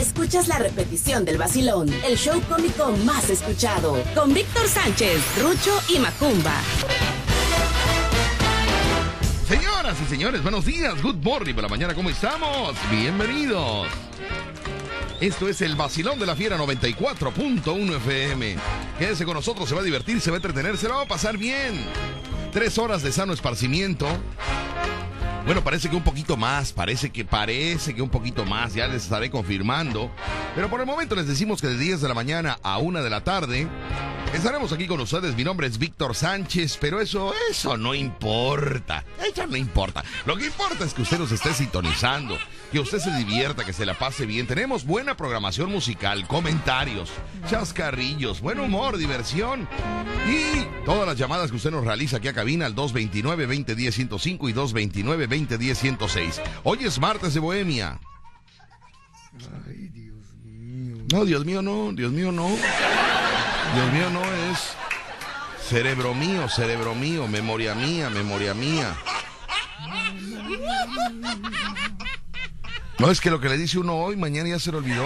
escuchas la repetición del vacilón, el show cómico más escuchado, con Víctor Sánchez, Rucho y Macumba. Señoras y señores, buenos días, good morning por la mañana, ¿cómo estamos? Bienvenidos. Esto es el vacilón de la fiera 94.1 FM. Quédese con nosotros, se va a divertir, se va a entretener, se la va a pasar bien. Tres horas de sano esparcimiento. Bueno, parece que un poquito más, parece que parece que un poquito más, ya les estaré confirmando. Pero por el momento les decimos que de 10 de la mañana a 1 de la tarde estaremos aquí con ustedes. Mi nombre es Víctor Sánchez, pero eso, eso no importa. Eso no importa. Lo que importa es que usted nos esté sintonizando, que usted se divierta, que se la pase bien. Tenemos buena programación musical, comentarios, chascarrillos, buen humor, diversión y todas las llamadas que usted nos realiza aquí a cabina al 229-2010-105 y 229-2010-106. Hoy es martes de Bohemia. Ay, Dios mío. No, Dios mío, no, Dios mío, no. Dios mío, no es. Cerebro mío, cerebro mío, memoria mía, memoria mía. No es que lo que le dice uno hoy, mañana ya se lo olvidó.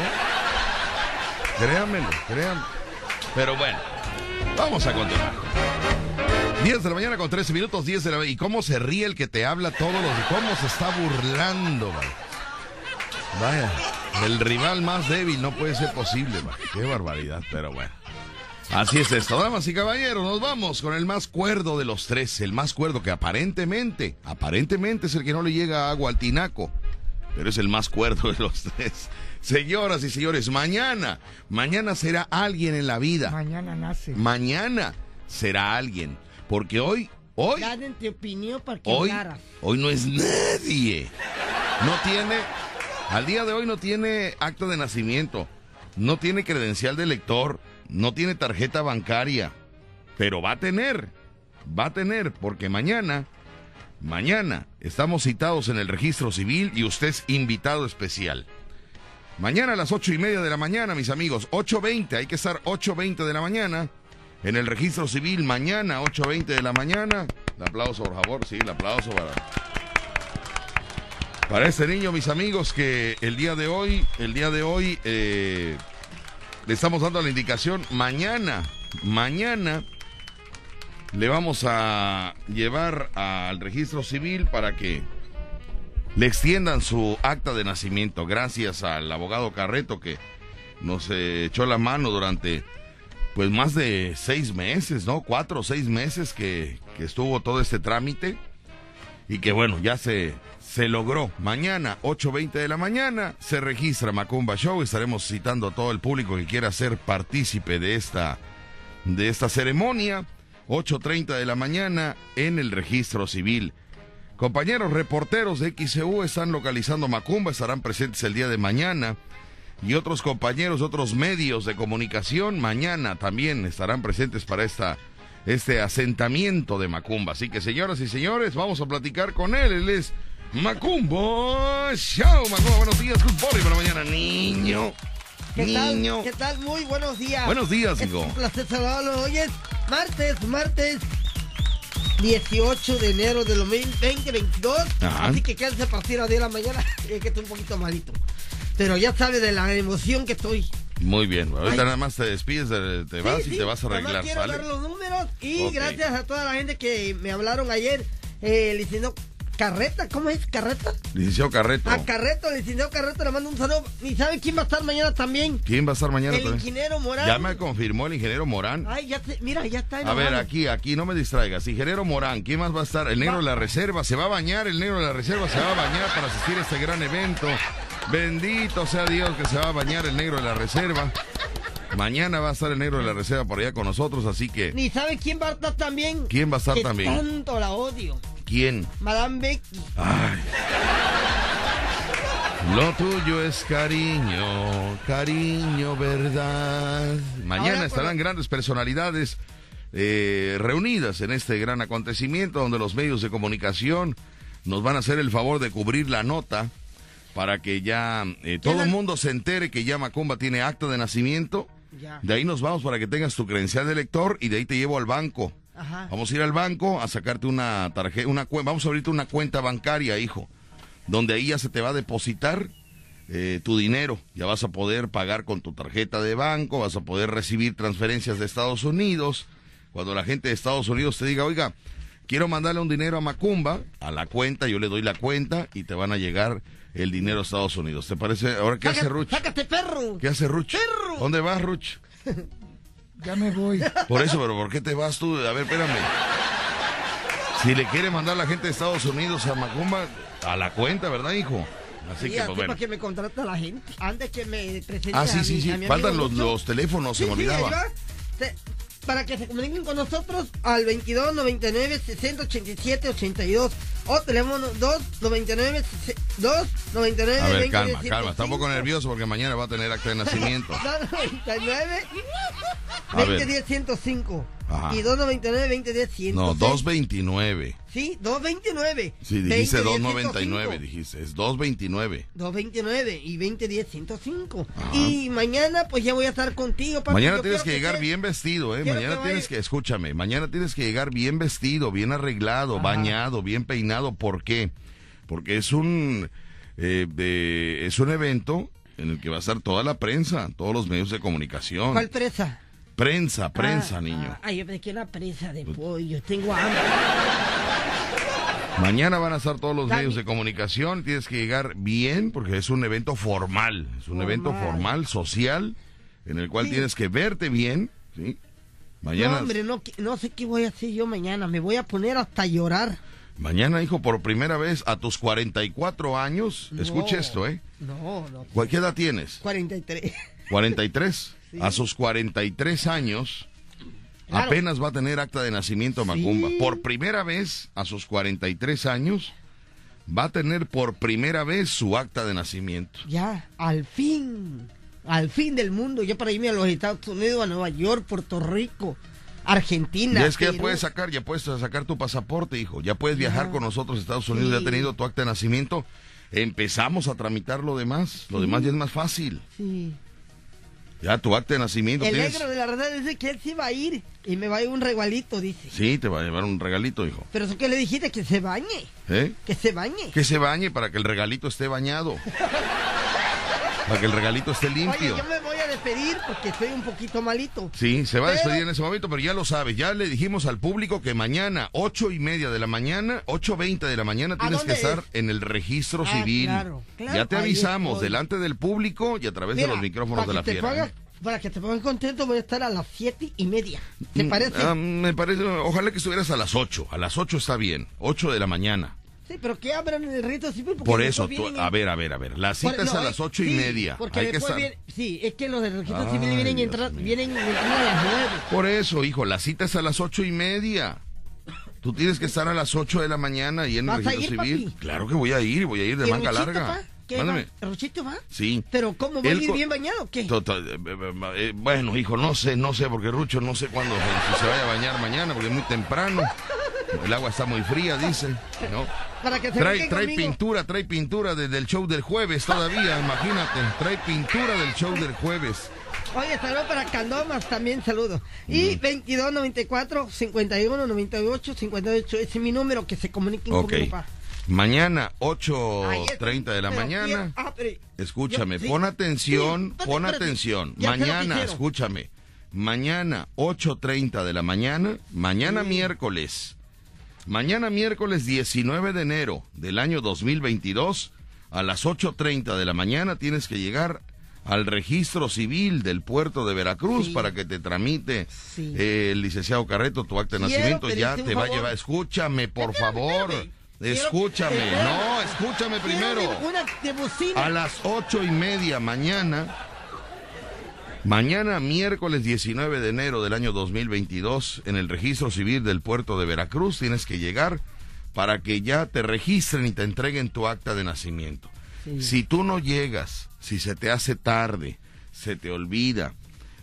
Créanmelo, créanmelo. Pero bueno, vamos a continuar. 10 de la mañana con 13 minutos, 10 de la ¿Y cómo se ríe el que te habla todos los ¿Cómo se está burlando, man? Vaya, el rival más débil no puede ser posible, man. Qué barbaridad, pero bueno. Así es esto, damas y caballeros, nos vamos con el más cuerdo de los tres, el más cuerdo que aparentemente, aparentemente es el que no le llega agua al tinaco, pero es el más cuerdo de los tres. Señoras y señores, mañana, mañana será alguien en la vida. Mañana nace. Mañana será alguien, porque hoy, hoy, tu opinión para que hoy, hablaras. hoy no es nadie. No tiene, al día de hoy no tiene acta de nacimiento, no tiene credencial de lector, no tiene tarjeta bancaria, pero va a tener, va a tener, porque mañana, mañana estamos citados en el registro civil y usted es invitado especial. Mañana a las ocho y media de la mañana, mis amigos, 8.20, hay que estar 8.20 de la mañana en el registro civil, mañana 8.20 de la mañana. El aplauso, por favor, sí, el aplauso para... Para este niño, mis amigos, que el día de hoy, el día de hoy, eh, le estamos dando la indicación, mañana, mañana le vamos a llevar al registro civil para que le extiendan su acta de nacimiento, gracias al abogado Carreto que nos eh, echó la mano durante pues más de seis meses, ¿no? Cuatro o seis meses que, que estuvo todo este trámite y que bueno, ya se, se logró. Mañana, 8.20 de la mañana, se registra Macumba Show. Estaremos citando a todo el público que quiera ser partícipe de esta, de esta ceremonia. 8.30 de la mañana en el registro civil. Compañeros reporteros de XCU están localizando Macumba, estarán presentes el día de mañana. Y otros compañeros, otros medios de comunicación, mañana también estarán presentes para esta, este asentamiento de Macumba. Así que, señoras y señores, vamos a platicar con él. Él es Macumbo Show. Macumba, buenos días. Good morning por la mañana, niño. ¿Qué tal? Niño. ¿Qué tal? Muy buenos días. Buenos días, Es hijo. un placer saludarlo. Hoy es martes, martes 18 de enero del 2022. Ajá. Así que quédense para las 10 de la mañana. Es que estoy un poquito malito. Pero ya sabe de la emoción que estoy. Muy bien. Ahorita Ay. nada más te despides, de- te vas Sí, y sí, te vas a arreglar, quiero ¿sale? dar los números y Ok. gracias a toda la gente que me hablaron ayer. Eh, licenciado Carreta, ¿cómo es? ¿Carreta? Licenciado Carreto. A Carreto, el licenciado Carreto le mando un saludo. ¿Y sabe quién va a estar mañana también? ¿Quién va a estar mañana? El también? ingeniero Morán. Ya me confirmó el ingeniero Morán. Ay, ya te, mira, ya está. en A ver, mano. aquí, aquí, no me distraigas. Ingeniero Morán, ¿quién más va a estar? El negro de la reserva, se va a bañar, el negro de la reserva se va a bañar para asistir a este gran evento. Bendito sea Dios que se va a bañar el negro de la reserva. Mañana va a estar el negro de la reserva por allá con nosotros, así que, Ni sabe quién va a estar también. ¿quién va a estar Que también? Tanto la odio. ¿Quién? Madame Becky. Ay. Lo tuyo es cariño, cariño, verdad. Mañana Ahora, estarán por- grandes personalidades eh, reunidas en este gran acontecimiento donde los medios de comunicación nos van a hacer el favor de cubrir la nota para que ya eh, todo el mundo se entere que ya Macumba tiene acta de nacimiento. Ya. De ahí nos vamos para que tengas tu credencial de lector y de ahí te llevo al banco. Ajá. Vamos a ir al banco a sacarte una tarjeta, una vamos a abrirte una cuenta bancaria, hijo, donde ahí ya se te va a depositar eh, tu dinero. Ya vas a poder pagar con tu tarjeta de banco, vas a poder recibir transferencias de Estados Unidos. Cuando la gente de Estados Unidos te diga, oiga, quiero mandarle un dinero a Macumba, a la cuenta, yo le doy la cuenta y te van a llegar el dinero a Estados Unidos. ¿Te parece? Ahora, ¿qué hace Ruch? ¡Sácate, perro! ¿Qué hace Ruch? ¡Perro! ¿Dónde vas, Ruch? Ya me voy. Por eso, pero ¿por qué te vas tú? A ver, espérame. Si le quiere mandar la gente de Estados Unidos a Macumba, a la cuenta, ¿verdad, hijo? Así Sí, que, pues, bueno. para que me contrata la gente. Antes que me presente Ah, a sí, sí, mi- sí. a mi Faltan los, los teléfonos, se me olvidaba. Se- para que se comuniquen con nosotros al 22 99 60 87 82 o teléfono 2 99 2 99 A ver, 20 calma, 105. calma. Está un poco nervioso porque mañana va a tener acta de nacimiento. 299 A ver. 20 10 105 Ajá. y 299 20 10 105. No, 229. Sí, 229. Sí, dijiste 20 10 299, 105. dijiste. Es 229. 229 y 2010 105. Ajá. Y mañana pues ya voy a estar contigo, papi. Mañana Yo tienes que llegar sea- bien vestido, ¿eh? quiero Mañana que tienes que, escúchame, mañana tienes que llegar bien vestido, bien arreglado, Ajá. bañado, bien peinado. ¿Por qué? Porque es un, eh, de- es un evento en el que va a estar toda la prensa, todos los medios de comunicación. ¿Cuál presa? Prensa, prensa, Ah, niño. ah, Ay, yo pensé era presa de pollo. Tengo hambre. Mañana van a estar todos los medios de comunicación. Tienes que llegar bien porque es un evento formal. Es un Formal. evento formal, social, en el cual Sí. tienes que verte bien. ¿sí? No, Mañana, hombre, no, qui- no sé qué voy a hacer yo mañana. Me voy a poner hasta llorar. mañana, hijo, por primera vez a tus 44 años. No. esto, ¿eh? No, no. ¿Cuál- ¿Qué edad tienes? 43. 43. Sí. A sus 43 años. Claro. Apenas va a tener acta de nacimiento Macumba. Sí. Por primera vez, a sus 43 años, va a tener por primera vez su acta de nacimiento. Ya, al fin. Al fin del mundo. Ya para irme a los Estados Unidos, a Nueva York, Puerto Rico, Argentina. Ya es que ya puedes sacar, ya puedes sacar tu pasaporte, hijo. Ya puedes viajar Ya. con nosotros a Estados Unidos. Sí. Ya has tenido tu acta de nacimiento. Empezamos a tramitar lo demás. Lo demás ya es más fácil. Sí. Ya tu acta de nacimiento El tienes. negro de la verdad dice que él sí va a ir y me va a ir un regalito, dice. Sí, te va a llevar un regalito, hijo. Pero eso que le dijiste que se bañe, ¿Eh? que se bañe. Que se bañe para que el regalito esté bañado. Para que el regalito esté Oye, limpio. yo me voy a despedir porque estoy un poquito malito. Sí, se va a despedir en ese momento, pero ya lo sabes. Ya le dijimos al público que mañana, ocho y media de la mañana, ocho veinte de la mañana, tienes que estar es? en el registro Ah, civil. claro, claro, ya te avisamos, estoy. delante del público y a través de los micrófonos de la te fiera. ¿eh? Para que te pongas contento voy a estar a las siete y media. ¿Te Mm, parece? ah, me parece, ojalá que estuvieras a las ocho. A las ocho está bien, ocho de la mañana. Sí, pero que abran el rito civil. porque Por eso, tú- a ver, a ver, a ver. La cita Por- es a las ocho y media. Porque Hay que después estar. viene- sí, es que los del registro civil vienen, Dios entra- mío. vienen entrando a las nueve. Por eso, hijo, la cita es a las ocho y media. Tú tienes que estar a las ocho de la mañana y en el ¿Vas a registro civil. papi? Claro que voy a ir, voy a ir de ¿Y manga Ruchito larga. va? ¿Qué Mándame. va? ¿Ruchito va? Sí. Pero ¿cómo va a ir bien bañado o qué? Eh, eh, eh, bueno, hijo, no sé, no sé, porque Rucho no sé cuándo se vaya a bañar mañana, porque es muy temprano. El agua está muy fría, dice. ¿no? Para que se Trae, trae pintura, trae pintura desde el show del jueves todavía, imagínate. Trae pintura del show del jueves. Oye, saludos para Candomas también, saludos. Y 2294 51 98 58, ese es mi número que se comuniquen Ok. conmigo, pa. Mañana, Ahí 8.30 de la Pero mañana. ah, pero- Escúchame, yo- pon sí, atención, pon atención. Mañana, escúchame. Mañana, 8.30 de la mañana. Mañana Sí. miércoles. Mañana miércoles 19 de enero del año 2022. A las 8.30 de la mañana tienes que llegar al registro civil del puerto de Veracruz Sí. para que te tramite Sí. eh, el licenciado Carreto tu acta de Quiero nacimiento. Ya te va a llevar. Escúchame, por Espérame, favor. espérame. Escúchame. No, escúchame primero. Una. A las ocho y media mañana, mañana miércoles 19 de enero del año 2022, en el registro civil del puerto de Veracruz, tienes que llegar para que ya te registren y te entreguen tu acta de nacimiento. Sí. Si tú no llegas, si se te hace tarde, se te olvida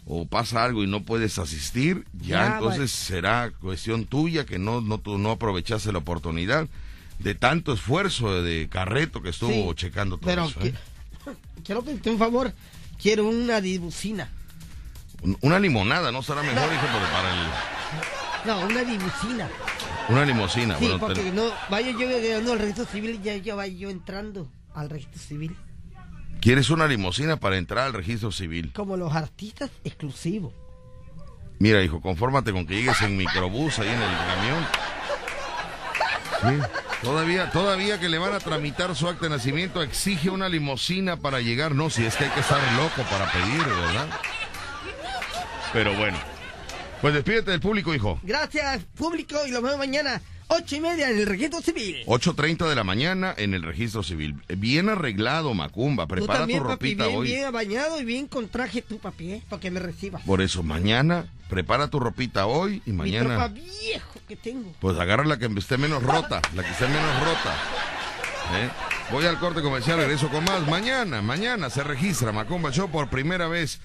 o pasa algo y no puedes asistir, ya, Ya, entonces será cuestión tuya que no, no, tú no aprovechaste la oportunidad de tanto esfuerzo de Carreto que estuvo Sí, checando todo Pero eso. que- ¿eh? quiero pedirte un favor. Quiero una. Un- Una limonada, ¿no será mejor, hijo? Pero para el- No, una de bocina. una limosina. Sí, bueno, te- porque no vaya yo llegando al registro civil y ya, ya vaya yo entrando al registro civil. ¿Quieres una limusina para entrar al registro civil? Como los artistas exclusivos. Mira, hijo, confórmate con que llegues en microbús ahí en el camión. Sí. Todavía, todavía que le van a tramitar su acta de nacimiento, exige una limusina para llegar. No, si es que hay que estar loco para pedir, ¿verdad? Pero bueno. Pues despídete del público, hijo. Gracias, público, y los vemos mañana, ocho y media, en el registro civil. 8.30 de la mañana en el registro civil. Bien arreglado, Macumba. Tú Prepara también, tu papi, ropita bien, hoy. bien bañado y bien con traje tú, papi, ¿eh? Para que me recibas. Por eso, mañana, prepara tu ropita hoy y Mi tropa mañana. viejo que tengo. Pues agarra la que esté menos rota, la que esté menos rota. ¿Eh? Voy al corte comercial, regreso con más. Mañana, mañana se registra Macumba Show por primera vez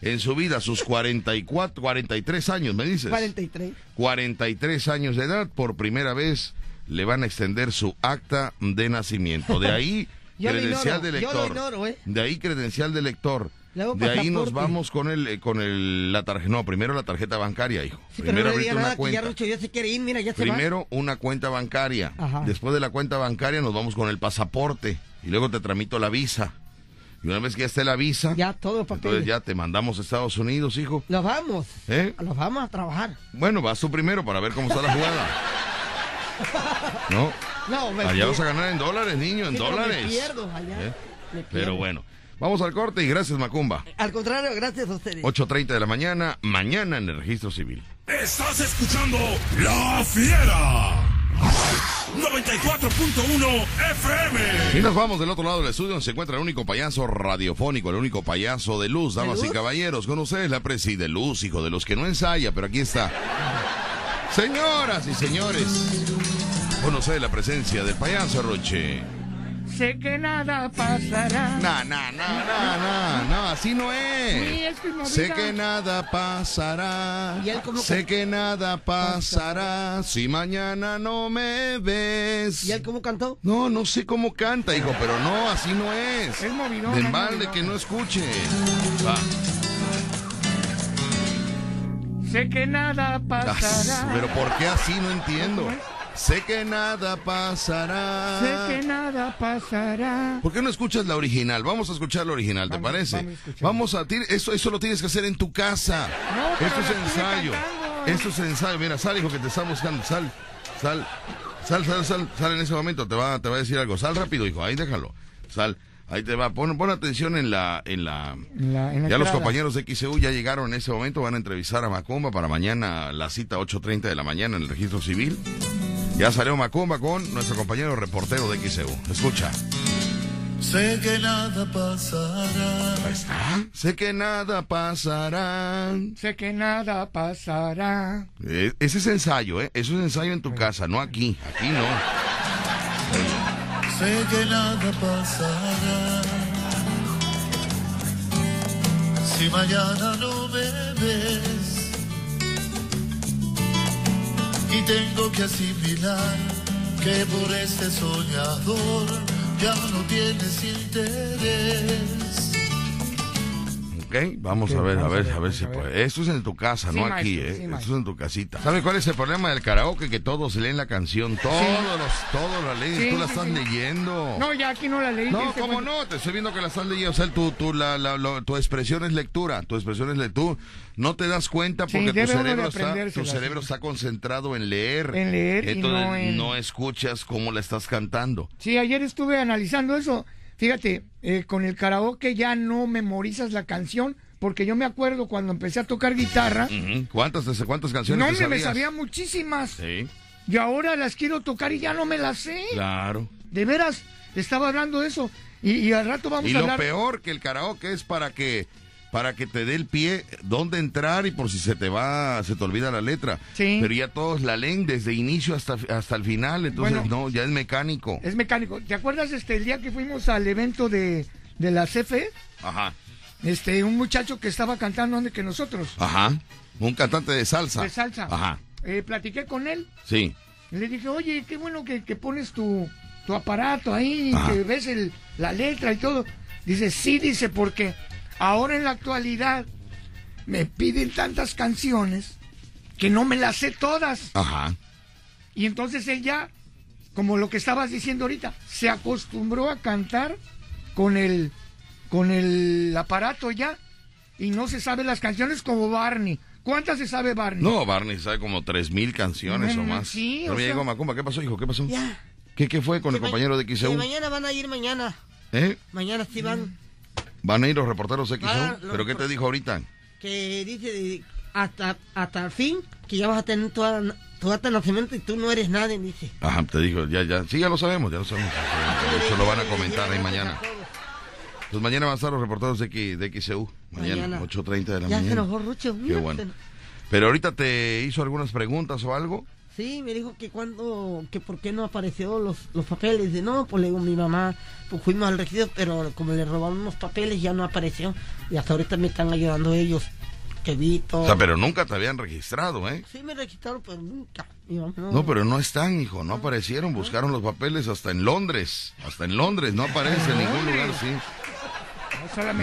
en su vida, sus 44, 43 años, me dices. 43. 43 años de edad, por primera vez le van a extender su acta de nacimiento. De ahí, credencial de lector. ¿eh? De ahí, credencial de lector. De ahí nos vamos con el, eh, con el, la tarjeta. No, primero la tarjeta bancaria, hijo. Sí, pero primero no abrirte nada una que ya cuenta. Rucho ya se quiere ir, mira, ya se va. Primero una cuenta bancaria. Ajá. Después de la cuenta bancaria nos vamos con el pasaporte. Y luego te tramito la visa. Y una vez que ya esté la visa, Ya, todo entonces ya te mandamos a Estados Unidos, hijo. Los vamos. ¿Eh? Los vamos a trabajar. Bueno, vas tú primero para ver cómo está la jugada. ¿No? No, me Allá vas a ganar en dólares, niño, en Sí, pero me dólares. pierdo allá. ¿Eh? Me Pero bueno, vamos al corte y gracias, Macumba. Al contrario, gracias a ustedes. 8.30 de la mañana, mañana en el registro civil. Estás escuchando La Fiera. 94.1 FM. Y nos vamos del otro lado del estudio, donde se encuentra el único payaso radiofónico, el único payaso de luz, damas y luz? caballeros. Con ustedes la presi de luz, hijo de los que no ensaya, pero aquí está. Señoras y señores, con ustedes la presencia del payaso Roche. Sé que nada pasará. No, no, no, no, no, no, así no Sí, es. es que. Sé que nada pasará. ¿Y él cómo Sé que nada pasará si mañana no me ves. ¿Y él cómo cantó? No, no sé cómo canta, hijo, pero no, así no es. Es movidón, De es movidón. que no escuche. Va. Sé que nada pasará. Pero ¿por qué así? No entiendo. Sé que nada pasará. Sé que nada pasará. ¿Por qué no escuchas la original? Vamos a escuchar la original, ¿te Vamos, parece? vamos a. Vamos a eso, eso lo tienes que hacer en tu casa. No, Esto es ensayo. cantando. Esto es ensayo. Mira, sal, hijo, que te está buscando. Sal, sal, sal, sal, sal, sal en ese momento. Te va, te va a decir algo. Sal rápido, hijo. Ahí déjalo. Sal. Ahí te va. Pon, pon atención en la, en la. En la- en la ya los compañeros de XCU ya llegaron en ese momento. Van a entrevistar a Macumba para mañana la cita 8.30 de la mañana en el registro civil. Ya salió Macumba con nuestro compañero reportero de XCU. Escucha. Sé que nada pasará. Ahí está. Sé que nada pasará. Sé que nada pasará. Eh, ese es ensayo, ¿eh? Eso es ensayo en tu casa, no aquí. Aquí no. Sé que nada pasará. Si mañana no y tengo que asimilar que por este soñador ya no tienes interés. ¿Ok? Vamos a ver, a ver, a ver, a ver si vamos a ver. puede. Esto es en tu casa, Sí, no maestro, aquí, sí, ¿eh? Esto es en tu casita. ¿Sabe cuál es el problema del karaoke? Que todos leen la canción. Todos los, todos la leen. Sí, Tú la sí, estás sí. leyendo. No, ya aquí no la leí. No, ¿cómo no? Te estoy viendo que la estás leyendo. O sea, tu, tu, la, la- lo- tu expresión es lectura. Tu expresión es lectura. No te das cuenta Sí, porque tu cerebro, está, tu cerebro está concentrado en leer. En leer y Entonces no en- no escuchas cómo la estás cantando. Sí, ayer estuve analizando eso. Fíjate, eh, con el karaoke ya no memorizas la canción, porque yo me acuerdo cuando empecé a tocar guitarra. ¿Cuántas, te- cuántas canciones no te me, sabía muchísimas. Sí, Y ahora las quiero tocar y ya no me las sé. claro. De veras, estaba hablando de eso. Y, y al rato vamos Y a lo hablar. peor que el karaoke es para que para que te dé el pie dónde entrar y por si se te va, se te olvida la letra. Sí. Pero ya todos la leen desde inicio hasta, hasta el final, entonces Bueno. no, ya es mecánico. Es mecánico. ¿Te acuerdas este el día que fuimos al evento de, de la CFE? Ajá, Este, un muchacho que estaba cantando antes que nosotros, ajá. Un cantante de salsa. de salsa. Ajá, Eh, platiqué con él. sí. Le dije, oye, qué bueno que, que pones tu, tu aparato ahí, Ajá. que ves el, la letra y todo. Dice, sí, dice, porque ahora en la actualidad me piden tantas canciones que no me las sé todas. Ajá. Y entonces él ya, como lo que estabas diciendo ahorita, se acostumbró a cantar con el con el aparato ya y no se sabe las canciones como Barney. ¿Cuántas se sabe Barney? No, Barney sabe como tres mil canciones Mm, o más. sí, Pero o sea- llegó Macumba. ¿Qué pasó, hijo? ¿Qué pasó? Ya. ¿Qué, qué fue con el Que compañero de que XEU? mañana van a ir mañana. ¿Eh? Mañana sí van. ¿Van a ir los reporteros XEU? Ah, los ¿Pero qué te dijo ahorita? Que dice hasta, hasta el fin que ya vas a tener toda, tu acta de nacimiento y tú no eres nadie, dice. Ajá, te dijo, ya, ya. Sí, ya lo sabemos, ya lo sabemos. Eso lo van a comentar ahí mañana. Pues mañana van a estar los reporteros de, X, de XEU. Mañana, Mañana. 8.30 de la Ya se mañana. enojó Rucho. Qué bueno. Pero ahorita te hizo algunas preguntas o algo. Sí, me dijo que cuando, que por qué no apareció los, los papeles. De no, pues le digo mi mamá, pues fuimos al registro, pero como le robaron unos papeles ya no apareció. Y hasta ahorita me están ayudando ellos. Que vi todo. O sea, pero nunca te habían registrado, ¿eh? Sí me registraron, pero nunca. Mi mamá no. No, pero no están, hijo, no aparecieron, buscaron los papeles hasta en Londres, hasta en Londres, no aparece en ningún lugar, sí.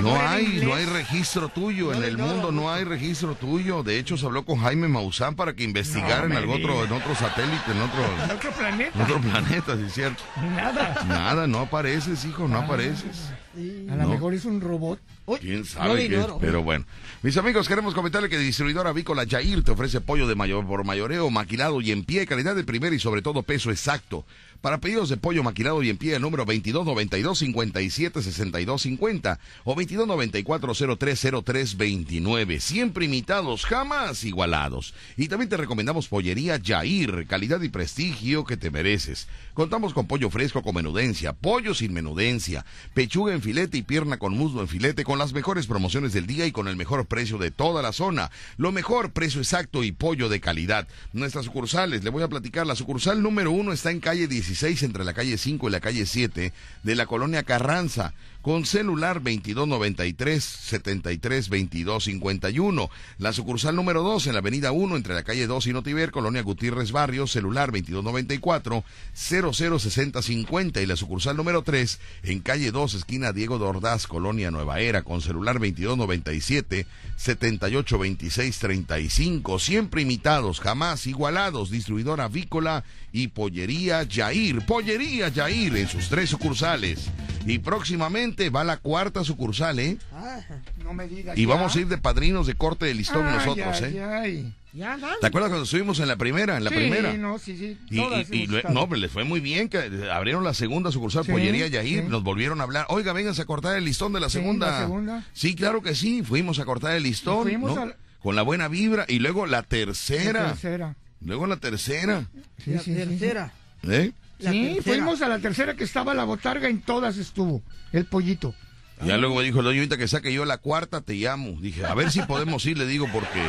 No hay, no hay registro tuyo, en el no, mundo no. hay registro tuyo. De hecho, se habló con Jaime Maussan para que investigara No en algún otro, en otro satélite, en otro, En otro planeta. en otro planeta, sí es cierto. Nada. Nada, no apareces, hijo, no apareces. Sí. A lo No. mejor es un robot. Uy, ¿Quién sabe qué es? Pero bueno. Mis amigos, queremos comentarle que Distribuidora Avícola Yair te ofrece pollo de mayor por mayoreo, maquilado y en pie, calidad de primera y sobre todo peso exacto. Para pedidos de pollo maquilado y en pie, el número 2292-576250 o 2294-030329. Siempre imitados, jamás igualados. Y también te recomendamos Pollería Yair, calidad y prestigio que te mereces. Contamos con pollo fresco con menudencia, pollo sin menudencia, pechuga en filete y pierna con muslo en filete con las mejores promociones del día y con el mejor precio de toda la zona. Lo mejor, precio exacto y pollo de calidad. Nuestras sucursales, le voy a platicar, la sucursal número uno está en calle 16 entre la calle 5 y la calle 7 de la colonia Carranza con celular 2293 73 22 51. La sucursal número 2 en la avenida 1 entre la calle 2 y Notiver, colonia Gutiérrez Barrio, celular 2294 0060 50 y la sucursal número 3 en calle 2 esquina Diego de Ordaz, colonia Nueva Era con celular 2297 78 26 35. Siempre imitados, jamás igualados. Distribuidora avícola y pollería Yair. Pollería Yair en sus tres sucursales. Y próximamente va la cuarta sucursal, ¿eh? Ah, No me digas. Y ya. vamos a ir de padrinos de corte de listón Ay, nosotros, ay, ¿eh? ay. ya van. ¿Te acuerdas cuando estuvimos en la primera? En la Sí, primera. no, sí, sí. Y, no, pero les fue muy bien que abrieron la segunda sucursal Sí, Pollería Yair, sí. nos volvieron a hablar, oiga, vénganse a cortar el listón de la Sí, segunda. la segunda. Sí, claro que sí, fuimos a cortar el listón, Fuimos ¿no? a la- con la buena vibra, y luego la tercera, La tercera. luego la tercera, Sí, la sí, sí, sí. tercera. ¿eh? La sí, tercera. fuimos a la tercera que estaba la botarga, en todas estuvo. El pollito. Y Ya luego me dijo el doño, ahorita que saque yo la cuarta, te llamo. Dije, a ver si podemos ir, le digo, porque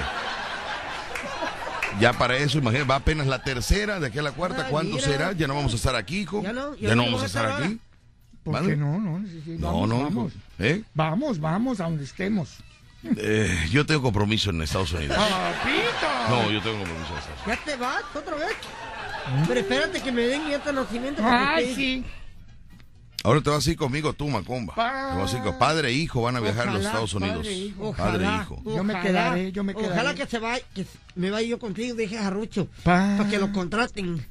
ya para eso, imagínate, va apenas la tercera, de aquí a la cuarta, Ah, ¿cuánto mira. será? Ya no vamos a estar aquí, hijo. Ya no, ya ya no no vamos a estar aquí. ¿Por ¿Vale? qué no? No, sí, sí, No, vamos, no, vamos. ¿Eh? Vamos, vamos, a donde estemos. Eh, yo tengo compromiso en Estados Unidos. ¡Papito! No, yo tengo compromiso en Estados Unidos. ¿Ya te vas otra vez? Pero espérate que me den de nacimiento. Ay, sí. Ahora te vas a ir conmigo tú, Macomba. Pa- Te vas a ir con padre e hijo, van a viajar a los Ojalá, Estados Unidos. padre e hijo. Padre e Ojalá, hijo. Yo me ojalá, quedaré, yo me Ojalá quedaré. que se vaya, que me vaya yo contigo, deje a Rucho. Pa- Para que lo contraten.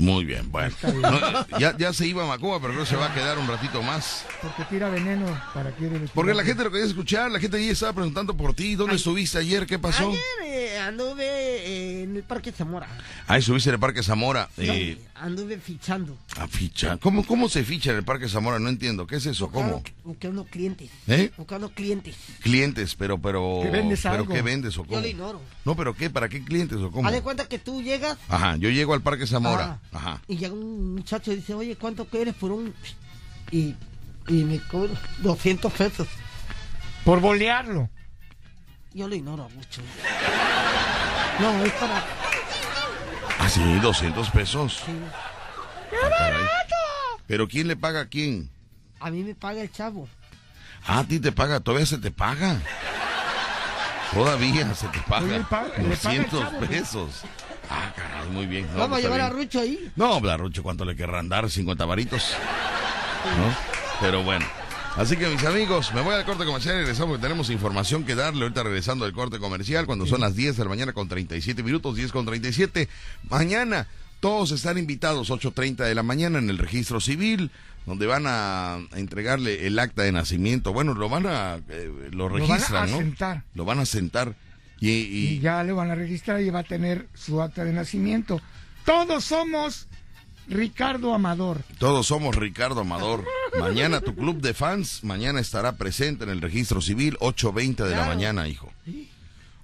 Muy bien, bueno. Bien. No, ya, ya se iba Macomba, pero creo que se va a quedar un ratito más. Porque tira veneno para que Porque la gente lo quería escuchar, la gente ahí estaba preguntando por ti. ¿Dónde estuviste ayer? ¿Qué pasó? Ayer eh, anduve eh, en el Parque Zamora. Ah, estuviste en el Parque Zamora. Eh, Anduve fichando. a fichar. ¿Cómo, ¿Cómo se ficha en el Parque Zamora? No entiendo. ¿Qué es eso? ¿Cómo? Buscando, clientes. ¿Eh? Buscando clientes. Clientes, pero, pero. ¿Que vendes ¿Pero algo? qué vendes o Yo cómo? lo ignoro. No, pero ¿qué? ¿Para qué clientes o cómo? Haz de cuenta que tú llegas. Ajá, yo llego al Parque Zamora. ah, Ajá. Y llega un muchacho y dice, oye, ¿cuánto quieres por un...? Y, y me cobro 200 pesos. Por bolearlo. Yo lo ignoro mucho. No, es para... Ah, sí, 200 pesos. sí. Ah, caray. ¿Pero quién le paga a quién? A mí me paga el chavo. Ah, a ti te paga, todavía se te paga. Todavía se te paga. Oye, pa- le paga el 200 chavo, pues. Ah, caray, muy bien. No, Vamos pues a llevar a. Rucho ahí. No, Blarrucho, ¿cuánto le querrán dar? 50 varitos. ¿No? Pero bueno. Así que mis amigos, me voy al corte comercial y regresamos porque tenemos información que darle ahorita regresando del corte comercial cuando son las 10 de la mañana con 37 minutos, 10 con 37. Mañana todos están invitados, 8.30 de la mañana en el registro civil. donde van a entregarle el acta de nacimiento. Bueno, lo van a, eh, lo van a registran, ¿no? asentar. Lo van a sentar. Y, y- Y ya le van a registrar y va a tener su acta de nacimiento. Todos somos Ricardo Amador. todos somos Ricardo Amador. Mañana tu club de fans, mañana estará presente en el registro civil, 8.20 de la mañana, hijo.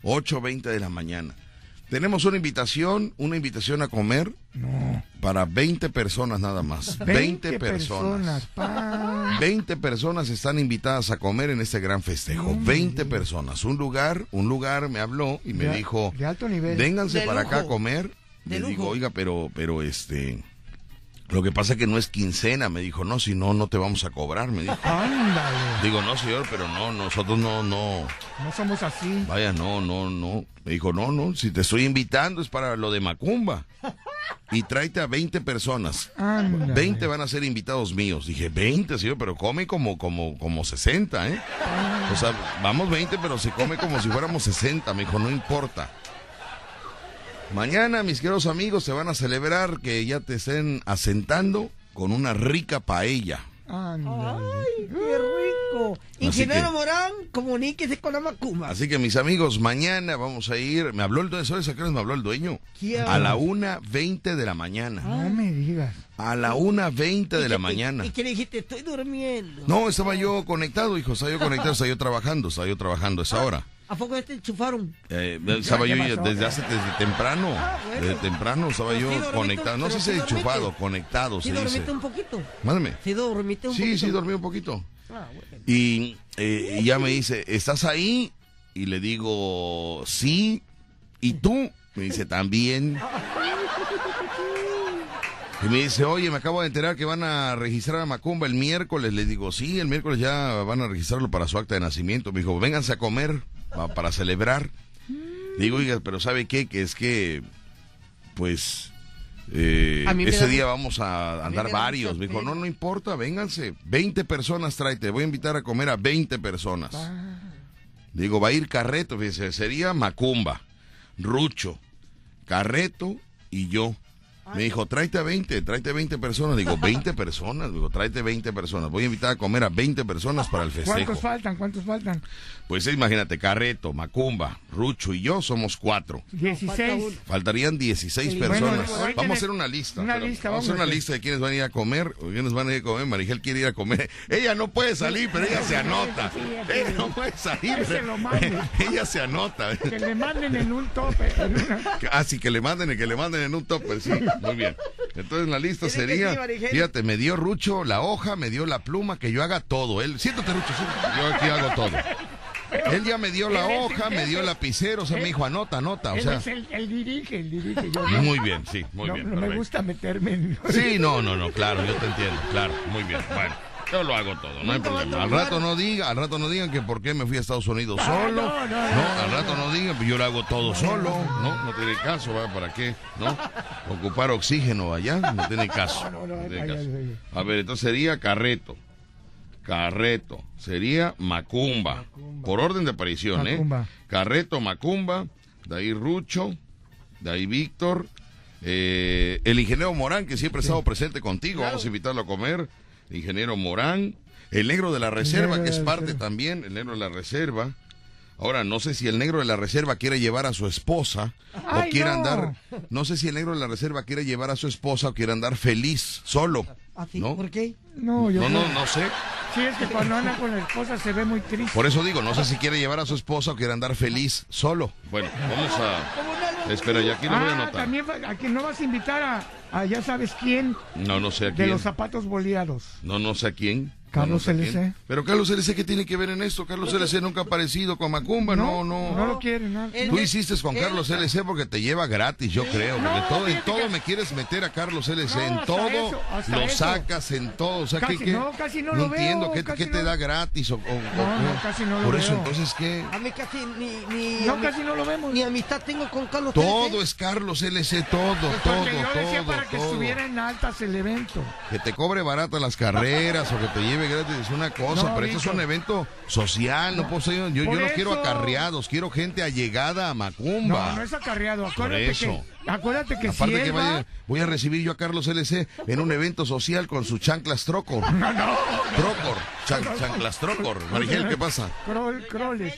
8.20 de la mañana. Tenemos una invitación, una invitación a comer No. para 20 personas nada más. 20, personas. pa. 20 personas están invitadas a comer en este gran festejo. 20 personas. Un lugar, un lugar me habló y me De- dijo, de alto nivel. vénganse De para acá a comer. De Le digo, oiga, pero, pero este, lo que pasa es que no es quincena. Me dijo, no, si no, no te vamos a cobrar. Me dijo. Ándale. Digo, no, señor, pero no, nosotros no, no. No somos así. Vaya, no, no, no. Me dijo, no, no, si te estoy invitando es para lo de Macumba. Y tráete a 20 personas. Ándale. 20 van a ser invitados míos. Dije, 20, señor, pero come como, como, como 60, ¿eh? O sea, vamos 20, pero se come como si fuéramos 60. Me dijo, no importa. Mañana, mis queridos amigos, se van a celebrar que ya te estén asentando con una rica paella. ¡Ay, qué rico! Ingeniero que- Morán, comuníquese con la Macumba. Así que, mis amigos, mañana vamos a ir. Me habló el dueño, ¿sabes a qué hora me habló el dueño? ¿Quién? A la 1.20 de la mañana. No me digas. A la 1.20 de ¿Y la mañana. ¿Y qué le dijiste? Estoy durmiendo. No, estaba yo conectado, hijo, estaba yo conectado, estaba yo trabajando, estaba yo trabajando a esa hora. ¿A poco te enchufaron? Eh, estaba yo desde hace desde temprano, Ah, bueno. desde temprano estaba yo sí conectado, no sé si sí enchufado, conectado ¿Sí se dice. dormiste un poquito? Mándame. ¿Sí dormiste un Sí, poquito? sí, dormí un poquito. Ah, bueno. Y, eh, ya me dice, ¿estás ahí? Y le digo, sí. ¿Y tú? Me dice, también. Y me dice, oye, me acabo de enterar que van a registrar a Macumba el miércoles. Le digo, sí, el miércoles ya van a registrarlo para su acta de nacimiento. Me dijo, vénganse a comer para celebrar. Digo, oiga, pero ¿sabe qué? Que es que, pues, eh, ese da día vamos a andar varios. Me dijo, no, no importa, vénganse. 20 personas tráete. Voy a invitar a comer a 20 personas. Digo, va a ir Carreto, fíjese, sería Macumba, Rucho, Carreto y yo. Me dijo, tráete a 20, tráete 20 personas. Digo, 20 personas. Digo, tráete 20 personas. Voy a invitar a comer a 20 personas para el festejo. ¿Cuántos faltan? ¿Cuántos faltan? Pues imagínate, Carreto, Macumba, Rucho y yo somos cuatro. 16. Faltarían 16 Bueno, personas. ahorita vamos a hacer una lista. una lista, vamos a hacer una lista de quiénes van a ir a comer o quiénes van a ir a comer. Marigel quiere ir a comer. Ella no puede salir, pero ella se anota. Ella no puede salir. Pero-. Ella se anota. Que le manden en un tope. en una- Así que le manden, que le manden en un topper, sí, muy bien. Entonces la lista sería, sí, fíjate, me dio Rucho la hoja, me dio la pluma, que yo haga todo. Él, siéntate Rucho, siéntate, yo aquí hago todo. Él ya me dio la el hoja, me dio el lapicero, o sea, me dijo, anota, anota, o Él sea. es el, el dirige, el dirige. Yo no, Muy bien, sí, muy no- bien. no me gusta meterme en... Sí, no, no, no, claro, yo te entiendo, claro, muy bien. Bueno, yo lo hago todo, no hay problema. Al rato no diga, al rato no digan que por qué me fui a Estados Unidos Ah, solo. no, no, no, al rato no digan, pues yo lo hago todo solo. No, no tiene caso, ¿va? ¿para qué? ¿No? Ocupar oxígeno allá, no tiene caso. No, tiene caso. A ver, entonces sería Carreto. Carreto. Sería Macumba. Por orden de aparición, ¿eh? Macumba. Carreto, Macumba. De ahí Rucho. De ahí Víctor. eh, el ingeniero Morán, que siempre ha estado presente contigo. Vamos a invitarlo a comer. El ingeniero Morán. El negro de la reserva, negro que es parte reserva. también. El negro de la reserva. Ahora, no sé si el negro de la reserva quiere llevar a su esposa o quiere no. andar. No sé si el negro de la reserva quiere llevar a su esposa o quiere andar feliz, solo. ¿Así? ¿No? ¿Por qué? No, yo No, no, no sé. Sí, es que cuando anda con la esposa se ve muy triste. Por eso digo, no sé si quiere llevar a su esposa o quiere andar feliz solo. Bueno, vamos a. Espera, ya aquí lo voy a Ah, anotar. también va- a quien no vas a invitar a, a ya sabes quién No, no sé a de quién. los zapatos boleados. No, no sé a quién. Carlos No, no. LC. Pero Carlos LC, ¿qué tiene que ver en esto? Carlos LC nunca ha aparecido con Macumba, no, no. No lo quiere. Él- Tú hiciste con él- Carlos LC porque te lleva gratis, yo creo. Porque no, todo, en todo que- me quieres meter a Carlos LC. No, en todo eso, lo eso. sacas, en todo. O sea, no, casi no lo veo, entiendo. ¿Qué, casi qué te no. da gratis? O, o- no, casi no lo Por eso, veo. entonces, ¿qué? A mí casi ni, ni, No, casi no lo vemos. ni amistad tengo con Carlos Todo es Carlos LC, todo, Pues todo, porque yo decía todo, para que estuviera en altas el evento. Que te cobre barato las carreras o que te lleve gratis es una cosa, No, pero esto es un evento social, no puedo ser- yo, yo no quiero acarreados, quiero gente allegada a Macumba. No, no es acarreado. Acuérdate eso. que, acuérdate que Aparte si que vaya- va... voy a recibir yo a Carlos LC en un evento social con sus chanclas Trocor. Trocor, chan- chanclas Trocor. Marigel, ¿qué pasa? Crol- croles.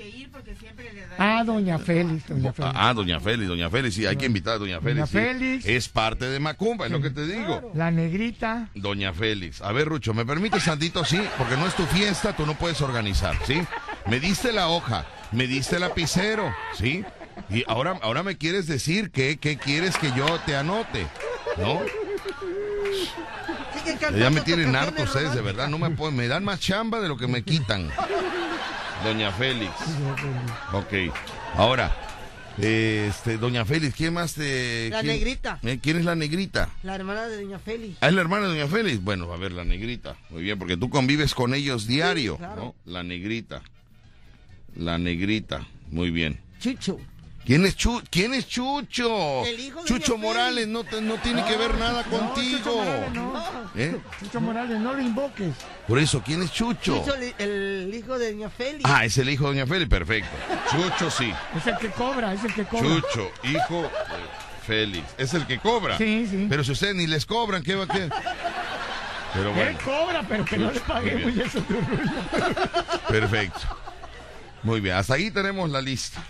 Que ir porque siempre le da. Ah, doña Félix, doña Félix. Ah, doña Félix, doña Félix, sí, hay que invitar a doña Félix. sí. Félix. Es parte de Macumba, es lo que te digo. La negrita. Doña Félix. A ver, Rucho, ¿me permites tantito? Sí, porque no es tu fiesta, tú no puedes organizar, ¿sí? Me diste la hoja, me diste el lapicero, ¿sí? Y ahora, ahora me quieres decir que, que quieres que yo te anote, ¿no? Ya me tienen harto ustedes, de verdad, no me pueden, me dan más chamba de lo que me quitan. Doña Félix. Ok. Ahora, este, Doña Félix, ¿quién más te. La quién- negrita. eh, ¿Quién es la negrita? La hermana de Doña Félix. Ah, es la hermana de Doña Félix. Bueno, a ver, la negrita. Muy bien, porque tú convives con ellos diario, claro. ¿no? La negrita. La negrita. Muy bien. Chucho. ¿Quién es, Chu- ¿Quién es Chucho? El hijo de Chucho Doña Morales no, te- no tiene que ver nada No, contigo. Chucho Morales, no. ¿Eh? Chucho Morales, no lo invoques. Por eso, ¿quién es Chucho? Chucho, el, el hijo de Doña Félix. Ah, es el hijo de Doña Félix, perfecto. Chucho sí. Es el que cobra, es el que cobra. Chucho, hijo de Félix. Es el que cobra. Sí, sí. Pero si ustedes ni les cobran, ¿qué va a qué? Pero Él cobra, pero que no le paguemos muy y eso rollo. perfecto. Muy bien, hasta ahí tenemos la lista.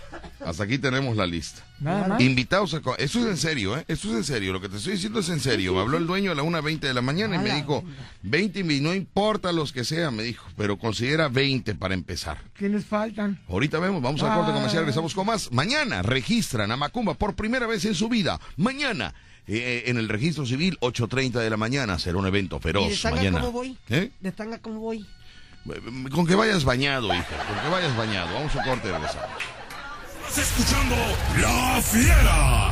Hasta aquí tenemos la lista. Nada más. Invitados a... Esto es en serio, ¿eh? Esto es en serio. Lo que te estoy diciendo es en serio. Me habló el dueño a la 1.20 de la mañana y me dijo, 20, y no importa los que sean, me dijo, pero considera 20 para empezar. ¿Quiénes faltan? Ahorita vemos, vamos al corte Ah. comercial, regresamos con más. Mañana registran a Macumba por primera vez en su vida. Mañana, eh, en el registro civil, 8.30 de la mañana, será un evento ¿Y de feroz. tanga Mañana. cómo voy? ¿Eh? ¿De tanga cómo voy? Con que vayas bañado, hija, con que vayas bañado. Vamos a un corte y regresamos. Estás escuchando La Fiera.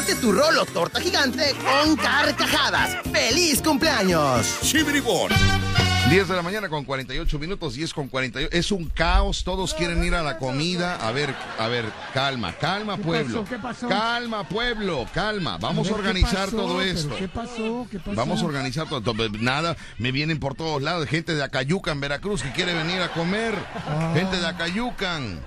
Tu rolo torta gigante con carcajadas. ¡Feliz cumpleaños! 10 de la mañana con 48 minutos, 10 con 48. Es un caos, todos quieren ir a la comida. A ver, a ver, calma, calma, ¿Qué pueblo. pasó? ¿Qué pasó? Calma, pueblo, calma. Vamos a ver, ¿qué organizar pasó? todo ¿Pero esto. ¿Qué pasó? ¿Qué pasó? Vamos a organizar todo. todo. Nada, me vienen por todos lados. Gente de Acayucan, Veracruz, que quiere venir a comer. Ah. Gente de Acayucan.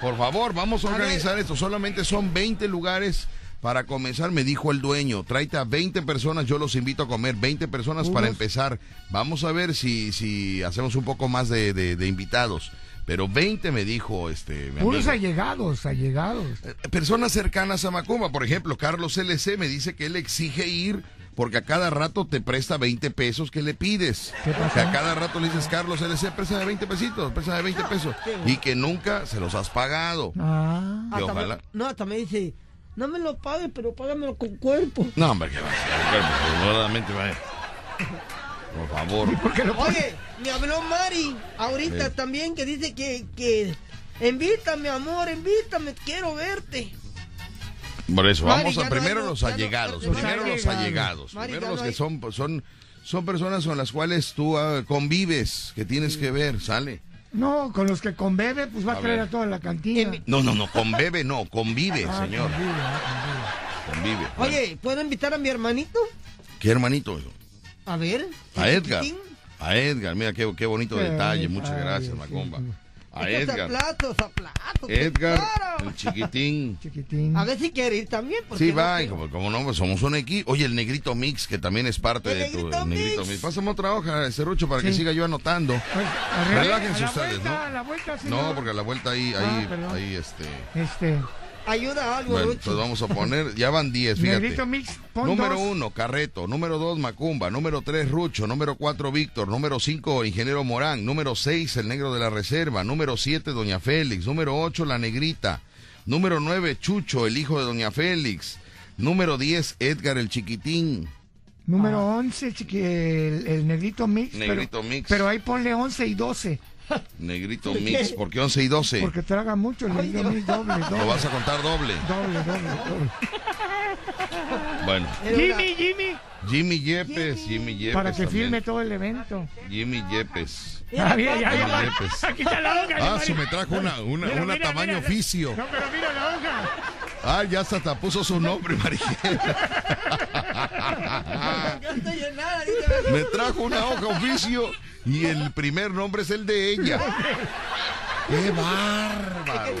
Por favor, vamos a organizar esto. Solamente son 20 lugares para comenzar, me dijo el dueño. Tráete a 20 personas, yo los invito a comer. 20 personas para empezar. Vamos a ver si, si hacemos un poco más de, de- de invitados. Pero 20 me dijo este. mi Puros amigo. allegados, allegados. Eh, Personas cercanas a Macumba, por ejemplo, Carlos LC me dice que él exige ir porque a cada rato te presta 20 pesos que le pides. ¿Qué pasó? Que a cada rato le dices, Carlos LC, préstame 20 pesitos, préstame 20 pesos. Y que nunca se los has pagado. Ah. Y Hasta ojalá. me- no, hasta me dice, no me lo pagues, pero págamelo con cuerpo. No, hombre, que va a ser, vaya. Por favor. ¿Por qué lo pones? Oye, me habló Mari ahorita Sí. también que dice que, que invítame, amor, invítame, quiero verte. Por eso, Mari, vamos a no primero hay- los no- allegados, no- primero los allegados. Mari, primero los no que son, son, son personas con las cuales tú ah, convives, que tienes que ver, sale. No, con los que conbebe, pues va a, A traer ver. a toda la cantina. No, no, no, convive no, convive, Ah, señor, convive, ah, convive. Oye, ¿puedo invitar a mi hermanito? ¿Qué hermanito? A ver. A Edgar. chiquitín. A Edgar, mira qué, qué bonito Qué detalle. Muchas Ay, gracias, sí, Macomba. sí. A Edgar. zaplatos, Edgar, claro. el chiquitín. Chiquitín. A ver si quiere ir también. Sí, no va, y quiero. como, como no, pues somos un equipo. Oye, el negrito mix, que también es parte El de tu Negrito el negrito Mix. mix. Pásame otra hoja, Cerrucho, para que Sí. siga yo anotando. Pues, Relájense a la ustedes, vuelta, ¿no? a la vuelta, No, señor. porque a la vuelta ahí, Ah, ahí, perdón. ahí, este. Este, Ayuda a algo, Bueno, entonces vamos a poner, ya van 10, fíjate. Mix, Número dos. uno, Carreto. Número dos, Macumba. Número tres, Rucho. Número cuatro, Víctor. Número cinco, Ingeniero Morán. Número seis, el Negro de la Reserva. Número siete, Doña Félix. Número ocho, La Negrita. Número nueve, Chucho, el hijo de Doña Félix. Número diez, Edgar el Chiquitín. Número Ah. 11, chiqui- el, el negrito mix. Negrito pero, mix. Pero ahí ponle 11 y 12. Negrito Mix, ¿por qué 11 y 12? Porque traga mucho el negrito mix doble, Lo doble. vas a contar doble. Doble, doble, doble. Bueno, Jimmy, Jimmy. Jimmy Yepes, Jimmy Yepes. Para que también. firme todo el evento. Jimmy Yepes. Ah, ya, ya. Yepes. Aquí está la hoja. Ah, Mari. me trajo una, una, Pero una mira, tamaño mira, oficio. No, pero mira la hoja. Ah, ya hasta puso su nombre, Mariquel. Yo estoy en nada. Me trajo una hoja oficio y el primer nombre es el de ella. ¡Qué bárbaro!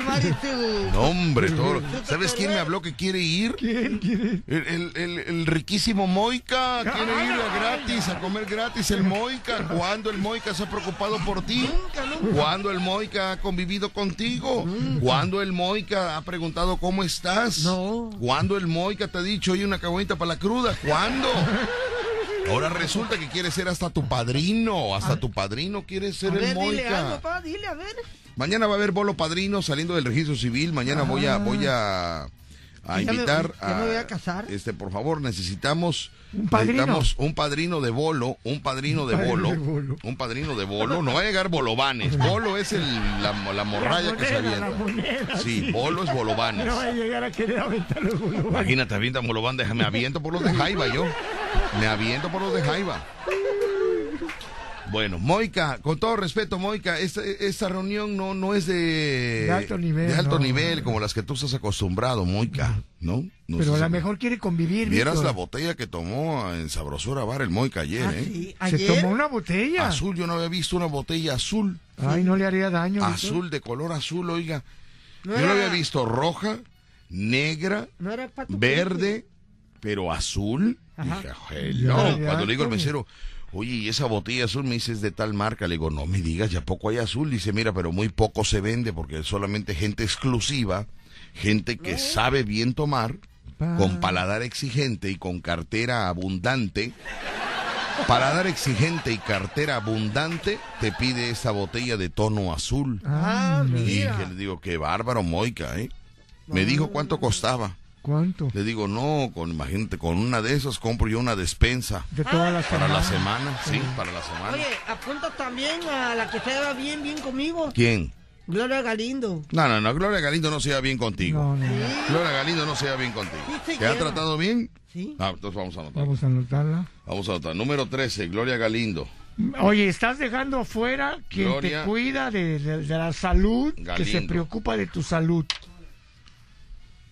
Su- No, hombre, todo. ¿Sabes quién me habló que quiere ir? ¿Quién quiere? El, el- el- el riquísimo Moica quiere ir a gratis, a comer gratis el Moica. ¿Cuándo el Moica se ha preocupado por ti? ¿Cuándo el Moica ha convivido contigo? ¿Cuándo el Moica ha preguntado cómo estás? No. ¿Cuándo el Moica te ha dicho, oye, una caguamita para la cruda? ¿Cuándo? Ahora resulta que quiere ser hasta tu padrino, hasta tu padrino quiere ser A el ver, dile algo, Moica. pa, dile, a ver. Mañana va a haber bolo padrino saliendo del registro civil. Mañana voy a voy a, a Ya me- invitar ya me voy a casar. Este, por favor, necesitamos Un padrino. necesitamos un padrino de bolo, un padrino de padrino bolo, de bolo. un padrino de bolo. No va a llegar bolovanes. Bolo es el, la, la morralla La que se avienta. moneda, Sí, bolo es bolovanes. No va a llegar a querer aventar los bolovanes. Imagínate, avienta bolobán, deja- me aviento por los de Jaiba yo. Me aviento por los de Jaiba. Bueno, Moica, con todo respeto, Moica, esta, esta reunión no, no es de, De alto nivel, de alto no. nivel, como las que tú estás acostumbrado, Moica, ¿no? No Pero a lo mejor quiere convivir. Vieras Víctor. la botella que tomó en Sabrosura Bar el Moica ayer, Ah, ¿eh? sí. Se tomó una botella. Azul, yo no había visto una botella azul. Ay, no le haría daño. Víctor. Azul, de color azul, oiga. No yo no era- había visto roja, negra, No verde, pero azul. Ajá. Dije, hello. Ya, Cuando le digo al mesero, oye, ¿y esa botella azul me dices de tal marca? Le digo, no me digas, ya poco hay azul. Dice, mira, pero muy poco se vende porque es solamente gente exclusiva, gente que sabe bien tomar, con paladar exigente y con cartera abundante. Paladar exigente y cartera abundante te pide esa botella de tono azul. Ah, Y mira. que le digo, qué bárbaro, Moica, ¿eh? Me dijo cuánto costaba. ¿Cuánto? Le digo, no, con, imagínate, con una de esas compro yo una despensa. De todas las Para la semana, sí, para la semana. Oye, apunta también a la que se va bien, bien conmigo. ¿Quién? Gloria Galindo. No, no, no, Gloria Galindo no se va bien contigo. No, no, no. Gloria Galindo no se va bien contigo. Sí ¿Te ha tratado bien? Sí. Ah, entonces vamos a anotar. Vamos a anotarla. Vamos a anotar. Número 13, Gloria Galindo. Oye, estás dejando fuera quien Gloria te cuida de, de- de la salud, que se preocupa de tu salud.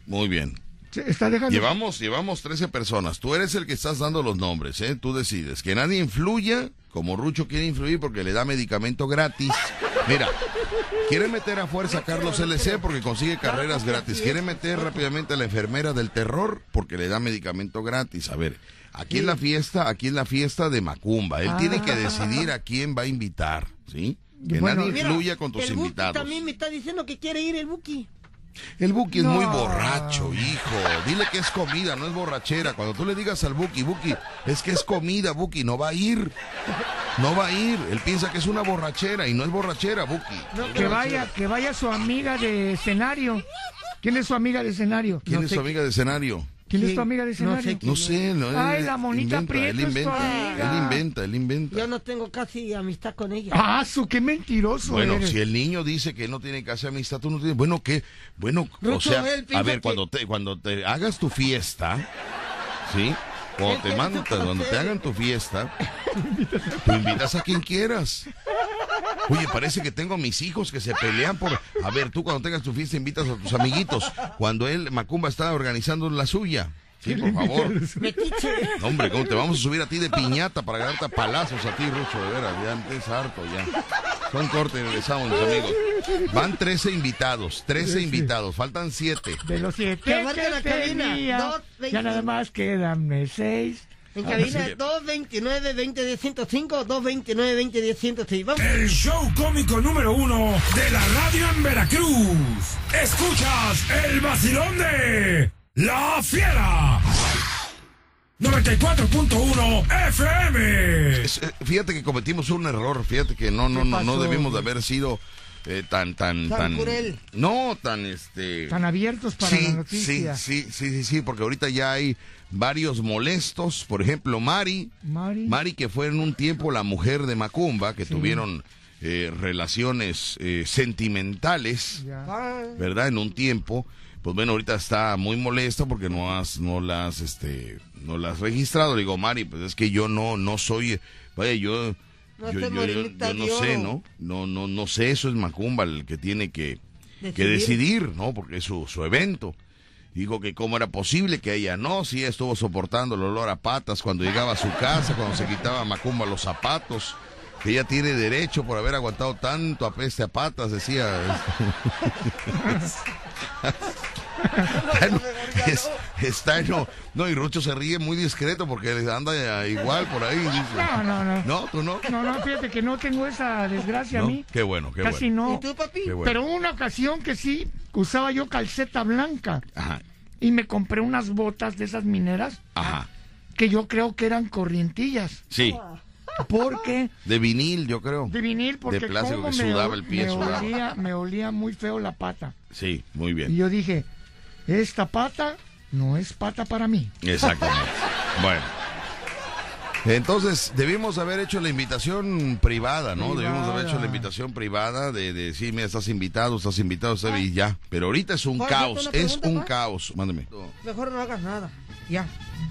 Muy bien. Se- Está dejando. Llevamos, llevamos 13 personas. Tú eres el que estás dando los nombres, ¿eh? Tú decides. Que nadie influya, como Rucho quiere influir porque le da medicamento gratis. Mira, quiere meter a fuerza a Carlos LC porque consigue carreras gratis. Quiere meter rápidamente a la enfermera del terror porque le da medicamento gratis. A ver, aquí en la fiesta, aquí en la fiesta de Macumba. Él tiene que decidir a quién va a invitar, ¿sí? Que Bueno, nadie influya con tus el Buki invitados. también me está diciendo que quiere ir el Buki. El Buki es muy borracho, hijo. Dile que es comida, no es borrachera. Cuando tú le digas al Buki, Buki, es que es comida, Buki, no va a ir. No va a ir. Él piensa que es una borrachera y no es borrachera, Buki. No Que borrachera. vaya, que vaya su amiga de escenario. ¿Quién es su amiga de escenario? ¿Quién no es su amiga de escenario? ¿Quién es tu amiga de no sé escenario? No sé, no. Ay, la monita inventa, Prieto Él es tu inventa, amiga. él inventa, él inventa. Yo no tengo casi amistad con ella. Ah, su qué mentiroso Bueno, eres. si el niño dice que no tiene casi amistad, tú no tienes. Bueno, ¿qué? Bueno, o sea, a ver, que- cuando te, cuando te hagas tu fiesta, ¿sí? Cuando te, mandan, cuando te hagan tu fiesta, tú invitas a quien quieras. Oye, parece que tengo a mis hijos que se pelean por... A ver, tú cuando tengas tu fiesta invitas a tus amiguitos. Cuando él, Macumba, está organizando la suya. Sí, por favor. No, hombre, ¿cómo te vamos a subir a ti de piñata para ganarte a palazos a ti, Rucho? De veras, ya es harto, ya. Son cortes, regresamos, mis amigos. Van 13 invitados, 13 invitados, faltan 7. De los siete Que marque la que cabina, tenía, dos, ya veinte. nada más quedan seis. En Ah, cabina sí. 229 20 105 229 20 106 Vamos. El show cómico número uno de la radio en Veracruz. Escuchas el vacilón de La Fiera. 94.1 FM. Es, eh, Fíjate que cometimos un error, fíjate que no, no, ¿Qué no, no debimos de haber sido eh, tan, tan, Tan tan, cruel. no, tan, este, Tan abiertos para la sí, sí, noticia. sí, sí, sí, sí, porque ahorita ya hay varios molestos, por ejemplo, Mari, Mari. Mari que fue en un tiempo la mujer de Macumba, que tuvieron eh, relaciones eh, sentimentales, Ya. ¿verdad? En un tiempo, pues bueno, ahorita está muy molesta porque no has, no las, este, no las has registrado. Le digo, Mari, pues es que yo no, no soy, vaya, yo, No yo, yo- yo- no sé. ¿no? No, no, no sé, eso es Macumba el que tiene que, que Decidir. decidir, ¿no? Porque es su, su evento. Dijo que cómo era posible que ella no, sí estuvo soportando el olor a patas cuando llegaba a su casa, cuando se quitaba Macumba los zapatos, que ella tiene derecho por haber aguantado tanto apeste a patas, decía. Está en- es- está en- no, no, y Rucho se ríe muy discreto porque anda igual por ahí. dice. No, no, no. No, tú no. No, no, fíjate que no tengo esa desgracia ¿No? a mí. Qué bueno, qué Casi bueno. no. ¿Y tú, papi? Qué bueno. Pero una ocasión que sí usaba yo calceta blanca Ajá, y me compré unas botas de esas mineras ajá. que yo creo que eran corrientillas. Sí, Porque de vinil, yo creo. de vinil, porque De plástico que sudaba el pie, me sudaba. olía, me olía muy feo la pata. Sí, muy Y bien. yo dije, esta pata no es pata para mí. Exactamente. Bueno. Entonces, debimos haber hecho la invitación privada, ¿no? Debimos haber hecho la invitación privada de, de decir, mira, estás invitado, estás invitado, usted y ya. Pero ahorita es un caos, ¿yo tengo una es un caos. Mándeme. Mejor no hagas nada. Ya.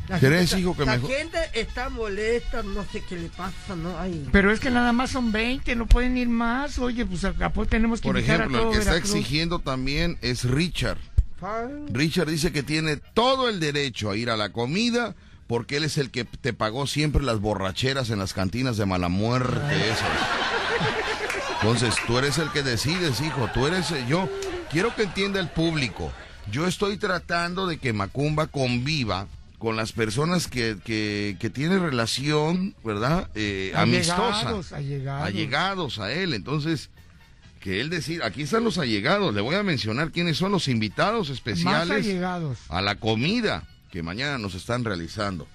La ¿Crees, gente- hijo, que la mejor- gente está molesta, no sé qué le pasa, ¿no? Ay. Pero es que nada más son 20, no pueden ir más. Oye, pues acá pues tenemos que Por ejemplo, a el que está exigiendo también es Richard. Richard dice que tiene todo el derecho a ir a la comida porque él es el que te pagó siempre las borracheras en las cantinas de mala muerte esas. Entonces, tú eres el que decides, hijo, tú eres eh, yo quiero que entienda el público. Yo estoy tratando de que Macumba conviva con las personas que, que, que tienen relación, ¿verdad? Eh, amistosa. Allegados a él. Entonces, que él decida, aquí están los allegados, le voy a mencionar quiénes son los invitados especiales allegados. a la comida que mañana nos están realizando,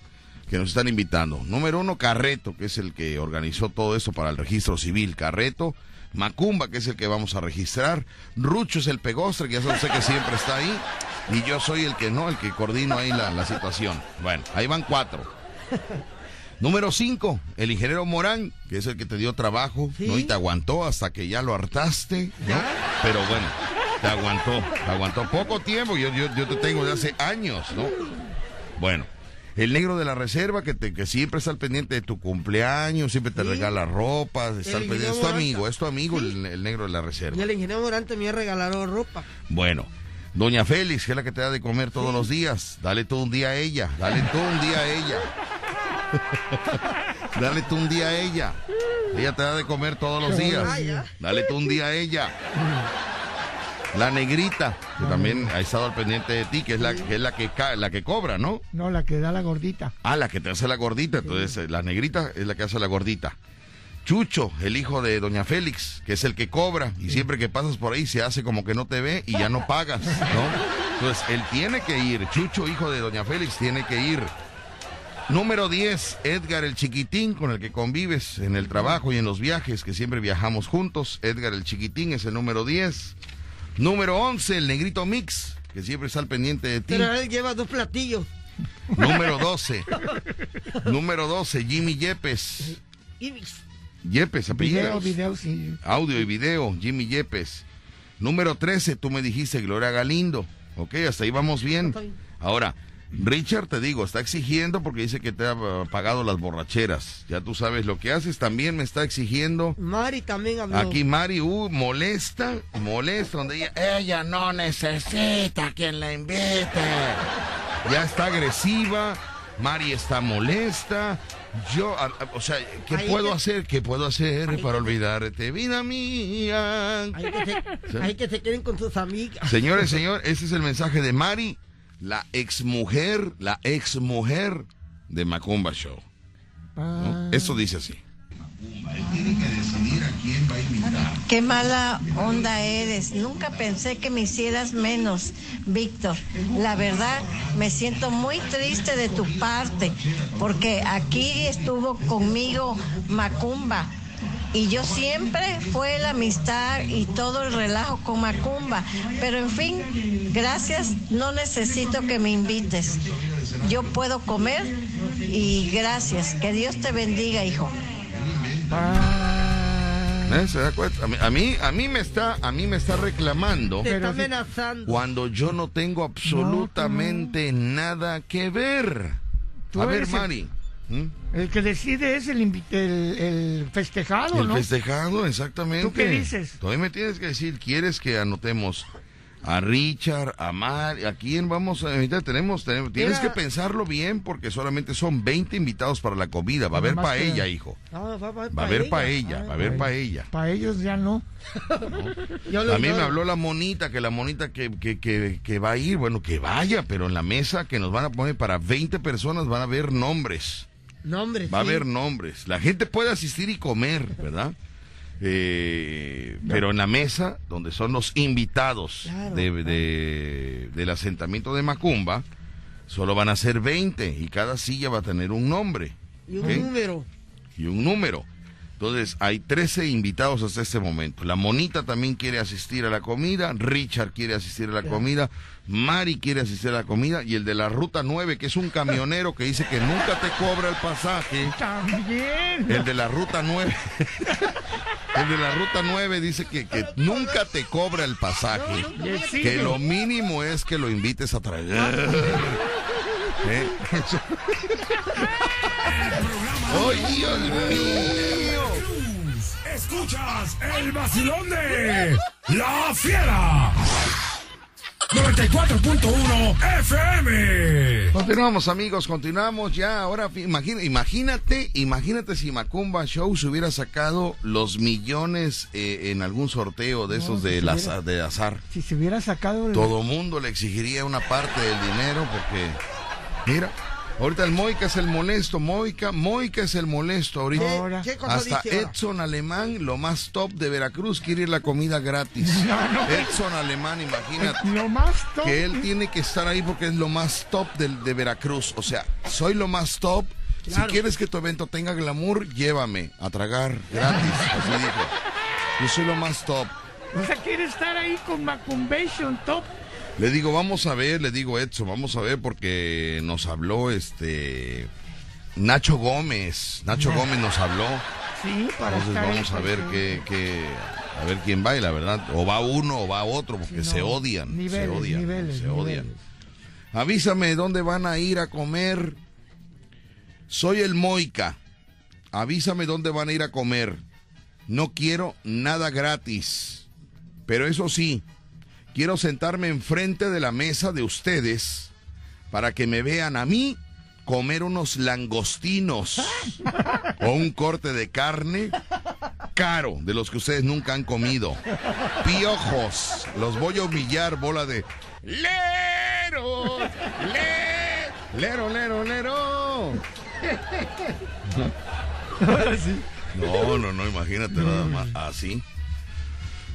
que nos están invitando. Número uno, Carreto, que es el que organizó todo esto para el registro civil. Carreto, Macumba, que es el que vamos a registrar. Rucho es el pegostre, que ya sabe usted que siempre está ahí. Y yo soy el que no, el que coordino ahí la, la situación. Bueno, ahí van cuatro. Número cinco, el ingeniero Morán, que es el que te dio trabajo, Sí. ¿no? Y te aguantó hasta que ya lo hartaste, ¿no? Pero bueno, te aguantó, te aguantó poco tiempo, yo, yo, yo te tengo de hace años, ¿no? Bueno, el negro de la reserva, que, te, que siempre está al pendiente de tu cumpleaños, siempre te Sí. regala ropa, está al pendiente, es tu amigo, Morán. es tu amigo el, el negro de la Y reserva. el ingeniero Morante me ha regalado ropa. Bueno, doña Félix, que es la que te da de comer todos los días, dale tú un día a ella, dale tú un día a ella. Dale tú un día a ella. Ella te da de comer todos los días. Dale tú un día a ella. La negrita, que también ha estado al pendiente de ti, que es la que, es la que, la que cobra, ¿no? No, la que da la gordita. Ah, la que te hace la gordita. Entonces, eh, la negrita es la que hace la gordita. Chucho, el hijo de Doña Félix, que es el que cobra. Y siempre que pasas por ahí se hace como que no te ve y ya no pagas, ¿no? Entonces, él tiene que ir. Chucho, hijo de Doña Félix, tiene que ir. Número 10, Edgar el chiquitín, con el que convives en el trabajo y en los viajes, que siempre viajamos juntos. Edgar el chiquitín es el número 10. Número 11, el negrito mix, que siempre está al pendiente de ti. Pero él lleva dos platillos. Número 12. Número 12, Jimmy Yepes. Yepes, Video, apellidos. video, sí. Audio y video, Jimmy Yepes. Número 13, tú me dijiste Gloria Galindo. Ok, hasta ahí vamos bien. Ahora, Richard, te digo, está exigiendo porque dice que te ha eh, pagado las borracheras. Ya tú sabes lo que haces. También me está exigiendo. Mari también habló. Aquí Mari, uh, molesta, molesta, donde ella, ella no necesita quien la invite. Ya está agresiva, Mari está molesta. Yo, a- a- o sea, ¿qué Ahí puedo hacer? ¿Qué puedo hacer para te- olvidarte, vida mía? Hay que, se, hay que se queden con sus amigas. Señores, señor, ese es el mensaje de Mari, la exmujer, la exmujer de Macumba Show. ¿no? Ah, Eso dice así. Él tiene que decidir a quién va a invitar. Qué mala onda eres. Nunca pensé que me hicieras menos, Víctor. La verdad, me siento muy triste de tu parte, porque aquí estuvo conmigo Macumba. Y yo siempre fue la amistad y todo el relajo con Macumba. Pero en fin, gracias, no necesito que me invites. yo puedo comer y gracias. Que Dios te bendiga, hijo. ¿Eh? ¿Se da cuenta? A mí, a mí, a mí me está, a mí me está reclamando Te está amenazando. cuando yo no tengo absolutamente nada que ver. Tú A ver, el- Mari. ¿Mm? El que decide es el, el, el festejado, El ¿no? festejado, exactamente. ¿Tú qué dices? Todavía me tienes que decir, ¿quieres que anotemos a Richard, a Mar, a quién vamos a invitar? Tenemos, tenemos- tienes que pensarlo bien porque solamente son 20 invitados para la comida. Va a haber paella, que- hijo. Ah, va, Va a haber paella, va a haber paella. Para ellos ya no. A mí me habló la monita, que la monita que, que, que, que va a ir, bueno, que vaya, pero en la mesa que nos van a poner para 20 personas van a haber nombres. Va a sí. haber nombres. La gente puede asistir y comer, ¿verdad? Eh, pero en la mesa, donde son los invitados Claro, de, claro. de- del asentamiento de Macumba, solo van a ser 20 y cada silla va a tener un nombre Y un número. y un número. Entonces, hay 13 invitados hasta este momento. La monita también quiere asistir a la comida, Richard quiere asistir a la comida, Mari quiere asistir a la comida y el de la ruta 9, que es un camionero que dice que nunca te cobra el pasaje. También. El de la ruta 9. El de la ruta 9 dice que, que nunca te cobra el pasaje. Que lo mínimo es que lo invites a tragar. ¿Eh? ¡Ay, Dios mío! Escuchas el vacilón de La Fiera. 94.1 FM. Continuamos amigos, continuamos ya. Ahora imagina- imagínate, imagínate si Macumba Show se hubiera sacado los millones eh, en algún sorteo de esos si de, la- hubiera- de azar. Si se hubiera sacado el... Todo mundo le exigiría una parte del dinero porque, mira, ahorita el Moica es el molesto, Moica, Moica es el molesto ahorita. ¿Qué, Ahora. qué cosa Hasta dice ahora? Edson Alemán, lo más top de Veracruz, quiere ir la comida gratis. Edson Alemán, imagínate. Lo más top. Que él tiene que estar ahí porque es lo más top de Veracruz. O sea, soy lo más top. Si quieres que tu evento tenga glamour, llévame a tragar gratis. Así dijo. Yo soy lo más top. O sea, quiere estar ahí con Macumbation Top. Le digo, vamos a ver, le digo Edson, vamos a ver porque nos habló este Nacho Gómez. Nacho Gómez nos habló. Sí, para Entonces vamos a ver qué, qué- a ver quién baila, ¿verdad? O va uno o va otro, porque se odian, Niveles, se odian, niveles, se odian. niveles. Avísame dónde van a ir a comer. Soy el Moica. Avísame dónde van a ir a comer. No quiero nada gratis. Pero eso sí, quiero sentarme enfrente de la mesa de ustedes para que me vean a mí comer unos langostinos o un corte de carne caro de los que ustedes nunca han comido. Piojos, los voy a humillar, bola de lero, le- lero, lero, lero. No, no, no, imagínate nada más así.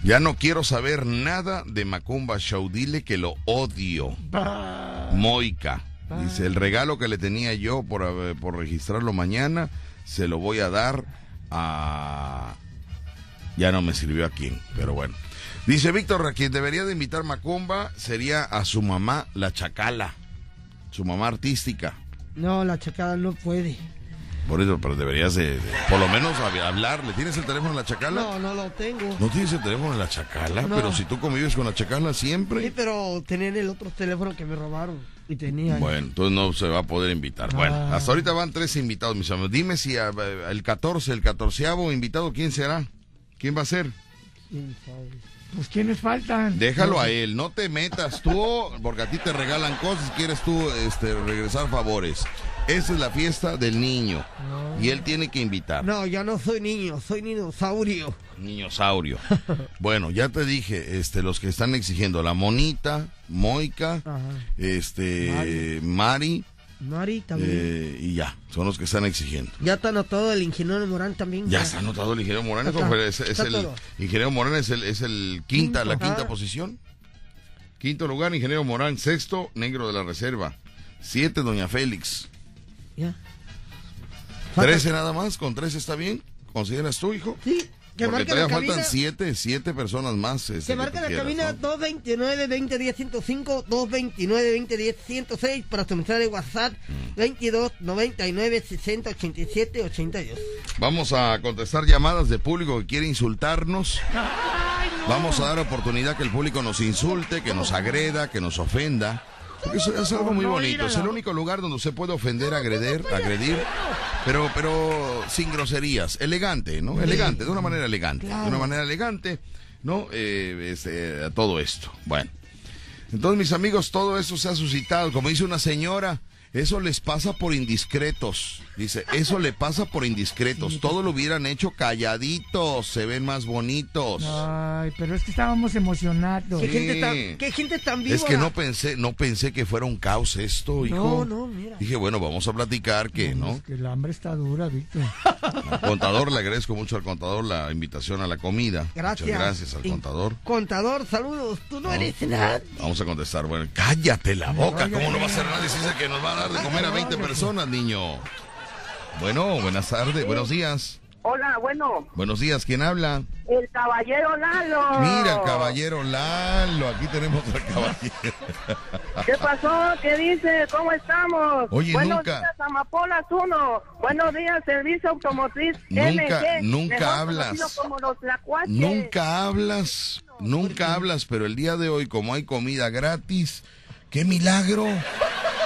Ya no quiero saber nada de Macumba Show. Dile que lo odio. Moica. Dice, el regalo que le tenía yo por, por registrarlo mañana, se lo voy a dar a... Ya no me sirvió a quién, pero bueno. Dice Víctor, a quien debería de invitar Macumba sería a su mamá, la Chacala. Su mamá artística. No, la chacada no puede. Por eso, pero deberías de, de- por lo menos hab- hablarle. ¿Tienes el teléfono de la Chacala? No, no lo tengo. ¿No tienes el teléfono de la Chacala? No. Pero si tú convives con la Chacala Sí, siempre. pero tener el otro teléfono que me robaron. Y tenía. Bueno, entonces no se va a poder invitar. Bueno, Ah. hasta ahorita van tres invitados, mis amigos. Dime si ah, el 14, el 14 invitado, ¿quién será? ¿Quién va a ser? ¿Quién sabe? Pues, ¿quiénes faltan? Déjalo a él, no te metas tú, porque a ti te regalan cosas, quieres tú este, regresar favores. Esa es la fiesta del niño. Y él tiene que invitar. No, yo no soy niño, soy dinosaurio. Niño saurio. Bueno, ya te dije, este, los que están exigiendo, la monita, Moica, Ajá. este, Mari, Mari también. eh, y ya, son los que están exigiendo. Ya está anotado el ingeniero Morán también. Ya está anotado el ingeniero Morán, Está, eso fue- es, es está el todo. ingeniero Morán es el, es el quinta, la quinta Ah. posición. Quinto lugar, ingeniero Morán, sexto, negro de la reserva. Siete, doña Félix. Ya. Falta- Trece nada más, con trece está bien. ¿Consideras tú, hijo? Sí, Que Porque marque la todavía faltan cabina. siete, siete personas más. este, Se que marca la quieras, cabina ¿no? 229 2010 105 229 2010 106 para tu mensaje de WhatsApp Mm. 22 99 60 87 82. Vamos a contestar llamadas de público que quiere insultarnos. Vamos a dar oportunidad que el público nos insulte, que nos agreda, que nos ofenda. Porque eso es algo muy bonito. Es el único lugar donde se puede ofender, agreder, agredir, pero, pero sin groserías. Elegante, ¿no? Elegante, de una manera elegante. De una manera elegante, ¿no? Eh, este, todo esto. Bueno. Entonces, mis amigos, todo esto se ha suscitado. Como dice una señora, eso les pasa por indiscretos. Dice, eso le pasa por indiscretos. Todo lo hubieran hecho calladitos, se ven más bonitos. Ay, pero es que estábamos emocionados. ¿Qué, Sí. gente tan, ¿Qué gente tan viva? Es que no pensé, no pensé que fuera un caos esto, hijo. No, no, mira. Dije, bueno, vamos a platicar que, ¿no? Es que el hambre está dura, Víctor. Al contador, le agradezco mucho al contador la invitación a la comida. Gracias. Muchas gracias al Y- contador. Contador, saludos. Tú no, eres nada. Vamos a contestar. Bueno, cállate la boca. ¿Cómo no va a ser nadie si dice que nos va a dar de comer a 20 personas, niño? Bueno, buenas tardes, buenos días. Hola, bueno, Buenos días, ¿quién habla? el caballero Lalo. Mira, el caballero Lalo, aquí tenemos al caballero. ¿Qué pasó? ¿Qué dice? ¿Cómo estamos? Oye, Buenos nunca- días, Amapolas 1. Buenos días, Servicio Automotriz Nunca- MG. nunca hablas. como los. Nunca hablas, nunca hablas, pero el día de hoy, como hay comida gratis, ¡qué milagro!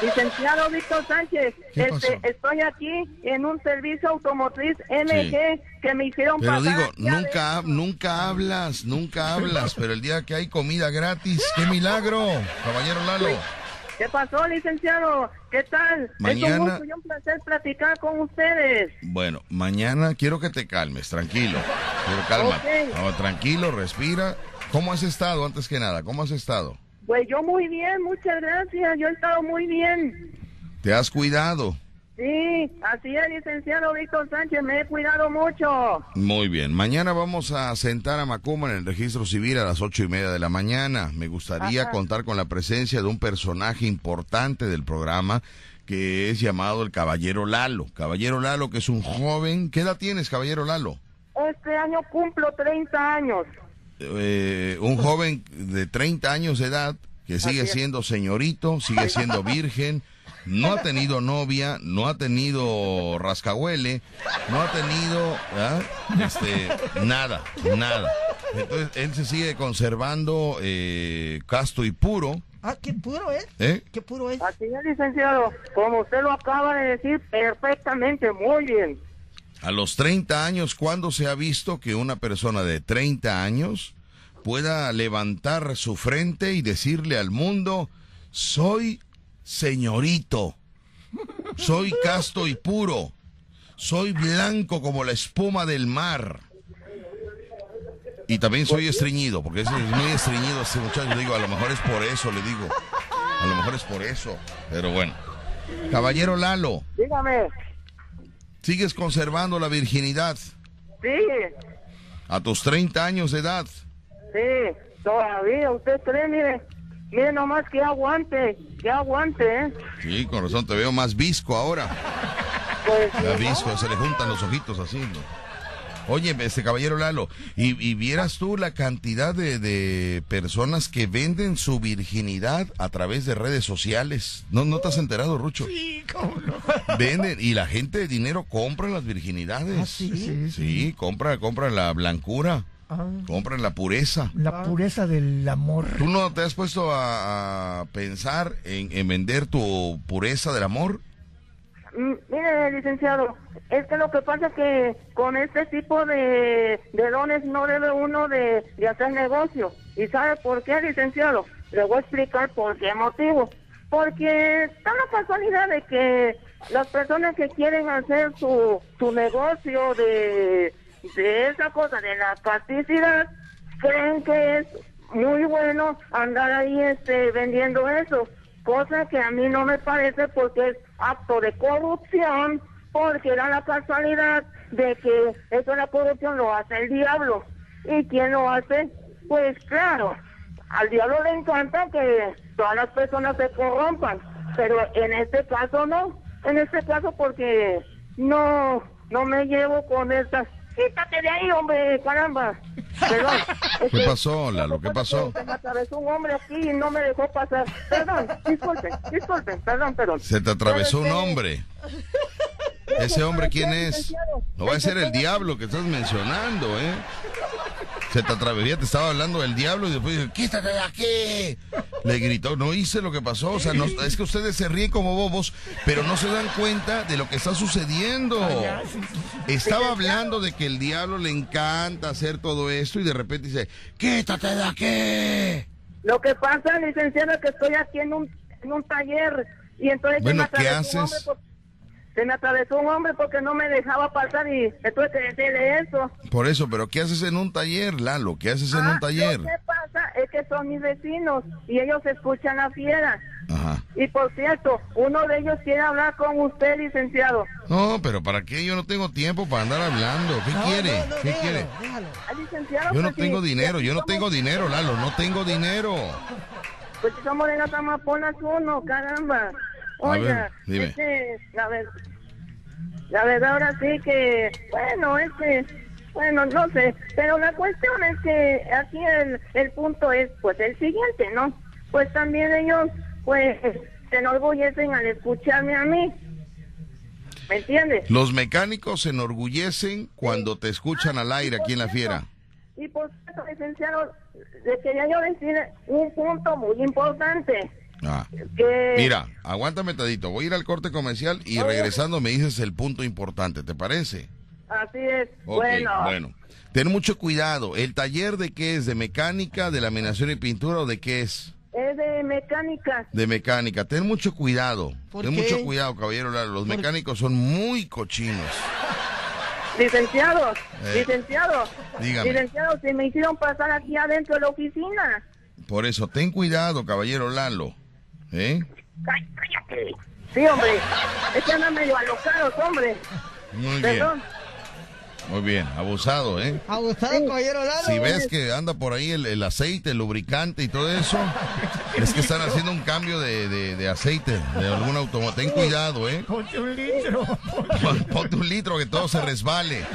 Licenciado Víctor Sánchez, ¿Qué este, estoy aquí en un servicio automotriz MG que me hicieron Pero pasar. digo, ya de- nunca, nunca hablas, nunca hablas, pero el día que hay comida gratis, ¡qué milagro! Caballero Lalo. ¿Qué pasó, licenciado? ¿Qué tal? Es Mañana- un gusto y un placer platicar con ustedes. Bueno, mañana quiero que te calmes, tranquilo. Quiero calma. Tranquilo, respira. ¿Cómo has estado antes que nada? ¿Cómo has estado? Pues yo muy bien, muchas gracias. Yo he estado muy bien. ¿Te has cuidado? Sí, así es, licenciado Víctor Sánchez. Me he cuidado mucho. Muy bien. Mañana vamos a sentar a Macuma en el registro civil a las ocho y media de la mañana. Me gustaría Ajá. contar con la presencia de un personaje importante del programa que es llamado el Caballero Lalo. Caballero Lalo, que es un joven. ¿Qué edad tienes, Caballero Lalo? Este año cumplo 30 años. Eh, un joven de 30 años de edad que sigue siendo señorito, sigue siendo virgen, no ha tenido novia, no ha tenido rascahuele, no ha tenido ¿verdad? este, nada, nada. Entonces él se sigue conservando eh, casto y puro. Ah, qué puro es. ¿eh? Qué puro es. Así es, licenciado. Como usted lo acaba de decir perfectamente, muy bien. A los 30 años, ¿cuándo se ha visto que una persona de 30 años pueda levantar su frente y decirle al mundo, soy señorito, soy casto y puro, soy blanco como la espuma del mar? Y también soy estreñido, porque es muy estreñido ese muchacho. Digo, a lo mejor es por eso, le digo. A lo mejor es por eso. Pero bueno. Caballero Lalo, Dígame. ¿Sigues conservando la virginidad? Sí, A tus 30 años de edad. sí. Todavía, usted cree, mire. Mire nomás que aguante, que aguante, ¿eh? Sí, con razón te veo más visco ahora. Pues Ya visco, se le juntan los ojitos así. ¿no? Oye, este caballero Lalo, y, y vieras tú la cantidad de, de personas que venden su virginidad a través de redes sociales. ¿No, no te has enterado, Rucho? Sí, cómo no. Venden y la gente de dinero compra las virginidades. ¿Ah, sí? Sí, Sí, compra, compra la blancura, Ah. compra la pureza. La pureza del amor. ¿Tú no te has puesto a, a pensar en, en vender tu pureza del amor? Mm, Mire, licenciado, es que lo que pasa es que con este tipo de, de dones no debe uno de, hacer negocio. ¿Y sabe por qué, licenciado? Le voy a explicar por qué motivo. Porque está la casualidad de que las personas que quieren hacer su, su negocio de, de esa cosa, de la casticidad, creen que es muy bueno andar ahí este vendiendo eso, cosa que a mí no me parece porque es acto de corrupción, porque da la casualidad de que eso la corrupción lo hace el diablo. ¿Y quién lo hace? Pues claro, al diablo le encanta que todas las personas se corrompan, pero en este caso no, en este caso porque no no me llevo con estas quítate de ahí, hombre, caramba. Perdón. ¿Qué pasó, Lalo? ¿Qué pasó? Se me atravesó un hombre aquí y no me dejó pasar. Perdón, disculpen, disculpen, perdón, perdón. Se te atravesó un Pero, hombre. ¿Ese hombre quién es? No va a ser el diablo que estás mencionando, ¿eh? Se te atravesó, te estaba hablando del diablo y después dice, quítate de aquí. Le gritó, no hice lo que pasó. O sea, no- es que ustedes se ríen como bobos, pero no se dan cuenta de lo que está sucediendo. Estaba hablando de que el diablo le encanta hacer todo esto y de repente dice, quítate de aquí. Lo que pasa, licenciado, es que estoy aquí en un, en un taller y entonces Bueno, me ¿qué haces? Se me atravesó un hombre porque no me dejaba pasar y tuve que decirle eso. Por eso, pero ¿qué haces en un taller, Lalo? ¿Qué haces en Ah, un taller? Lo que pasa es que son mis vecinos y ellos escuchan la fiera. Ajá. Y por cierto, uno de ellos quiere hablar con usted, licenciado. No, pero ¿para qué? Yo no tengo tiempo para andar hablando. ¿Qué quiere? ¿Qué quiere? Ah, licenciado, Yo no pues, tengo sí, dinero, yo no tengo dinero, Lalo, no tengo dinero. Pues si somos de amapolas uno, caramba. A Oiga, ver, dime. es que, la, ver- la verdad ahora sí que, bueno, es que, bueno, no sé, pero la cuestión es que aquí el, el punto es, pues, el siguiente, ¿no? Pues también ellos, pues, se enorgullecen al escucharme a mí. ¿Me entiendes? Los mecánicos se enorgullecen cuando te escuchan al aire aquí en la fiera. Y por cierto, licenciado, le quería yo decir un punto muy importante. Ah. Que Mira, aguántame tadito, voy a ir al corte comercial y regresando me dices el punto importante, ¿te parece? Así es. Bueno, bueno. Ten mucho cuidado. ¿El taller de qué es? ¿De mecánica, de laminación y pintura o de qué es? es de mecánica. De mecánica. Ten mucho cuidado. ¿Por Ten qué? mucho cuidado, caballero. Lalo. Los mecánicos son muy cochinos. Licenciado, Eh, licenciado. dígame. Licenciado, se me hicieron pasar aquí adentro de la oficina. Por eso, ten cuidado, caballero Lalo. ¿Eh? Cá- Cállate. Sí, hombre. Es que andan medio alocados, hombre. Muy bien. Perdón. Muy bien. Abusado, ¿eh? Abusado, caballero Lalo. Si ves que anda por ahí el, el aceite, el lubricante y todo eso, es que están haciendo un cambio de, de- de aceite de algún automóvil. Ten cuidado, ¿eh? Ponte un litro. Pon- Ponte un litro que todo se resbale.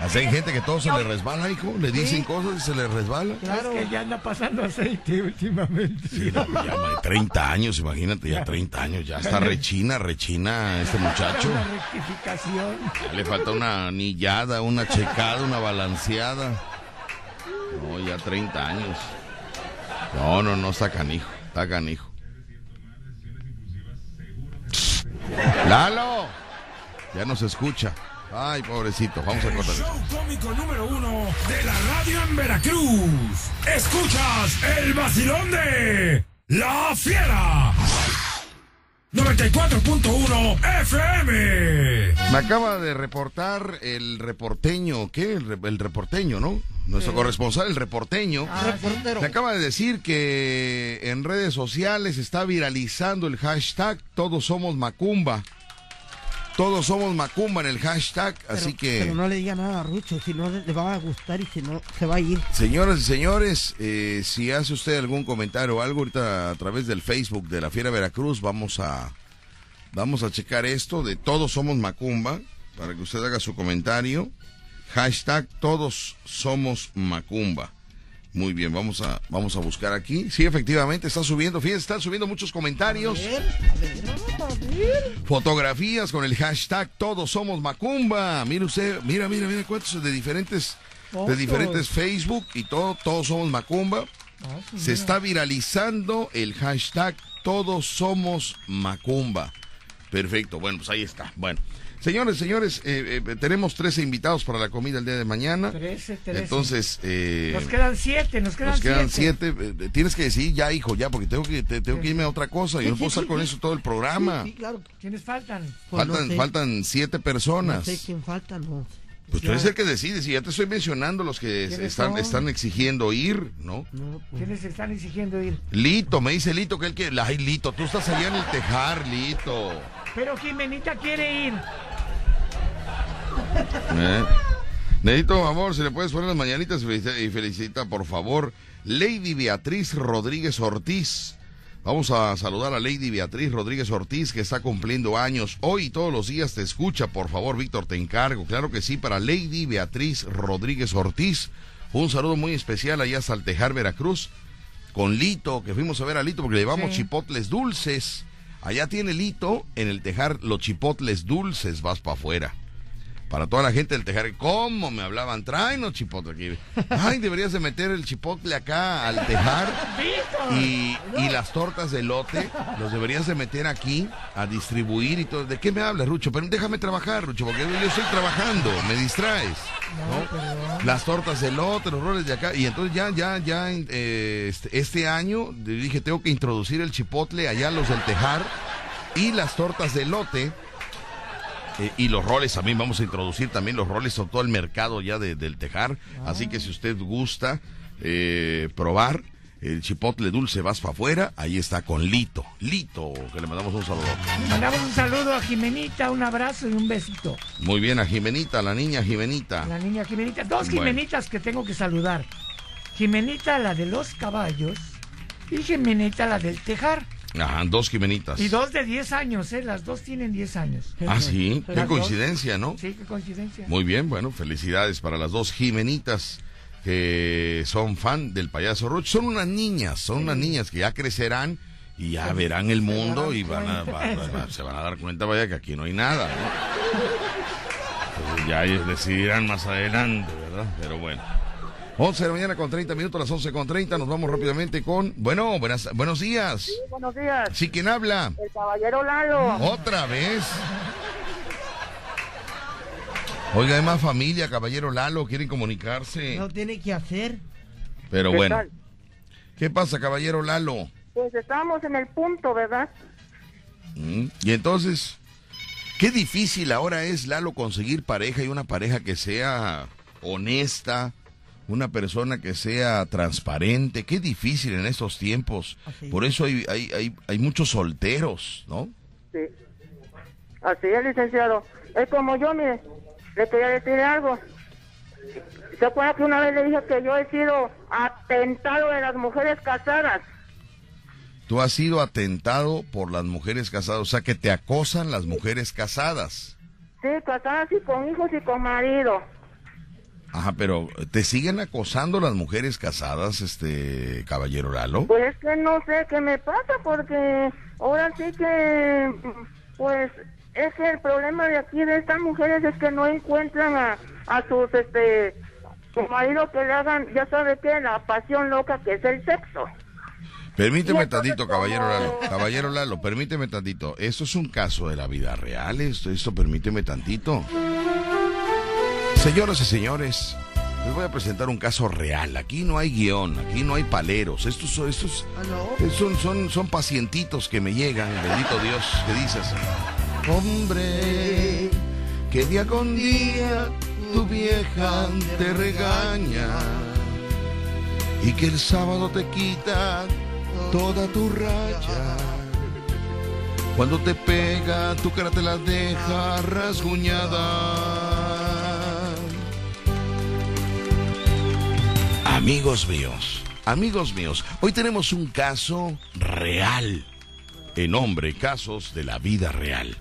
Así hay gente que todo se le resbala, hijo. Le dicen cosas y se le resbala. Claro. Es que ya anda pasando aceite últimamente. Sí, no, ya ma- 30 años, imagínate, ya 30 años. Ya está rechina, rechina este muchacho. Una rectificación. Le falta una anillada, una checada, una balanceada. No, ya 30 años. No, no, no, está canijo, está canijo. ¡Lalo! Ya no se escucha. Ay, pobrecito, vamos a El cortar. show cómico número uno de la radio en Veracruz. Escuchas el vacilón de La Fiera. 94.1 FM. Me acaba de reportar el reporteño, ¿qué? El, re- el reporteño, ¿no? Nuestro corresponsal, el reporteño. Reportero. Me acaba de decir que en redes sociales está viralizando el hashtag Todos somos Macumba. Todos somos Macumba en el hashtag, así que... Pero no le diga nada a Rucho, si no le le va a gustar y si no, se va a ir. Señoras y señores, eh, si hace usted algún comentario o algo ahorita a través del Facebook de la Fiera Veracruz, vamos a vamos a checar esto de Todos Somos Macumba para que usted haga su comentario. Hashtag Todos Somos Macumba. Muy bien, vamos a vamos a buscar aquí. Sí, efectivamente está subiendo. Fíjense, están subiendo muchos comentarios. Fotografías con el hashtag Todos Somos Macumba. Mire usted, mira, mira, mira cuántos de diferentes de diferentes Facebook y todo, todos somos Macumba. Se está viralizando el hashtag Todos somos Macumba. Perfecto, bueno, pues ahí está. Bueno, señores, señores, eh, eh, tenemos 13 invitados para la comida el día de mañana. 13, 13. Entonces, eh, Nos quedan siete, nos quedan nos quedan siete. siete. Eh, Tienes que decir ya, hijo, ya, porque tengo que, te- tengo que irme a otra cosa. Yo no puedo estar con eso todo el programa. Sí, claro. ¿Quiénes faltan? Pues no Faltan, sé. faltan siete No personas. sé quién falta, no. Pues tú eres el que decides y ya te estoy mencionando los que ¿Quiénes están, son? están exigiendo ir, ¿no? ¿Quiénes están exigiendo ir? Lito, me dice Lito que él que... Ay, Lito, tú estás allá en el tejar, Lito. Pero Jimenita quiere ir. ¿Eh? Necesito, amor, si le puedes poner las mañanitas y felicita, y felicita, por favor, Lady Beatriz Rodríguez Ortiz. Vamos a saludar a Lady Beatriz Rodríguez Ortiz, que está cumpliendo años. Hoy y todos los días te escucha, por favor, Víctor, te encargo. Claro que sí, para Lady Beatriz Rodríguez Ortiz. Un saludo muy especial allá a Saltejar, Veracruz, con Lito, que fuimos a ver a Lito porque le llevamos Sí. chipotles dulces. Allá tiene Lito, en el Tejar, los chipotles dulces, vas para afuera. Para toda la gente del Tejar, ¿cómo me hablaban? Tráenos chipotle aquí. Ay, deberías de meter el chipotle acá al Tejar. Y, y las tortas de lote los deberías de meter aquí a distribuir y todo. ¿De qué me hablas, Rucho? Pero déjame trabajar, Rucho, porque yo estoy trabajando, me distraes. ¿no? Las tortas de lote, los roles de acá. Y entonces ya, ya, ya, eh, este, este año dije, tengo que introducir el chipotle allá, los del Tejar, y las tortas de lote. Eh, y los roles también, vamos a introducir también los roles a todo el mercado ya de- del Tejar. Así que si usted gusta eh, probar el chipotle dulce, vas para afuera, ahí está con Lito. Lito, que le mandamos un saludo. Mandamos un saludo a Jimenita, un abrazo y un besito. Muy bien, a Jimenita, la niña Jimenita. La niña Jimenita. Dos Bueno. Jimenitas que tengo que saludar. Jimenita, la de los caballos. Y Jimenita, la del tejar. Ajá, dos Jimenitas. Y dos de 10 años, ¿eh? Las dos tienen 10 años. Ah, sí, qué dos. coincidencia, ¿no? Sí, qué coincidencia. Muy bien, bueno, felicidades para las dos Jimenitas que son fan del payaso Roach. Son unas niñas, son unas niñas que ya crecerán y ya verán el mundo y van a, va- va- se van a dar cuenta, vaya, que aquí no hay nada, ¿no? Entonces ya ellos decidirán más adelante, ¿verdad? Pero bueno. 11 de la mañana con 30 minutos, las 11 con 30, nos vamos rápidamente con... Bueno, buenas, buenos días. Buenos días. ¿Sí quién habla? El caballero Lalo. ¿Otra vez? Oiga, hay más familia, caballero Lalo, quieren comunicarse. No tiene que hacer. Pero ¿Qué bueno. tal? ¿Qué pasa, caballero Lalo? Pues estamos en el punto, ¿verdad? Mm, Y entonces, qué difícil ahora es, Lalo, conseguir pareja y una pareja que sea honesta, una persona que sea transparente. Qué difícil en estos tiempos. Así. Por eso hay, hay, hay, hay muchos solteros, ¿no? Sí. Así es, licenciado. Es como yo, mire, le quería decir algo. ¿Se acuerda que una vez le dije que yo he sido atentado de las mujeres casadas? Tú has sido atentado por las mujeres casadas, o sea que te acosan las mujeres casadas. Sí, casadas y con hijos y con marido. Ajá, pero ¿te siguen acosando las mujeres casadas, este caballero Lalo? Pues es que no sé qué me pasa porque ahora sí que, pues, es que el problema de aquí de estas mujeres es que no encuentran a, a sus, este, su marido que le hagan, ya sabe qué, la pasión loca que es el sexo. Permíteme tantito, caballero Lalo. Caballero Lalo, permíteme tantito. Esto es un caso de la vida real, esto, esto permíteme tantito. Señoras y señores, les voy a presentar un caso real. Aquí no hay guion, aquí no hay paleros. Estos, son- estos no. son, son, son pacientitos que me llegan, bendito Dios, que dices, hombre, que día con día tu vieja te regaña y que el sábado te quita toda tu raya. Cuando te pega, tu cara te la deja rasguñada. Amigos míos, amigos míos, hoy tenemos un caso real. En nombre, casos de la vida real.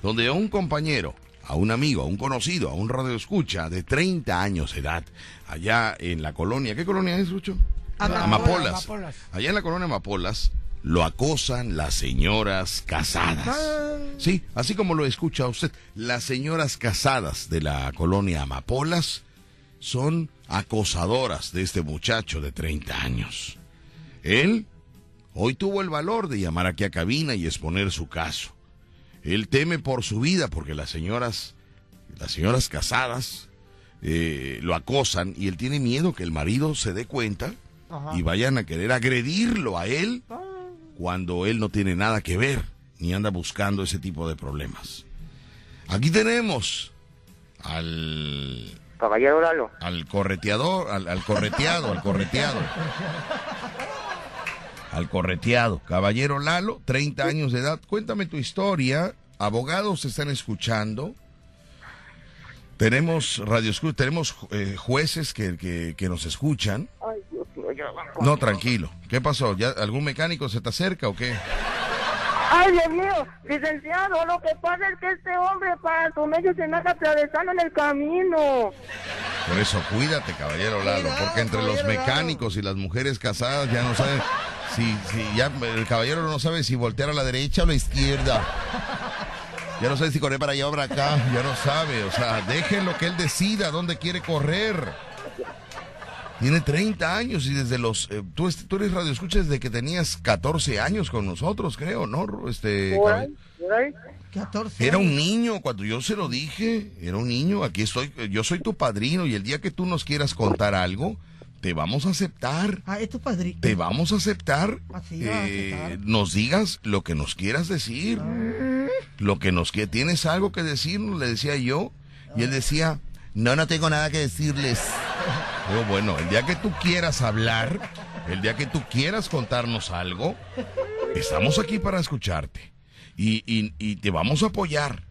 Donde a un compañero, a un amigo, a un conocido, a un radioescucha de 30 años de edad, allá en la colonia, ¿qué colonia es, Lucho? Amapolas. Amapolas. Amapolas. Allá en la colonia Amapolas lo acosan las señoras casadas. Sí, así como lo escucha usted, las señoras casadas de la colonia Amapolas son acosadoras de este muchacho de 30 años. Él hoy tuvo el valor de llamar aquí a cabina y exponer su caso. Él teme por su vida porque las señoras, las señoras casadas eh, lo acosan y él tiene miedo que el marido se dé cuenta Ajá. y vayan a querer agredirlo a él cuando él no tiene nada que ver ni anda buscando ese tipo de problemas. Aquí tenemos al, Caballero Lalo. al correteador, al, al correteado, al correteado. Al correteado. Caballero Lalo, 30 años de edad. Cuéntame tu historia. Abogados están escuchando. Tenemos radio tenemos eh, jueces que, que, que nos escuchan. Ay, Dios mío, yo. No, tranquilo. ¿Qué pasó? ¿Ya algún mecánico se te acerca o qué? Ay, Dios mío, licenciado, lo que pasa es que este hombre para su medio se me anda atravesando en el camino. Por eso, cuídate, caballero Lalo, porque entre los mecánicos y las mujeres casadas ya no saben si, si ya el caballero no sabe si voltear a la derecha o a la izquierda. Ya no sabe si correr para allá o para acá, ya no sabe, o sea, déjenlo que él decida dónde quiere correr. Tiene 30 años y desde los... eh, tú, tú eres radio escuchas desde que tenías 14 años con nosotros, creo, ¿no? Este, Por ahí, por ahí. 14 Era un niño, cuando yo se lo dije, era un niño, aquí estoy, yo soy tu padrino y el día que tú nos quieras contar algo, te vamos a aceptar, Ah, es tu padrino. te vamos a aceptar, Así va a eh, aceptar. nos digas lo que nos quieras decir, lo que nos que tienes algo que decirnos, le decía yo, y él decía, no, no tengo nada que decirles. Pero bueno, el día que tú quieras hablar, el día que tú quieras contarnos algo, estamos aquí para escucharte. Y, y, y te vamos a apoyar.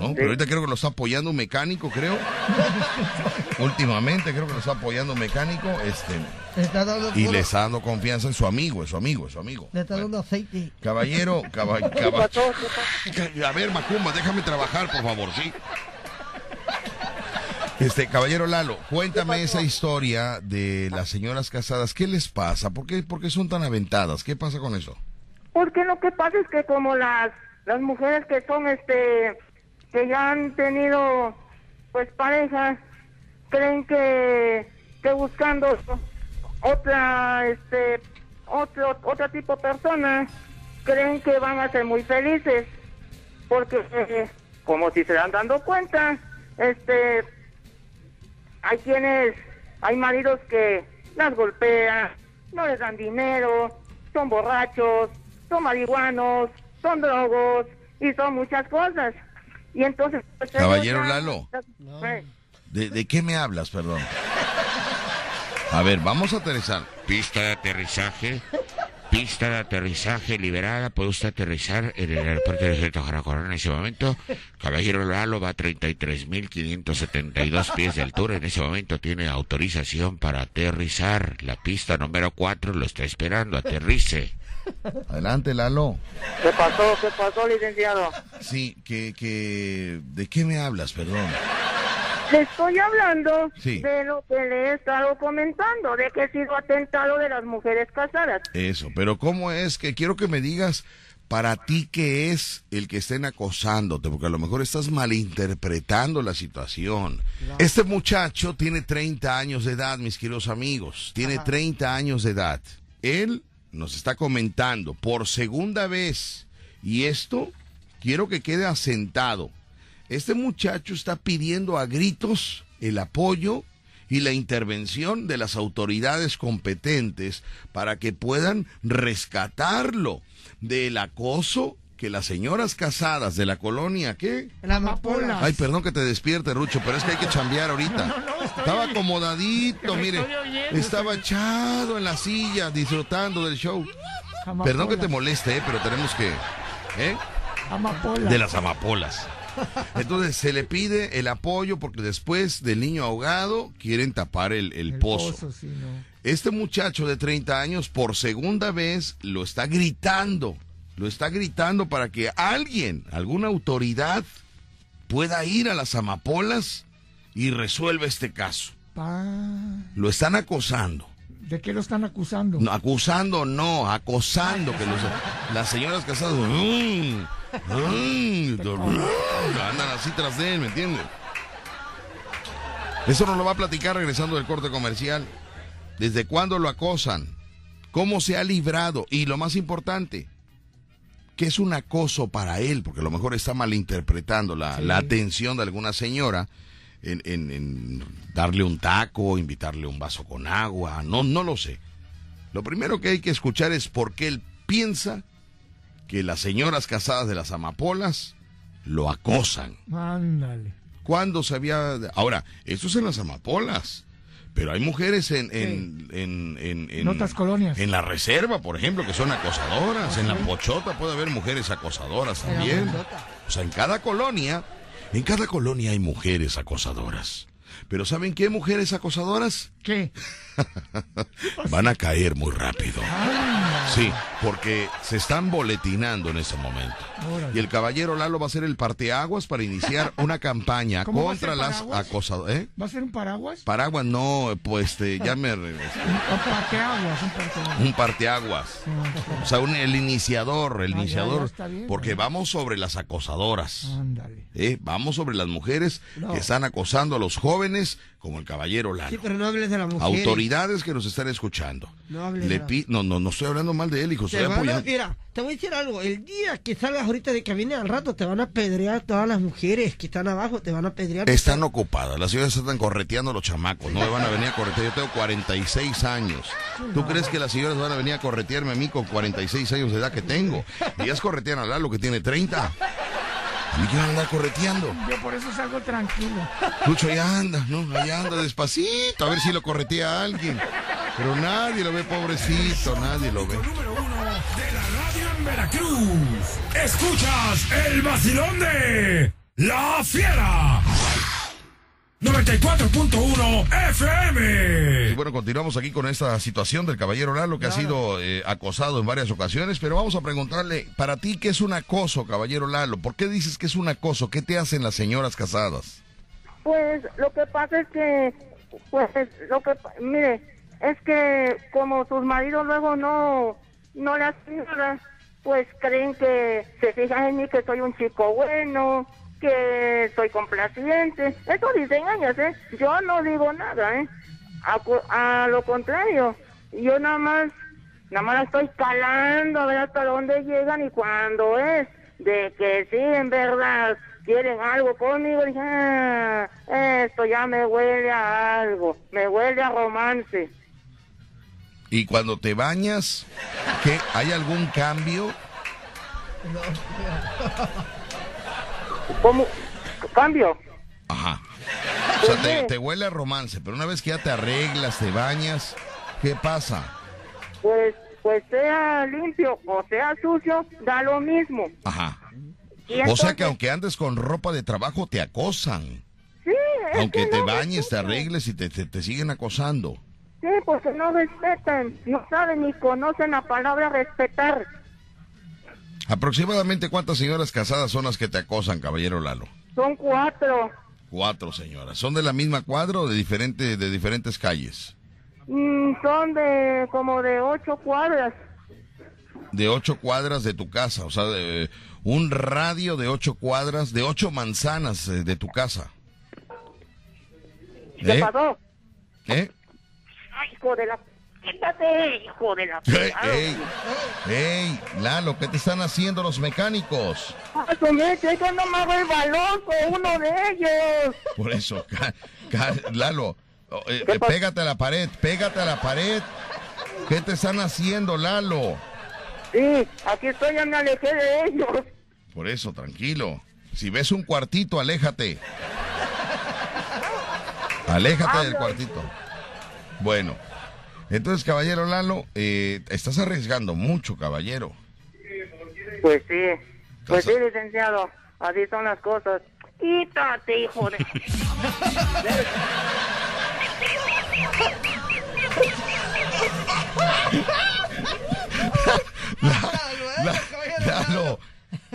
¿no? Pero ahorita creo que lo está apoyando un mecánico, creo. Últimamente creo que lo está apoyando un mecánico. Este, Le está dando, y le está dando confianza en su amigo, en su amigo, en su amigo. le está dando aceite. Caballero, caba- ¿Qué caba- pasó? ¿Qué pasó? a ver, Macumba, déjame trabajar, por favor, ¿sí? Este, caballero Lalo, cuéntame esa historia de las señoras casadas. ¿Qué les pasa? ¿Por qué, por qué son tan aventadas? ¿Qué pasa con eso? Porque lo que pasa es que como las las mujeres que son este que ya han tenido pues parejas creen que que buscando otra este otro otro tipo de persona creen que van a ser muy felices porque eh, como si se dan dando cuenta este hay quienes hay maridos que las golpean no les dan dinero son borrachos son marihuanos son drogos y son muchas cosas y entonces pues, Caballero ellos Lalo. ¿De, de qué me hablas, perdón? A ver, vamos a aterrizar. Pista de aterrizaje. Pista de aterrizaje liberada. Puede usted aterrizar en el aeropuerto de Gerto Jaracorán en ese momento. Caballero Lalo va a 33.572 pies de altura. En ese momento tiene autorización para aterrizar. La pista número 4 lo está esperando. Aterrice. Adelante, Lalo. ¿Qué pasó? ¿Qué pasó, licenciado? Sí, que, que... ¿De qué me hablas, perdón? Le estoy hablando Sí. de lo que le he estado comentando, de que he sido atentado de las mujeres casadas. Eso, pero ¿cómo es que quiero que me digas para ti qué es el que estén acosándote? Porque a lo mejor estás malinterpretando la situación. Este muchacho tiene 30 años de edad, mis queridos amigos. Tiene 30 años de edad. Él nos está comentando por segunda vez. Y esto quiero que quede asentado. Este muchacho está pidiendo a gritos el apoyo y la intervención de las autoridades competentes para que puedan rescatarlo del acoso que las señoras casadas de la colonia, ¿qué? La amapola. Ay, perdón que te despierte, Rucho, pero es que hay que chambear ahorita. Estaba acomodadito, mire. Estaba echado en la silla disfrutando del show. Perdón que te moleste, eh, pero tenemos que... ¿eh? Amapola. de las amapolas. Entonces se le pide el apoyo porque después del niño ahogado quieren tapar el, el El pozo. pozo, sí, no. Este muchacho de 30 años por segunda vez lo está gritando, lo está gritando para que alguien, alguna autoridad pueda ir a las amapolas y resuelva este caso. Pa- Lo están acosando. ¿De qué lo están acusando? No, acusando no, acosando que los, las señoras casadas mm, mm, andan así tras de él, ¿me entiendes? Eso nos lo va a platicar regresando del corte comercial. ¿Desde cuándo lo acosan? ¿Cómo se ha librado? Y lo más importante, ¿qué es un acoso para él? Porque a lo mejor está malinterpretando la, la atención de alguna señora en, en- en darle un taco, invitarle un vaso con agua, no, no lo sé. Lo primero que hay que escuchar es por qué él piensa que las señoras casadas de las amapolas lo acosan. Ándale. ¿Cuándo se había...? Ahora, eso es en las amapolas. Pero hay mujeres en... en, en, en- en- En otras colonias. En la reserva, por ejemplo, que son acosadoras. En la pochota puede haber mujeres acosadoras también. O sea, en cada colonia, en cada colonia hay mujeres acosadoras. Pero ¿saben qué mujeres acosadoras? ¿Qué? Van a caer muy rápido. Sí, porque se están boletinando en ese momento. Órale. Y el caballero Lalo va a ser el parteaguas para iniciar una campaña ¿Cómo va a contra las acosadoras. ¿Eh? ¿Va a ser un paraguas? Paraguas no, pues este, ya me regresé. Un parteaguas, un parteaguas. Un parteaguas. O sea, un- el iniciador, el Ah, iniciador. ya, está bien, porque vamos sobre las acosadoras. Ándale. ¿eh? Vamos sobre las mujeres No. que están acosando a los jóvenes, como el caballero Lalo. Sí, pero no hables de la mujer. Autoridades que nos están escuchando. No hables Le pi- no, no, no estoy hablando mal de él, hijo. Te Estoy van a- apoyando. mira, te voy a decir algo. El día que salgas ahorita de cabina al rato, te van a apedrear todas las mujeres que están abajo, te van a apedrear. Están ocupadas, las señoras están correteando a los chamacos, no me van a venir a corretear, yo tengo 46 años. ¿Tú crees que las señoras van a venir a corretearme a mí con 46 años de edad que tengo? Ellas corretean a Lalo que tiene 30. ¿A mí qué van a andar correteando? Yo por eso salgo tranquilo. Lucho allá anda, ¿no? Allá anda despacito, a ver si lo corretea a alguien. Pero nadie lo ve, pobrecito, nadie lo ve. Número uno de la radio en Veracruz. Escuchas el vacilón de La Fiera. 94.1 Y FM. bueno, continuamos aquí con esta situación del caballero Lalo que ha sido eh, acosado en varias ocasiones, pero vamos a preguntarle, para ti, ¿qué es un acoso, caballero Lalo? ¿Por qué dices que es un acoso? ¿Qué te hacen las señoras casadas? Pues lo que pasa es que, pues lo que, mire, es que como sus maridos luego no, no le hacen nada, pues creen que se fijan en mí que soy un chico bueno, que soy complaciente. Eso dicen ellas, ¿eh? Yo no digo nada, ¿eh? A, lo contrario, yo nada más, nada más estoy calando a ver hasta dónde llegan y cuando es de que sí, en verdad, quieren algo conmigo, dije, ah, esto ya me huele a algo, me huele a romance. Y cuando te bañas, ¿qué? ¿Hay algún cambio? ¿Cómo? ¿Cambio? Ajá. O sea, te, te huele a romance, pero una vez que ya te arreglas, te bañas, ¿qué pasa? Pues, pues sea limpio o sea sucio, da lo mismo. Ajá. O sea que aunque andes con ropa de trabajo, te acosan. Sí, es Aunque que te no bañes, te arregles y te, te, te siguen acosando. Sí, porque no respetan, no saben ni conocen la palabra respetar. Aproximadamente cuántas señoras casadas son las que te acosan, caballero Lalo. Son cuatro. Cuatro señoras. ¿Son de la misma cuadra o de, diferente, de diferentes calles? Mm, son de como de ocho cuadras. De ocho cuadras de tu casa. O sea, de, un radio de ocho cuadras, de ocho manzanas eh, de tu casa. ¿Qué ¿Eh? pasó? ¿Eh? Ay, hijo de la... Quítate, hijo de la... ¡Ey, ey! ¡Ey! Lalo, ¿qué te están haciendo los mecánicos? Ah, su mecha, es que no me hago el baloso, uno de ellos. Por eso, ca- ca- Lalo, oh, eh, ¿Qué eh, pégate a la pared, pégate a la pared. ¿Qué te están haciendo, Lalo? Sí, aquí estoy, ya me alejé de ellos. Por eso, tranquilo. Si ves un cuartito, aléjate. Aléjate del cuartito. Bueno, entonces, caballero Lalo, eh, estás arriesgando mucho, caballero. Pues sí, pues sí, licenciado, así son las cosas. Quítate, hijo de... La- Lalo.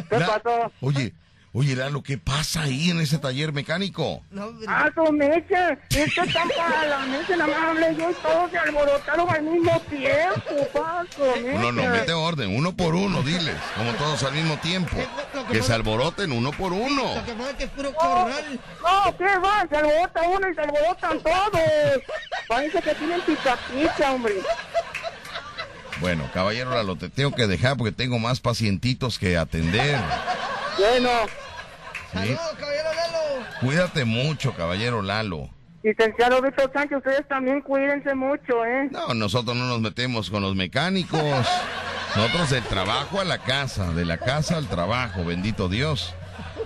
¿Qué La- pasó? Oye, oye, Lalo, ¿qué pasa ahí en ese taller mecánico? Ah, su mecha, esto está para la mecha, nada más hablé yo y todos se alborotaron al mismo tiempo, paso, No, no, mete orden, uno por uno, diles, como todos al mismo tiempo. Que se alboroten uno por uno. Lo que pasa es que es puro corral. No, ¿qué va? Se alborota uno y se alborotan todos. Parece que tienen pica pica, hombre. Bueno, caballero Lalo, te tengo que dejar porque tengo más pacientitos que atender. Bueno, ¿sí? Cuídate mucho, caballero Lalo. licenciado Víctor Sánchez, ustedes también cuídense mucho, ¿eh? No, nosotros no nos metemos con los mecánicos. Nosotros del trabajo a la casa, de la casa al trabajo, bendito Dios.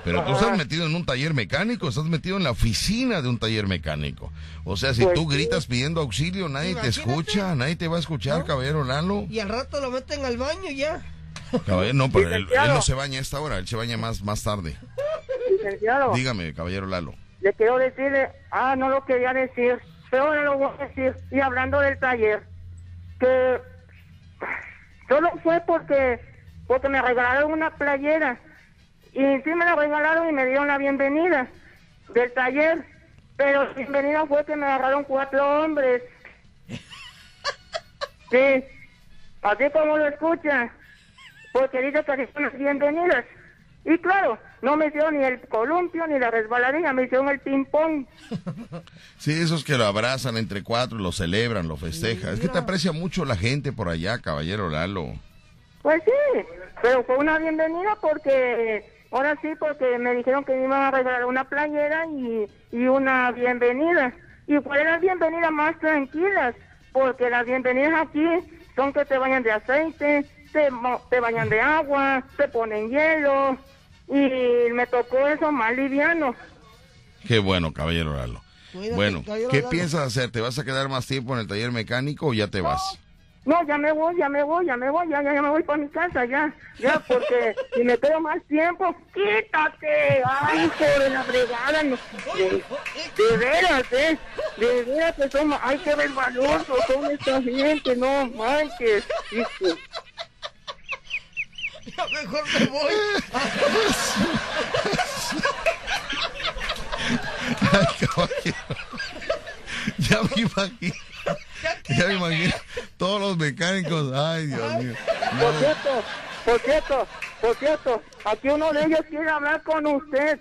Pero tú estás metido en un taller mecánico, estás metido en la oficina de un taller mecánico. O sea, si Pues tú sí. gritas pidiendo auxilio, nadie te escucha, nadie te va a escuchar, caballero Lalo. Y al rato lo meten al baño ya. Caballero, no, pero él, no se baña a esta hora, él se baña más, más tarde. Licenciado, Dígame, caballero Lalo. le quiero decirle, ah, no lo quería decir, pero ahora lo voy a decir. Y hablando del taller, que solo fue porque, porque me regalaron una playera. Y sí me la regalaron y me dieron la bienvenida del taller. Pero la bienvenida fue que me agarraron cuatro hombres. Sí, así como lo escuchan. Porque dice que son las bienvenidas. Y claro, no me hicieron ni el columpio ni la resbaladilla, me hicieron el ping-pong. Sí, esos que lo abrazan entre cuatro, lo celebran, lo festejan. Es que te aprecia mucho la gente por allá, caballero Lalo. Pues sí, pero fue una bienvenida porque, ahora sí, porque me dijeron que me iban a regalar una playera y, y una bienvenida. Y fueron las bienvenidas más tranquilas, porque las bienvenidas aquí son que te bañan de aceite, te, mo- te bañan de agua, te ponen hielo, y me tocó eso más liviano. Qué bueno, caballero Lalo. Cuídate, Bueno, caballero ¿qué Lalo. piensas hacer? ¿Te vas a quedar más tiempo en el taller mecánico o ya te vas? No, ya me voy, ya me voy, ya me voy, ya, ya, ya me voy para mi casa, ya, ya, porque si me quedo más tiempo, quítate, ay, hijo de la fregada, no, de, de veras, eh, de veras que somos, ay, qué resbalosos son esta gente, no manches, hijo. Ya mejor me voy. Ay, caballero. Ya me imagino. Ya me imagino. Todos los mecánicos. Ay, Dios mío. Por No. cierto, por cierto, por cierto, aquí uno de ellos quiere hablar con usted.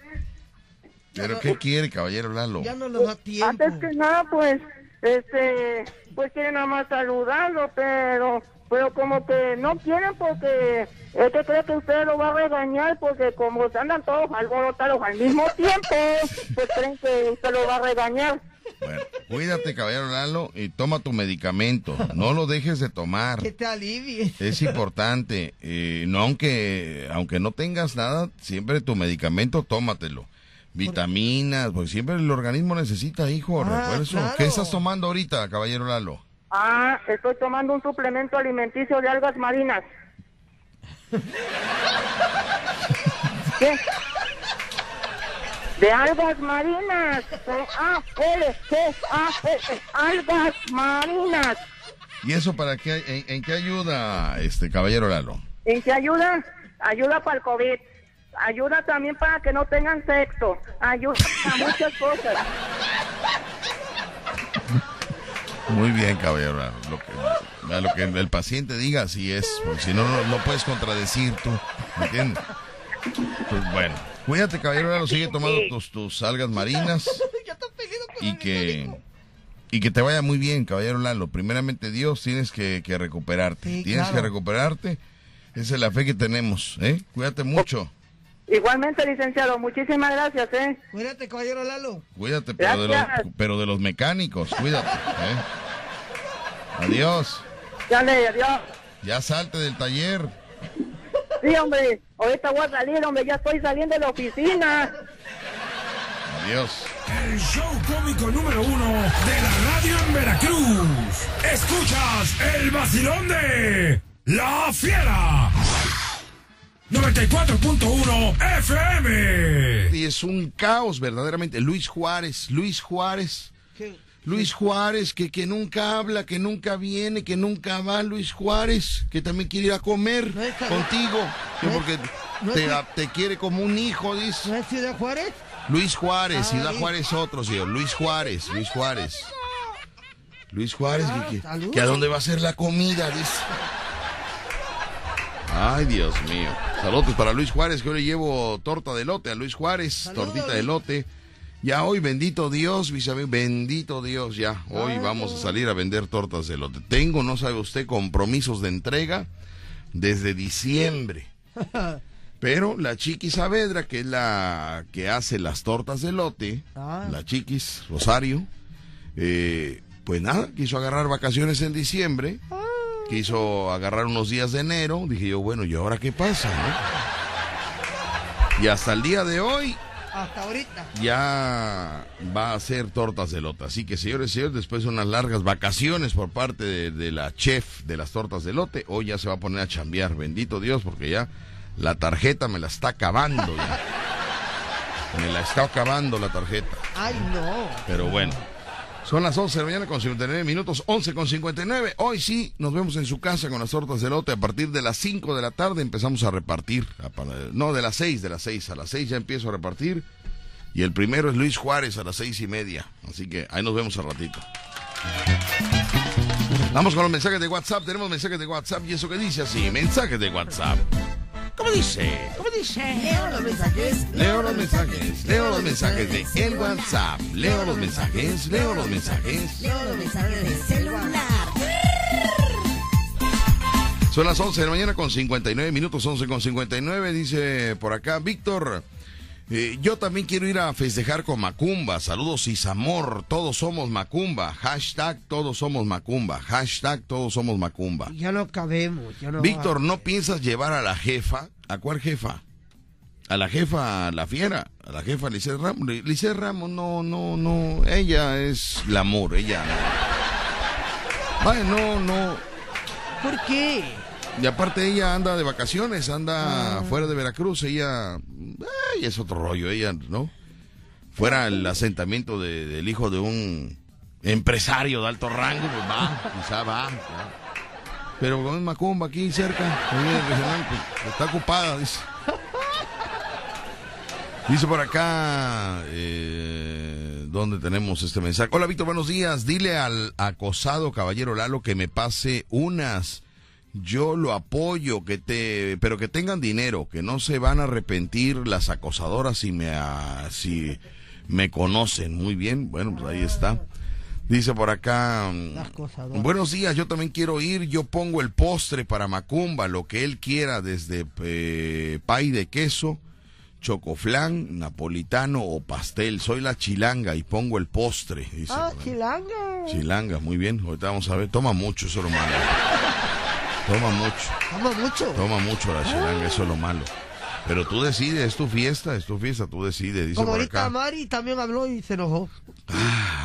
¿Pero qué quiere, caballero Lalo? Ya no nos da tiempo. Antes que nada, pues, este, pues quieren nada más saludarlo, pero, pero como que no quieren porque es que cree que usted lo va a regañar porque como se andan todos alborotados al mismo tiempo, pues creen que usted lo va a regañar. Bueno, cuídate, caballero Lalo, y toma tu medicamento. No lo dejes de tomar. Que te alivie. Es importante. eh, no aunque aunque no tengas nada, siempre tu medicamento tómatelo. Vitaminas, porque siempre el organismo necesita, hijo. Ah, claro. ¿Qué estás tomando ahorita, caballero Lalo? Ah, estoy tomando un suplemento alimenticio de algas marinas. ¿Qué? De algas marinas. A, L, G, A, algas marinas. ¿Y eso para qué? ¿En, en qué ayuda, este caballero Lalo? ¿En qué ayuda? Ayuda para el COVID. Ayuda también para que no tengan sexo. Ayuda a muchas cosas. Muy bien, caballero Lalo. Lo que, lo que el paciente diga, así es. Porque si no, no, no puedes contradecir tú. ¿Me entiendes? Pues bueno, cuídate, caballero Lalo. Sigue tomando tus, tus algas marinas. y que y que te vaya muy bien, caballero Lalo. Primeramente Dios, tienes que, que recuperarte. Sí, tienes claro. que recuperarte. Esa es la fe que tenemos, ¿eh? Cuídate mucho. Igualmente, licenciado, muchísimas gracias, ¿eh? Cuídate, caballero Lalo. Cuídate, pero de, los, Gracias. pero de los mecánicos, cuídate. ¿eh? Adiós. Dale, adiós. Ya salte del taller. Sí, hombre, ahorita voy a salir, hombre, ya estoy saliendo de la oficina. Adiós. El show cómico número uno de la radio en Veracruz. Escuchas el vacilón de La Fiera. 94.1 FM. Y es un caos, verdaderamente. Luis Juárez, Luis Juárez. Luis Juárez, que, que nunca habla, que nunca viene, que nunca va, Luis Juárez, que también quiere ir a comer contigo, que porque no te, es- te quiere como un hijo, dice. ¿No es Ciudad Juárez? Luis Juárez, Ah, Ciudad. Juárez otro, señor. Luis Juárez, Luis Juárez. Luis Juárez, que- que, que a dónde va a ser la comida, dice. Ay, Dios mío. Saludos para Luis Juárez, que hoy le llevo torta de lote a Luis Juárez, tortita de lote. Ya hoy, bendito Dios, mis amigos, bendito Dios, ya. Hoy vamos a salir a vender tortas de lote. Tengo, no sabe usted, compromisos de entrega desde diciembre. Pero la Chiqui Saavedra, que es la que hace las tortas de lote, Ah. la Chiquis Rosario, eh, pues nada, quiso agarrar vacaciones en diciembre, quiso agarrar unos días de enero, dije yo, bueno, ¿y ahora qué pasa? no? Y hasta el día de hoy Hasta ahorita. ya va a hacer tortas de lote. Así que, señores y señores, después de unas largas vacaciones por parte de, de la chef de las tortas de lote, hoy ya se va a poner a chambear. Bendito Dios, porque ya la tarjeta me la está acabando. ya. Me la está acabando la tarjeta. Ay, no. Pero bueno. Son las 11 de la mañana con 59 minutos, 11 con 59. Hoy sí, nos vemos en su casa con las tortas de lote. A partir de las 5 de la tarde empezamos a repartir. A No, de las 6, de las 6. A las 6 ya empiezo a repartir. Y el primero es Luis Juárez a las 6 y media. Así que ahí nos vemos al ratito. Vamos con los mensajes de WhatsApp. Tenemos mensajes de WhatsApp y eso que dice así. Mensajes de WhatsApp. ¿Cómo dice? ¿Cómo dice? Leo los mensajes. Leo los mensajes, leo los mensajes de el WhatsApp, leo los mensajes, leo los mensajes. Leo los mensajes de celular. Son las 11 de la mañana con 59 minutos, 11 con 59, dice por acá Víctor. Eh, yo también quiero ir a festejar con Macumba. Saludos Isamor. Todos somos Macumba. Hashtag todos somos Macumba. Hashtag todos somos Macumba. Ya no cabemos. Ya no Víctor, ¿no piensas llevar a la jefa? ¿A cuál jefa? A la jefa, la fiera, a la jefa Lice Ramos. Lice Ramos, no, no, no. Ella es el amor, ella. Vaya, no, no. ¿Por qué? Y aparte ella anda de vacaciones, anda fuera de Veracruz, ella, ay, es otro rollo, ella, ¿no? Fuera el asentamiento de- del hijo de un empresario de alto rango, pues va, quizá va. Pero con Macumba aquí cerca, ahí pues, está ocupada, dice. Dice por acá, eh, ¿dónde tenemos este mensaje? Hola Víctor, buenos días. Dile al acosado caballero Lalo que me pase unas. Yo lo apoyo, que te, pero que tengan dinero, que no se van a arrepentir las acosadoras si me, ah, si me conocen. Muy bien, bueno, pues ahí está. Dice por acá, mm, buenos días, yo también quiero ir, yo pongo el postre para Macumba, lo que él quiera, desde eh, pay de queso, chocoflán, napolitano o pastel. Soy la chilanga y pongo el postre. Dice Ah, chilanga. Chilanga, muy bien. Ahorita vamos a ver. Toma mucho, eso es lo malo. Toma mucho. Toma mucho. Toma mucho la chilanga, eso es lo malo. Pero tú decides, es tu fiesta, es tu fiesta, tú decides. Dice Como ahorita acá. Mari también habló y se enojó.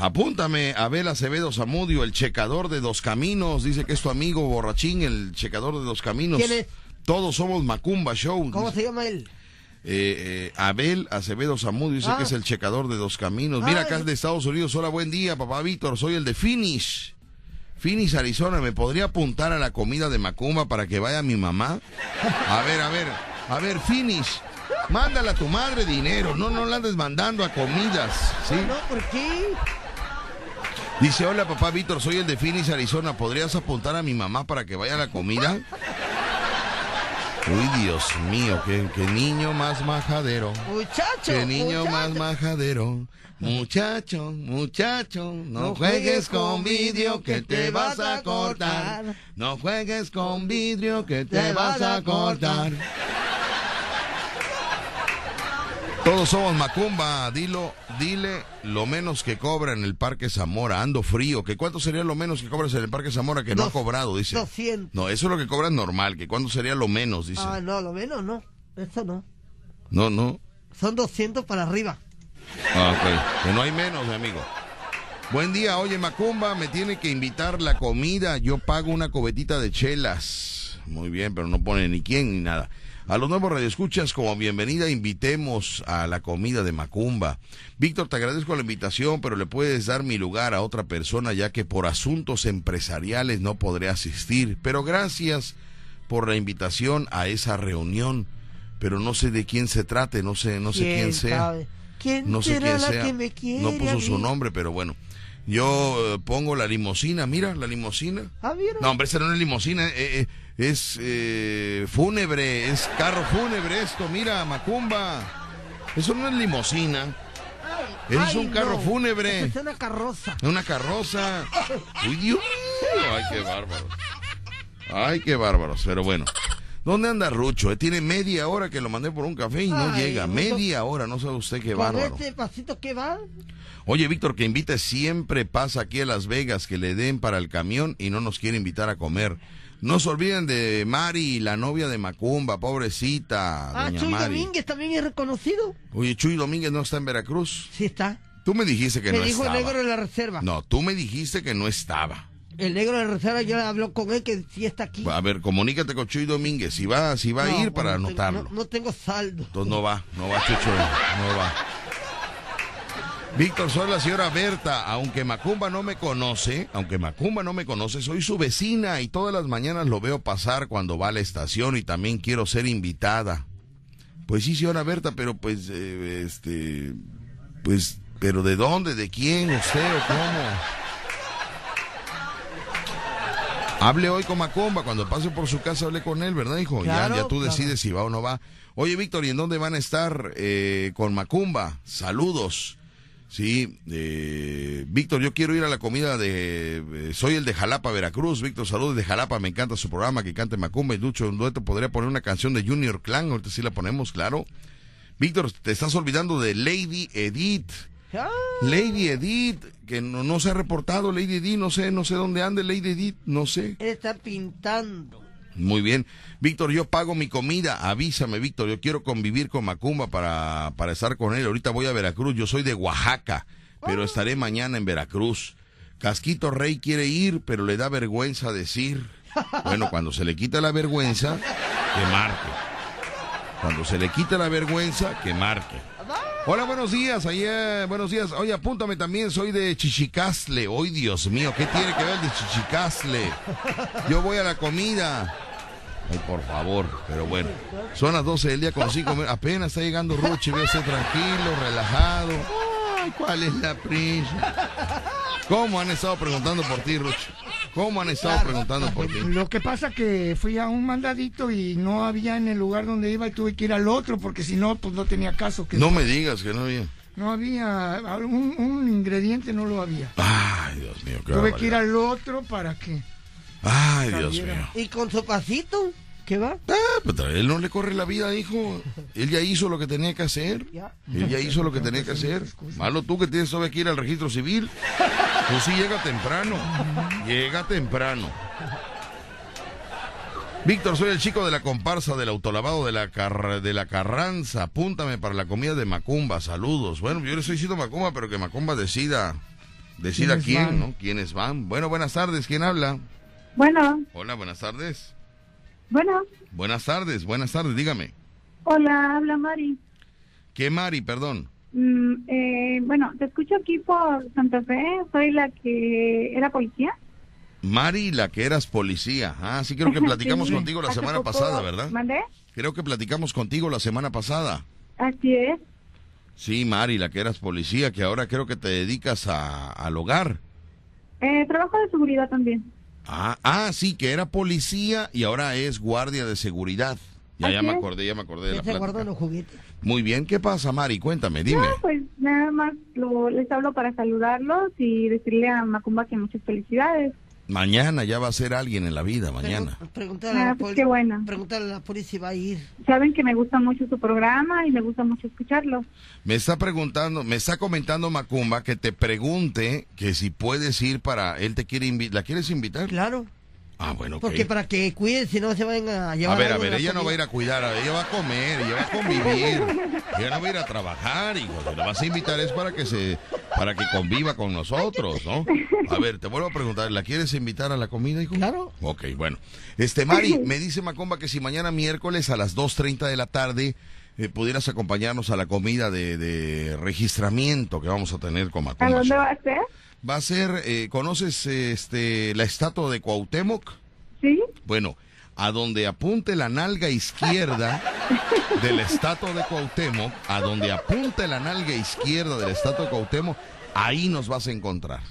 Apúntame, Abel Acevedo Zamudio, el checador de dos caminos. Dice que es tu amigo borrachín, el checador de dos caminos. ¿Quién es? Todos somos Macumba Show. ¿Cómo Dice, se llama él? eh, eh, Abel Acevedo Zamudio dice Ah. que es el checador de dos caminos. Mira acá Ay. de Estados Unidos. Hola, buen día, papá Víctor. Soy el de Phoenix. Phoenix, Arizona. ¿Me podría apuntar a la comida de Macumba para que vaya mi mamá? A ver, a ver, a ver, Phoenix. Mándale a tu madre dinero, no, no la andes mandando a comidas, ¿sí? No, ¿por qué? Dice, hola papá Víctor, soy el de Phoenix, Arizona. ¿Podrías apuntar a mi mamá para que vaya a la comida? Uy, Dios mío, qué, qué niño más majadero. Muchacho. Qué niño muchacho. más majadero. Muchacho, muchacho, no juegues con vidrio que te vas a cortar. No juegues con vidrio que te vas a cortar. Todos somos Macumba, dilo, dile lo menos que cobra en el Parque Zamora, ando frío, que cuánto sería lo menos que cobras en el Parque Zamora que no ha cobrado, dice. 200. No, eso es lo que cobras normal, que cuánto sería lo menos, dice. Ah, no, lo menos no. Eso no. No, no. Son 200 para arriba. Ah, ok. Que no hay menos, mi amigo. Buen día, oye Macumba, me tiene que invitar la comida, yo pago una cobetita de chelas. Muy bien, pero no pone ni quién ni nada. A los nuevos radioescuchas, como bienvenida, invitemos a la comida de Macumba. Víctor, te agradezco la invitación, pero le puedes dar mi lugar a otra persona, ya que por asuntos empresariales no podré asistir. Pero gracias por la invitación a esa reunión. Pero no sé de quién se trate, no sé, no sé quién sea. sabe? ¿Quién No sé quién sea. quiere No puso su nombre, pero bueno. Yo eh, pongo la limosina, mira, la limosina. Ah. No, hombre, esa no es limosina, eh, eh, es eh, fúnebre, es carro fúnebre esto, mira, Macumba. Eso no es limosina, eso es un carro no. fúnebre, Es una carroza. una carroza. Uy, Dios ay, qué bárbaro. Ay, qué bárbaros, pero bueno. ¿Dónde anda Rucho? Eh, Tiene media hora que lo mandé por un café y no Ay, llega. Media hora, no sabe usted qué bárbaro. este pasito que va. Oye, Víctor, que invite siempre pasa aquí a Las Vegas, que le den para el camión y no nos quiere invitar a comer. No se olviden de Mari, la novia de Macumba, pobrecita, Ah, doña Chuy Mari. Domínguez también es reconocido. Oye, Chuy Domínguez no está en Veracruz. Sí está. Tú me dijiste que Me no dijo estaba. el negro de la reserva. No, tú me dijiste que no estaba. El negro de la reserva ya habló con él que sí está aquí. A ver, comunícate con Chuy Domínguez. Si va, si va a ir para tengo- anotarlo. No, no tengo saldo. Entonces no va, no va, Chucho, no va. Víctor, soy la señora Berta. Aunque Macumba no me conoce, aunque Macumba no me conoce, soy su vecina y todas las mañanas lo veo pasar cuando va a la estación y también quiero ser invitada. Pues sí, señora Berta, pero pues, eh, este, pues, pero ¿de dónde? ¿De quién? ¿Usted o cómo? Hable hoy con Macumba, cuando pase por su casa hable con él, ¿verdad, hijo? Claro, ya, ya tú claro. decides si va o no va. Oye, Víctor, ¿y en dónde van a estar eh, con Macumba? Saludos. Sí, eh, Víctor, yo quiero ir a la comida de... eh, soy el de Jalapa, Veracruz. Víctor, saludos de Jalapa, me encanta su programa, que cante Macumba y Ducho un dueto. Podría poner una canción de Junior Clan, ahorita sí la ponemos, claro. Víctor, te estás olvidando de Lady Edith. Ah, Lady Edith, que no, no se ha reportado, Lady Edith, no sé, no sé dónde ande Lady Edith, no sé. Está pintando. Muy bien. Víctor, yo pago mi comida. Avísame, Víctor. Yo quiero convivir con Macumba para, para estar con él. Ahorita voy a Veracruz. Yo soy de Oaxaca, pero estaré mañana en Veracruz. Casquito Rey quiere ir, pero le da vergüenza decir. Bueno, cuando se le quita la vergüenza, que marque. Cuando se le quita la vergüenza, que marque. Hola, buenos días. Ayer, buenos días. Oye, apúntame también. Soy de Chichicastle. Hoy, Dios mío, ¿qué tiene que ver de Chichicastle? Yo voy a la comida. Ay, por favor, pero bueno. Son las 12 del día con 5 minutos. Apenas está llegando Ruchi. Voy a ser tranquilo, relajado. Ay, ¿cuál es la prisa? ¿Cómo han estado preguntando por ti, Ruchi? ¿Cómo han estado preguntando por ti? Lo que pasa que fui a un mandadito y no había en el lugar donde iba y tuve que ir al otro porque si no, pues no tenía caso. Que No me digas que no había. No había, un, un ingrediente no lo había. Ay, Dios mío, qué Tuve que ir al otro para que... Ay, Dios mío. ¿Y con su pasito? ¿Qué va? Ah, pues él no le corre la vida, hijo. Él ya hizo lo que tenía que hacer. Ya. Él ya hizo lo que tenía que hacer. Malo tú que tienes todavía que ir al registro civil. Tú sí llega temprano. Llega temprano. Víctor, soy el chico de la comparsa del autolavado de la, Car- de la Carranza. Apúntame para la comida de Macumba. Saludos. Bueno, yo le estoy diciendo Macumba, pero que Macumba decida. Decida ¿Quiénes quién, van? ¿no? ¿Quiénes van? Bueno, buenas tardes. ¿Quién habla? Bueno, Hola, buenas tardes. bueno, Buenas tardes, buenas tardes, dígame. hola, habla Mari. ¿Qué Mari, perdón? Mm, eh, bueno, te escucho aquí por Santa Fe, soy la que era policía. Mari, la que eras policía. Ah, sí, creo que platicamos Sí, contigo la semana poco- pasada, ¿verdad? ¿Mandé? Creo que platicamos contigo la semana pasada. Así es. Sí, Mari, la que eras policía, que ahora creo que te dedicas a, al hogar. Eh, trabajo de seguridad también. Ah, ah, sí, que era policía y ahora es guardia de seguridad. Ya, ya me acordé, ya me acordé de la se guardan plática. los juguetes. Muy bien, ¿qué pasa, Mari? Cuéntame, dime. No, pues nada más lo- les hablo para saludarlos y decirle a Macumba que muchas felicidades. Mañana ya va a ser alguien en la vida, mañana. Pregun- Pregúntale a Ah, la pues poli. qué bueno. Pregúntale a la poli si va a ir. Saben que me gusta mucho su programa y me gusta mucho escucharlo. Me está preguntando, me está comentando Macumba que te pregunte que si puedes ir para, él te quiere invitar, ¿la quieres invitar? Claro. Ah, bueno. Porque para que cuiden, si no se vayan a A llevar. ver, a algo de ver, la ella no va a ir a cuidar, a ver, ella va a comer, ella va a convivir. Ella no va a ir a trabajar, hijo. Lo vas a invitar es para que se, para que conviva con nosotros, ¿no? A ver, te vuelvo a preguntar, ¿la quieres invitar a la comida, hijo? Claro. Ok, bueno. Este, Mari, me dice Macumba que si mañana miércoles a las 2.30 de la tarde eh, pudieras acompañarnos a la comida de, de registramiento que vamos a tener con ¿A Macumba. dónde va a ser? Va a ser, eh, ¿conoces este, la estatua de Cuauhtémoc? Sí. Bueno, a donde apunte la nalga izquierda de la estatua de Cuauhtémoc, a donde apunte la nalga izquierda de la estatua de Cuauhtémoc, ahí nos vas a encontrar.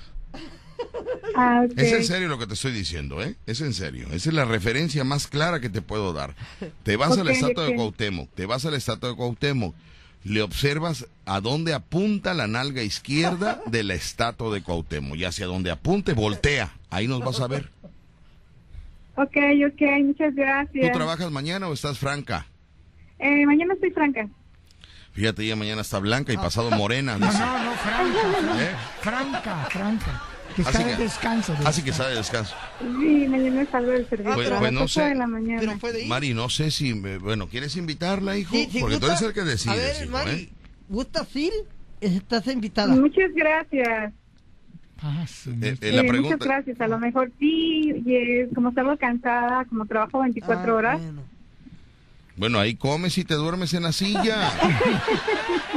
Ah. Es en serio lo que te estoy diciendo, ¿eh? Es en serio. Esa es la referencia más clara que te puedo dar. Te vas a la estatua de. Cuauhtémoc, te vas a la estatua de Cuauhtémoc, le observas a dónde apunta la nalga izquierda de la estatua de Cuauhtémoc y hacia donde apunte voltea. Ahí nos vas a ver. Ok, ok, muchas ¿Tú gracias. trabajas mañana o estás franca? Eh, mañana estoy franca. Fíjate, ella mañana está blanca y pasado morena. No, no, no, franca. ¿Eh? Franca, franca. Que Así está de que- descanso. de- Así que sale de descanso. Sí, mañana salgo del servicio Pues- a las pues no 8 sé. de la mañana. Pero puede ir. Mari, no sé si, me- bueno, ¿quieres invitarla, hijo? Sí, sí, Porque tú gusta- eres el que decides, A ver, hijo, Mari, ¿eh? ¿gusta ir? Estás invitada. Muchas gracias. Ah, sí. Eh, eh, Eh, la muchas pregunta, gracias. A lo mejor sí, y, como salgo cansada, como trabajo 24 Ah, horas, bueno. Bueno, ahí comes y te duermes en la silla.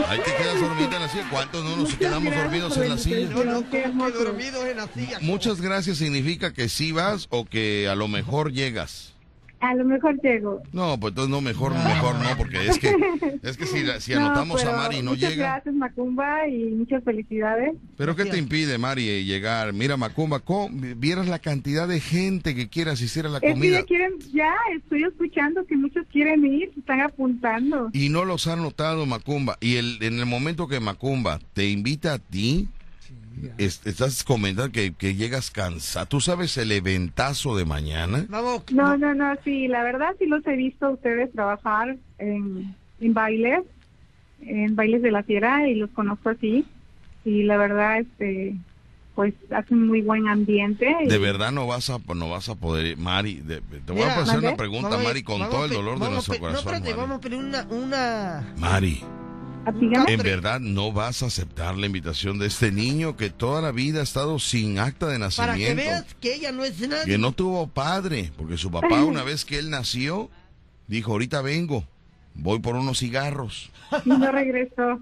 Ahí te quedas dormida en la silla. ¿Cuántos no nos quedamos dormidos en la silla? No, no, dormidos en la silla. Muchas gracias significa que sí vas o que a lo mejor llegas. A lo mejor llego. No, pues entonces no, mejor, mejor no, porque es que, es que si, si No, anotamos a Mari y no muchas llega. gracias, Macumba, y muchas felicidades. ¿Pero qué te impide, Mari, llegar? Mira, Macumba, ¿cómo- vieras la cantidad de gente que quiere asistir a la Es que comida ya quieren, ya estoy escuchando que muchos quieren ir, se están apuntando. y no los han notado, Macumba. Y el, en el momento que Macumba te invita a ti, es- estás comentando que, que llegas cansado. ¿Tú sabes el eventazo de mañana? Vamos. No, no, no, sí, la verdad sí los he visto a ustedes trabajar en, en bailes, en bailes de la fiera y los conozco así. Y la verdad, este, pues hacen muy buen ambiente. y- De verdad no vas a no vas a poder, Mari. de- te voy Mira, a hacer una ¿mande? pregunta, Vamos Mari, con todo el dolor de nuestro corazón. No, espérate, Mari. vamos a pedir una, una... Mari, dígame. en verdad no vas a aceptar la invitación de este niño que toda la vida ha estado sin acta de Para que nacimiento. veas que ella no es nadie. que no tuvo padre, porque su papá una vez que él nació, dijo, ahorita vengo, voy por unos cigarros. Y no regresó.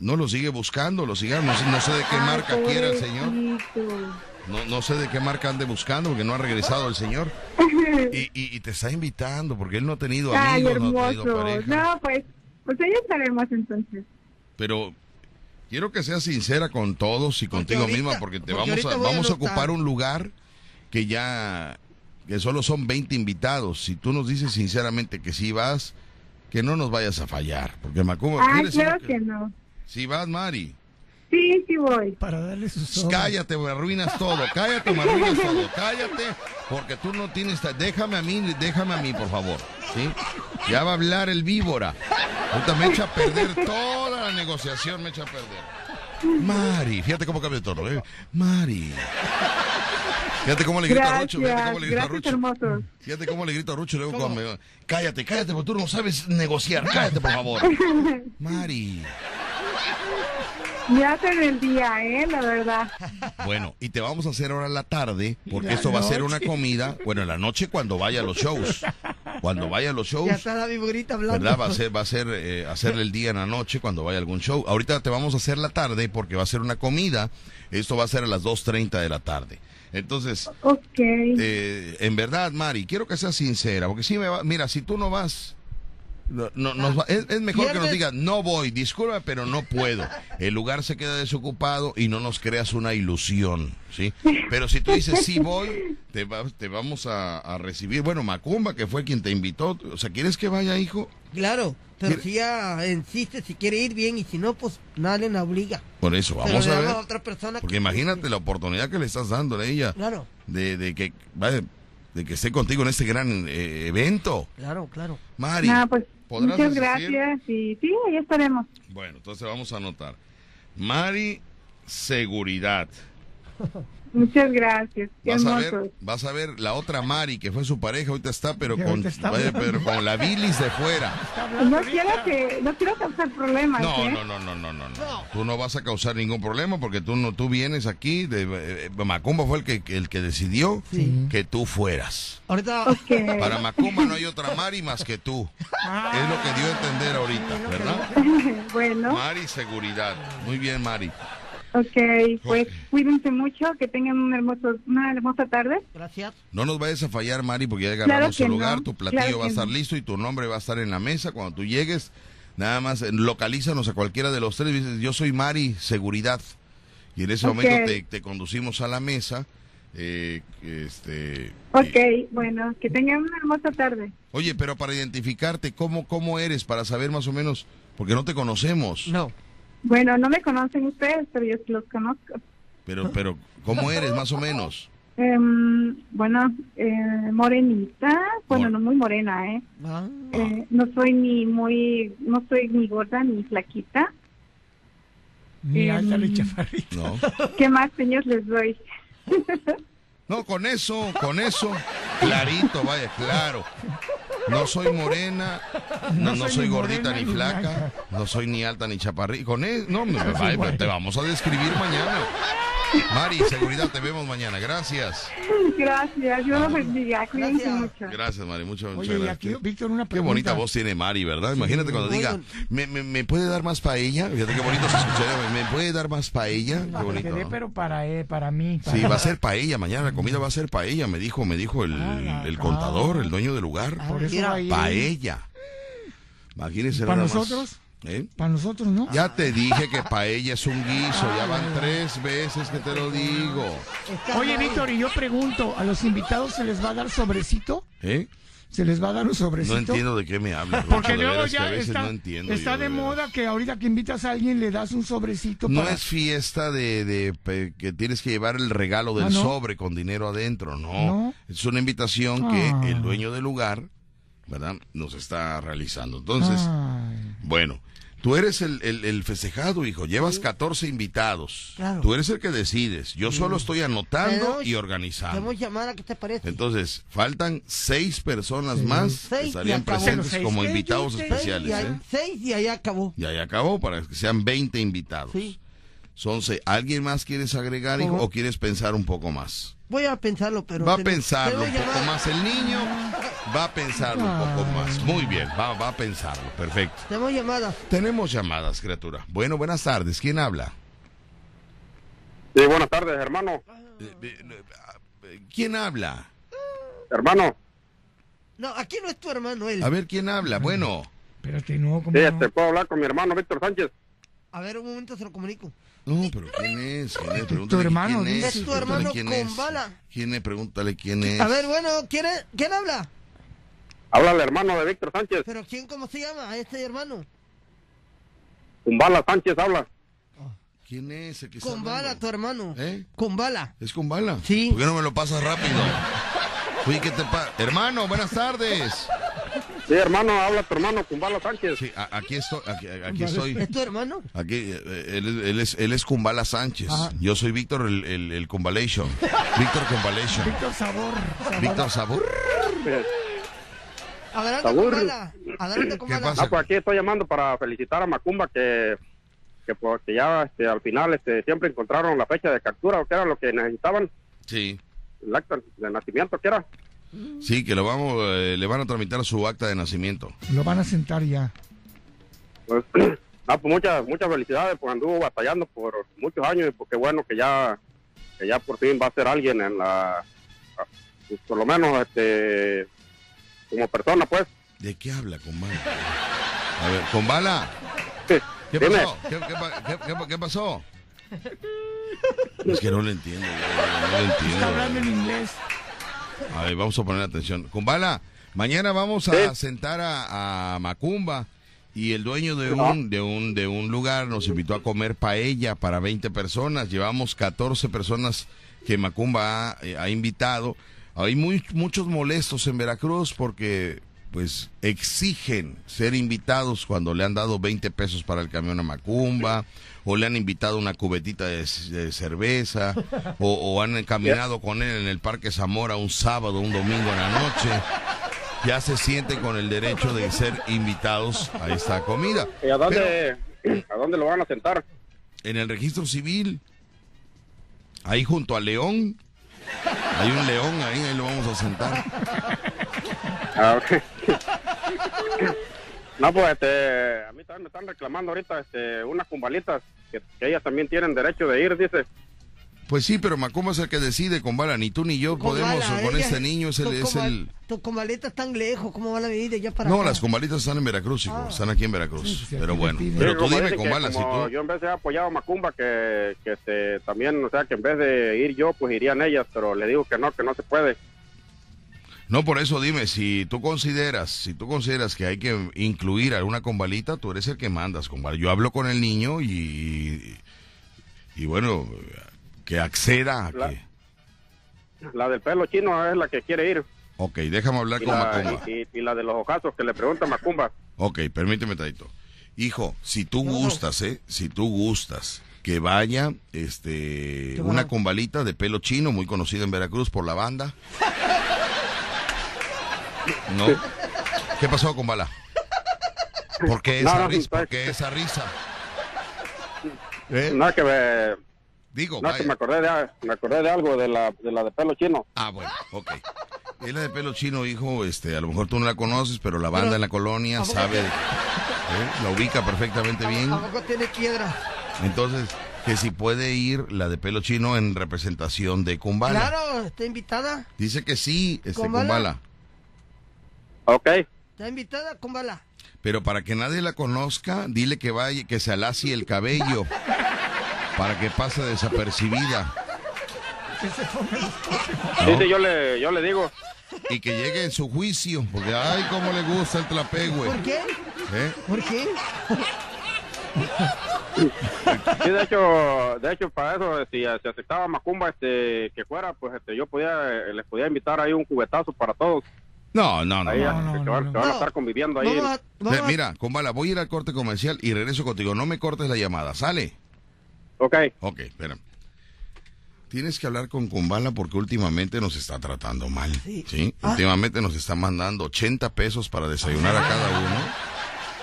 No lo sigue buscando, los cigarros, no sé, no sé de qué Ay, marca quiera el señor, no, no sé de qué marca ande buscando, porque no ha regresado el señor. Y, y- y te está invitando, porque él no ha tenido Ay, amigos, no ha tenido pareja. No, pues, pues ya estaremos entonces. Pero quiero que seas sincera con todos y contigo ahorita- misma, porque te porque vamos a, ocupar un lugar que ya, que solo son 20 invitados. Si tú nos dices sinceramente que sí vas, que no nos vayas a fallar, porque Macumba, ¿quieres claro que no. Si vas, Mari. Sí, sí voy. Para darle sus Cállate, me arruinas todo. Cállate, me arruinas todo. Cállate, porque tú no tienes. Déjame a mí, déjame a mí, por favor. ¿Sí? Ya va a hablar el víbora. Ahorita me echa a perder toda la negociación, me echa a perder. Mari, fíjate cómo cambia el tono, ¿eh? Mari. Fíjate cómo le grito a Rucho, fíjate cómo le grito a gracias, Rucho. hermosos. Fíjate cómo le grito a Rucho luego cuando me... Cállate, cállate, porque tú no sabes negociar. Cállate, por favor. Mari. Me hacen el día, ¿eh? La verdad. Bueno, y te vamos a hacer ahora en la tarde, porque esto va a ser una comida, bueno, en la noche cuando vaya a los shows. Cuando vaya a los shows, Ya está la viborita hablando. ¿verdad? Va a ser, va a ser eh, hacerle el día en la noche cuando vaya a algún show. Ahorita te vamos a hacer la tarde porque va a ser una comida. Esto va a ser a las 2.30 de la tarde. Entonces, Ok. eh, en verdad, Mari, quiero que seas sincera, porque si me va, mira, si tú no vas, no, no- nos va- es, es mejor que nos digas, no voy, disculpa, pero no puedo. El lugar se queda desocupado y no nos creas una ilusión, ¿sí? Pero si tú dices, sí voy, te, va- te vamos a, a recibir. Bueno, Macumba, que fue quien te invitó, o sea, ¿quieres que vaya, hijo? Claro, pero si ella insiste, si quiere ir bien y si no, pues nadie la obliga. Por eso, vamos le a ver. otra persona Porque que- imagínate la oportunidad que le estás dando a ella Claro, de, de que vaya, de que esté contigo en este gran eh, evento. claro, claro. Mari, pues ¿podrás muchas gracias y sí, ahí estaremos. Bueno, entonces vamos a anotar. Mari, seguridad. Muchas gracias. Qué Vas a ver, vas a ver la otra Mari que fue su pareja, ahorita está, pero con, ahorita está vaya, pero con la bilis de fuera. No quiero que, no quiero causar problemas, No, ¿eh? no, no, no, no, no, no. Tú no vas a causar ningún problema porque tú no, tú vienes aquí. De, eh, Macumba fue el que, el que decidió que tú fueras. Ahorita. Para Macumba no hay otra Mari más que tú. Es lo que dio a entender ahorita, ¿verdad? bueno, Mari, seguridad. Muy bien, Mari. Ok, pues Ok. cuídense mucho, que tengan un hermoso, una hermosa tarde. gracias. No nos vayas a fallar, Mari, porque ya Claro agarramos que el lugar, no, tu platillo claro va a estar no. listo y tu nombre va a estar en la mesa. Cuando tú llegues, nada más eh, localízanos a cualquiera de los tres. Dices, yo soy Mari, seguridad. Y en ese Ok. momento te, te conducimos a la mesa. eh, este, Ok, y- bueno, que tengan una hermosa tarde. oye, pero para identificarte, ¿cómo, ¿cómo eres? Para saber más o menos, porque no te conocemos. No, Bueno, no me conocen ustedes, pero yo sí los conozco. Pero, pero, ¿cómo eres más o menos? Em, bueno, eh, morenita, bueno, Mor- no muy morena, ¿eh? ah, Eh, No soy ni muy, no soy ni gorda ni flaquita. Ni alta Em, ni chaparrita. No. ¿Qué más señas les doy? No, con eso, con eso, clarito, vaya, claro. No soy morena, no, no soy ni gordita ni ni flaca, blanca. no soy ni alta ni chaparrita. Con eso, no, me, vaya, te vamos a describir mañana. Mari, seguridad, te vemos mañana. Gracias. Gracias, Dios los bendiga. Cuídense mucho. Gracias, Mari. Mucho, muchas Oye, y gracias. aquí, Víctor, una Qué pregunta. bonita voz tiene Mari, ¿verdad? Imagínate cuando diga, ¿me, me, me puede dar más paella? Fíjate qué bonito se escucharía. ¿Me puede dar más paella? Qué bonito. dé, ¿no? pero para, eh, para mí. Sí, para- va a ser paella. Mañana la comida va a ser paella, me dijo, me dijo el, Ah, el ah. contador, el dueño del lugar. Por eso. Paella. Imagínense ¿Para más. ¿Eh? Para nosotros, ¿no? Ya te dije que paella es un guiso, ya van tres veces que te lo digo. Oye, Víctor, y yo pregunto, ¿a los invitados se les va a dar sobrecito? ¿Eh? ¿Se les va a dar un sobrecito? No entiendo de qué me hablas. Porque de luego ya veces está, no entiendo está yo, de, moda que ahorita que invitas a alguien le das un sobrecito No para... es fiesta de, de pe- que tienes que llevar el regalo del Ah, ¿no? sobre con dinero adentro, no. ¿No? Es una invitación que Ah. el dueño del lugar, ¿verdad? Nos está realizando. Entonces, Ay. Bueno, tú eres el, el- el festejado, hijo. Llevas 14 invitados. Claro. Tú eres el que decides. Yo solo estoy anotando y organizando. Tenemos llamada, ¿qué te parece? Entonces, faltan seis personas más que Seis y estarían acabó. presentes Seis. como Seis, invitados seis, especiales. y ahí- ¿eh? Seis y ahí acabó. Y ahí acabó para que sean 20 invitados. Sí. Son seis. ¿Alguien más quieres agregar, hijo, o quieres pensar un poco más? Voy a pensarlo, pero... Va a pensarlo un poco más el niño. Va a pensarlo un poco más. Muy bien, va, va a pensarlo. Perfecto. Tenemos llamada. Tenemos llamadas, criatura. Bueno, buenas tardes. ¿Quién habla? Sí, buenas tardes, hermano. ¿Quién habla? Hermano, No, aquí no es tu hermano, él. A ver, ¿quién habla? Bueno. Espérate, no, sí, este, puedo hablar con mi hermano Víctor Sánchez. A ver, un momento se lo comunico. No, pero ¿quién es? ¿Quién es? Pregúntale hermano, quién es. Es tu hermano quién con es. bala. ¿Quién es? Pregúntale quién es. A ver, bueno, ¿quién, es- ¿quién habla? Habla el hermano de Víctor Sánchez. ¿Pero quién, cómo se llama? ¿A este hermano? Kumbala Sánchez habla. ¿Quién es el que está Con bala, hablando? tu hermano. ¿Eh? Con bala. ¿Es con bala? Sí. ¿Por qué no me lo pasas rápido? Oye, ¿qué te pasa? Hermano, buenas tardes. Sí, hermano, habla tu hermano Kumbala Sánchez. Sí, a- aquí estoy. Aquí, aquí estoy. ¿Es tu hermano? Aquí, eh, él, es- él es, él es Kumbala Sánchez. Ajá. Yo soy Víctor, el, el, el Kumbalation. Víctor Kumbalation. Víctor Sabor. Víctor Sabor. Adelante, Sabor. con bala. Adelante, con ¿Qué bala. pasa? Ah, pues aquí estoy llamando para felicitar a Macumba que, que, pues, que ya este, al final este, siempre encontraron la fecha de captura o que era lo que necesitaban, Sí. el acta de nacimiento que era. Sí, que lo vamos, eh, le van a tramitar su acta de nacimiento. Lo van a sentar ya. Pues, ah, pues muchas, muchas felicidades, pues anduvo batallando por muchos años y pues qué bueno que ya, que ya por fin va a ser alguien en la, pues, por lo menos este, como persona pues. ¿De qué habla, Kumbala? A ver, Kumbala. ¿Qué pasó? ¿Qué, qué qué- qué- qué pasó? Es que no lo entiendo. No lo entiendo. Está hablando en inglés. A ver, vamos a poner atención. Kumbala, mañana vamos a Sí. sentar a, a Macumba y el dueño de un, de, un, de un lugar nos invitó a comer paella para 20 personas. Llevamos 14 personas que Macumba ha, eh, ha invitado. Hay muy, muchos molestos en Veracruz porque pues exigen ser invitados cuando le han dado 20 pesos para el camión a Macumba o le han invitado una cubetita de, cerveza o, o han caminado con él en el Parque Zamora un sábado, un domingo en la noche. Ya se sienten con el derecho de ser invitados a esta comida. ¿Y a dónde, a dónde lo van a sentar? En el registro civil, ahí junto a León, hay un león ahí, ahí lo vamos a sentar. Ah, ok. No, pues este, a mí también me están reclamando ahorita este, unas cumbalitas que ellas también tienen derecho de ir, dice. Pues sí, pero Macumba es el que decide con bala, ni tú ni yo podemos, con este niño es el... tu Es el... Tu comaleta tan lejos, ¿cómo van a venir de allá para No, acá? las combalitas están en Veracruz, hijo, están aquí en Veracruz. sí, pero bueno, pero tú dime si tú... Yo en vez de apoyado a Macumba, que, que este, también, o sea, que en vez de ir yo, pues irían ellas, pero le digo que no, que no se puede. No, por eso dime, si tú consideras, si tú consideras que hay que incluir alguna combalita, tú eres el que mandas, combala. Yo hablo con el niño y, y bueno, que acceda a La- que... La del pelo chino es la que quiere ir. Ok, déjame hablar Y con la, Macumba. y, y- y la de los ojazos que le pregunta Macumba. Ok, permíteme, Taito. Hijo, si tú gustas, ¿eh? Si tú gustas que vaya este una combalita de pelo chino muy conocida en Veracruz por la banda. ¿No? ¿Qué pasó con bala? ¿Por qué No, esa no, risa? pues, ¿Por qué esa risa? ¿Eh? Nada que ver. Digo, No, vaya. que me acordé de, me acordé de algo de la, de la de pelo chino. Ah, bueno, ok. Es la de pelo chino, hijo, este, a lo mejor tú no la conoces, pero la banda en la colonia sabe, ¿eh? la ubica perfectamente bien. ¿A poco tiene piedra? Entonces, que si puede ir la de pelo chino en representación de Kumbala. Claro, está invitada. Dice que sí, este Kumbala. Kumbala. Ok. Está invitada con bala. Pero para que nadie la conozca, dile que vaya, que se alacie el cabello. para que pase desapercibida. Sí, sí, yo le, yo le digo. Y que llegue en su juicio, porque ay, cómo le gusta el trapegüe. ¿Por qué? ¿Eh? ¿Por qué? Sí, de hecho, de hecho para eso, si se aceptaba Macumba este, que fuera, pues este, yo podía, eh, les podía invitar ahí un cubetazo para todos. No, no, no. Ahí, no, este, no, que, van, que van a estar conviviendo ahí. Eh, Mira, Kumbala, voy a ir al corte comercial y regreso contigo. No me cortes la llamada, ¿sale? Ok. Ok, espera. Tienes que hablar con Kumbala porque últimamente nos está tratando mal. Sí. Últimamente nos está mandando 80 pesos para desayunar a cada uno.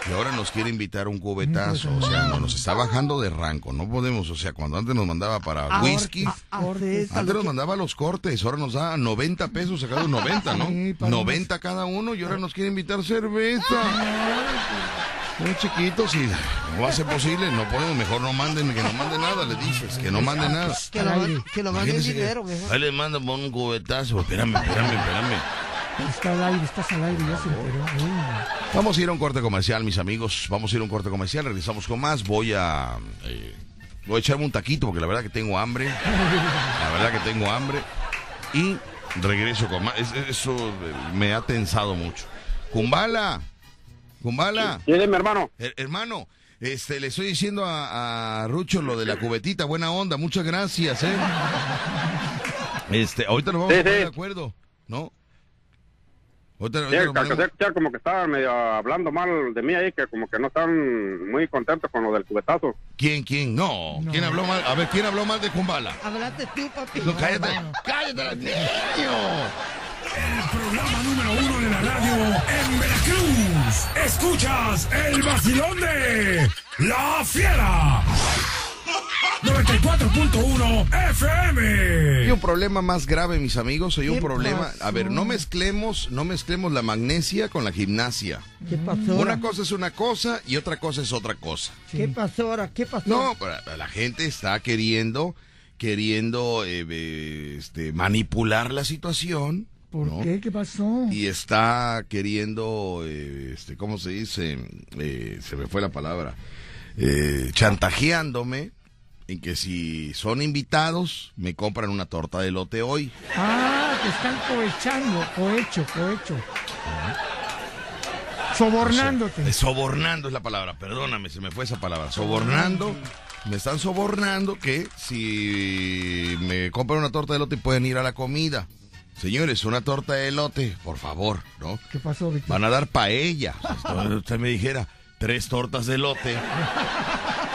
Y ahora nos quiere invitar un cubetazo. O sea, no, nos está bajando de rango. No podemos, o sea, cuando antes nos mandaba para Ahora- whisky. a- a Antes nos que- mandaba los cortes, ahora nos da 90 pesos a cada uno, 90, ¿no? Sí, para 90 cada uno y ahora nos quiere invitar cerveza. Muy chiquitos y no va a ser posible, no podemos, mejor no manden, que no manden nada, le dices, que no manden nada. Que lo, que lo manden dinero, mejor. Ahí les mando por un cubetazo, espérame, espérame, espérame. Está al aire, estás al aire, ya se enteró. Vamos a ir a un corte comercial, mis amigos, vamos a ir a un corte comercial, regresamos con más, voy a... eh, voy a echarme un taquito porque la verdad que tengo hambre, la verdad que tengo hambre y regreso con más, Es- eso me ha tensado mucho. Kumbala, Kumbala. Sí, mi hermano. hermano, este, le estoy diciendo a, a Rucho lo de la cubetita, buena onda, muchas gracias, ¿eh? Este, ahorita nos vamos Sí, a poner sí. de acuerdo, ¿no? Ahorita, Sí, que como que estaban medio hablando mal de mí ahí, que como que no están muy contentos con lo del cubetazo. ¿Quién, quién? No. ¿Quién habló mal? A ver, ¿quién habló mal de Kumbala? Hablaste tú, papi. No, cállate. ¡Cállate, niño! Programa número uno de la radio en Veracruz. Escuchas el vacilón de La Fiera. 94.1 FM. Hay un problema más grave, mis amigos. Hay un ¿Qué problema. A ver, no mezclemos, no mezclemos la magnesia con la gimnasia. ¿Qué pasó? Una cosa es una cosa y otra cosa es otra cosa. ¿Qué pasó ahora? ¿Qué pasó? No, la gente está queriendo, queriendo eh, eh, este, manipular la situación. ¿Por ¿no? qué? ¿Qué pasó? Y está queriendo, eh, este, ¿cómo se dice? Eh, se me fue la palabra. Eh, chantajeándome en que si son invitados, me compran una torta de lote hoy. Ah, te están cohechando, cohecho, cohecho. Sobornándote. Sobornando es la palabra, perdóname, se me fue esa palabra. Sobornando, me están sobornando que si me compran una torta de lote pueden ir a la comida. Señores, una torta de lote, por favor, ¿no? ¿Qué pasó, Víctor? Van a dar paella. O sea, esto- usted me dijera, tres tortas de lote.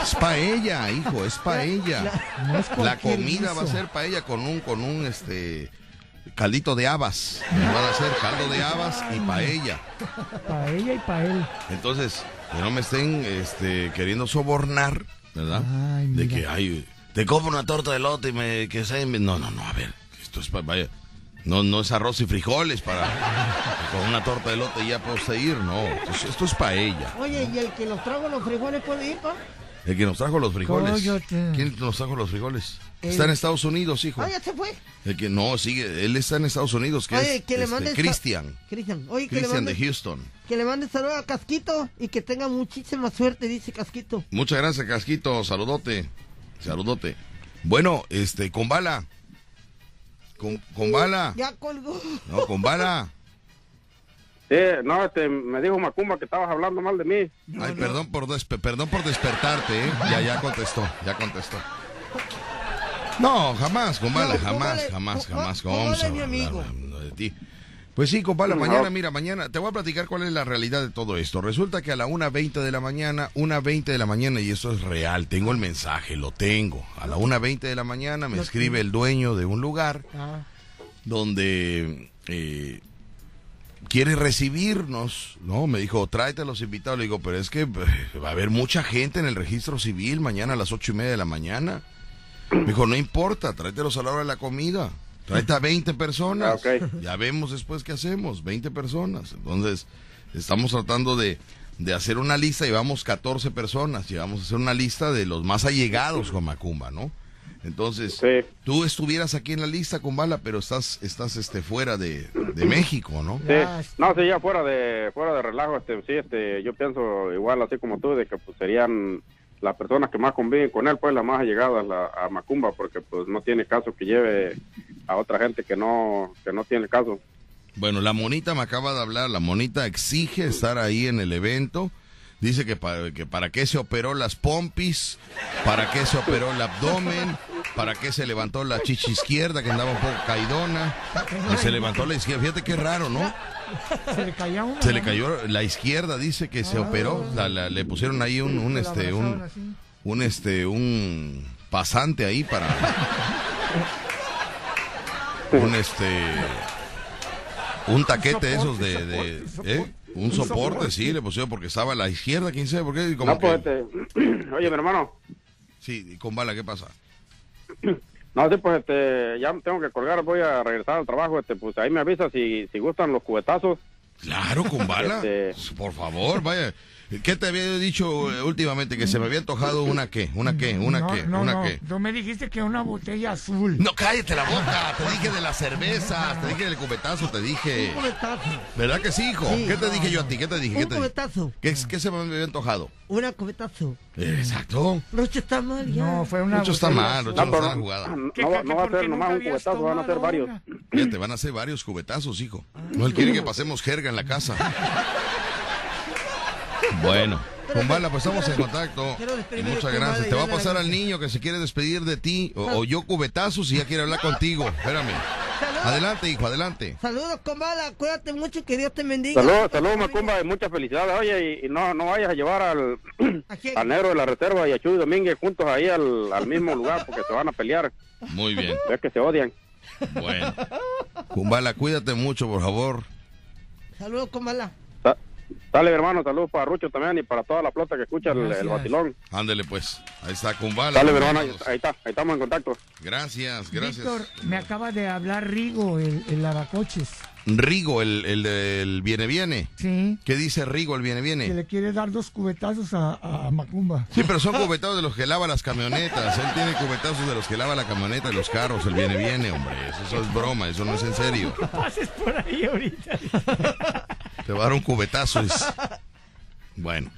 Es paella, hijo, es paella. No es La cualquier comida va a ser paella con un, con un, este, caldito de habas. Van a hacer caldo de habas y paella. Pa' ella y pa' él. Entonces, que no me estén este, queriendo sobornar, ¿verdad? Ay, de que, ay, te compro una torta de lote y me, que sea... invi- No, no, no, a ver, esto es, pa- vaya, no, no es arroz y frijoles para... Con una torta de lote ya puede usted ir, no, esto, es- esto es paella. Oye, ¿y el que los trago los frijoles puede ir, pa? El que nos trajo los frijoles. ¿Quién nos trajo los frijoles? El- Está en Estados Unidos, hijo. Ah, ya se fue. El que no, sigue, él está en Estados Unidos, que Oye, es que le este, mandes sa- Cristian. Cristian, oye, que le Cristian de mande, Houston. que le mande saludos a Casquito y que tenga muchísima suerte, dice Casquito. Muchas gracias, Casquito. Saludote. Saludote. Bueno, este, con bala. Con, con bala. Ya colgó. No, con bala. Sí, no, este, me dijo Macumba que estabas hablando mal de mí. Ay, perdón por despe- perdón por despertarte, ¿eh? Ya, ya contestó, ya contestó. No, jamás, con bala, No, jamás, jamás, jamás. ¿Cómo vamos a mi hablar de ti? Pues sí, compadre, No. mañana, mira, mañana te voy a platicar cuál es la realidad de todo esto. Resulta que a la 1.20 de la mañana, 1.20 de la mañana, y esto es real, tengo el mensaje, lo tengo. A la 1.20 de la mañana me escribe el dueño de un lugar Ah, donde eh, quiere recibirnos, ¿no? Me dijo, tráete a los invitados. Le digo, pero es que eh, va a haber mucha gente en el registro civil mañana a las ocho y media de la mañana. Me dijo, no importa, tráetelos a la hora de la comida. Tráete a 20 personas. Ah. Ya vemos después qué hacemos, 20 personas. Entonces, estamos tratando de, de hacer una lista, llevamos 14 personas, y vamos a hacer una lista de los más allegados con Macumba, ¿no? Entonces, tú estuvieras aquí en la lista con Bala, pero estás, estás este, fuera de, de México, ¿no? Sí. No, sí, ya fuera de fuera de relajo, este, sí, este, yo pienso igual así como tú, de que pues serían las personas que más conviven con él, pues las más allegadas la- a Macumba, porque pues no tiene caso que lleve a otra gente que no que no tiene caso. Bueno, la monita me acaba de hablar, la monita exige estar ahí en el evento. Dice que para, que para qué se operó las pompis, para qué se operó el abdomen, para qué se levantó la chichi izquierda que andaba un poco caidona. Y se levantó la izquierda. Fíjate qué raro, ¿no? Se le caía una. Se le cayó la izquierda, dice que se operó. La- la- le pusieron ahí un, un este, un, un este, un pasante ahí para un este, un taquete de esos de, de- ¿eh? un soporte, sí, le pusieron porque estaba a la izquierda, quién sabe por qué. Como No, pues, que- este, oye, mi hermano, sí, y con bala, ¿qué pasa? no, sí, pues, este, ya tengo que colgar, voy a regresar al trabajo, este, pues, ahí me avisa si, si gustan los cubetazos. Claro, con bala. Este, Por favor, vaya. ¿Qué te había dicho eh, últimamente? Que se me había antojado una qué, una qué, una no, qué, no, una no. qué. Tú me dijiste que una botella azul. No, cállate la boca. Te dije de las cervezas, te dije del cubetazo, te dije. Un cubetazo. ¿Verdad que sí, hijo? Sí. ¿Qué te dije yo a ti? ¿Qué te dije? ¿Qué Un te dije? cubetazo. ¿Qué, qué se me había antojado? Una cubetazo. Exacto. Rocha está mal ya. No, fue una Mucho está mal. Rocha, no está jugada. no, ¿Qué- no va- qué- no va a qué ser nomás un cubetazo, van a ser varios. Fíjate, van a ser varios cubetazos, hijo. No, él quiere que pasemos jerga en la casa. Bueno, con bala, pues estamos en contacto. Muchas gracias. Kumbala Te va a pasar al niño que se quiere despedir de ti. O, o yo cubetazos y ya quiere hablar contigo. Espérame. Adelante, hijo, adelante. Saludos, Combala. Cuídate mucho. Que Dios te bendiga. Saludos, saludos, Macumba, y muchas felicidades. Oye, y, y no, no vayas a llevar al, al negro de la reserva y a Chuy Domínguez juntos ahí al, al mismo lugar porque se van a pelear. Muy bien. Es que se odian. Bueno. Kumbala, cuídate mucho, por favor. Saludos, Combala. Dale, hermano, saludos para Rucho también y para toda la flota que escucha el, el vacilón. Ándele, pues. Ahí está Kumbala. Dale, mi hermano, ahí, ahí está, ahí estamos en contacto. Gracias, gracias. Víctor, me acaba de hablar Rigo, el, el lavacoches. Rigo, el, el del viene viene. Sí. ¿Qué dice Rigo, el viene Que viene? le quiere dar dos cubetazos a, a Macumba. Sí, pero son cubetazos de los que lava las camionetas. Él tiene cubetazos de los que lava la camioneta y los carros. El viene viene, hombre. Eso, eso es broma, eso no es en serio. Pases por ahí ahorita. Te va a dar un cubetazo. es- Bueno.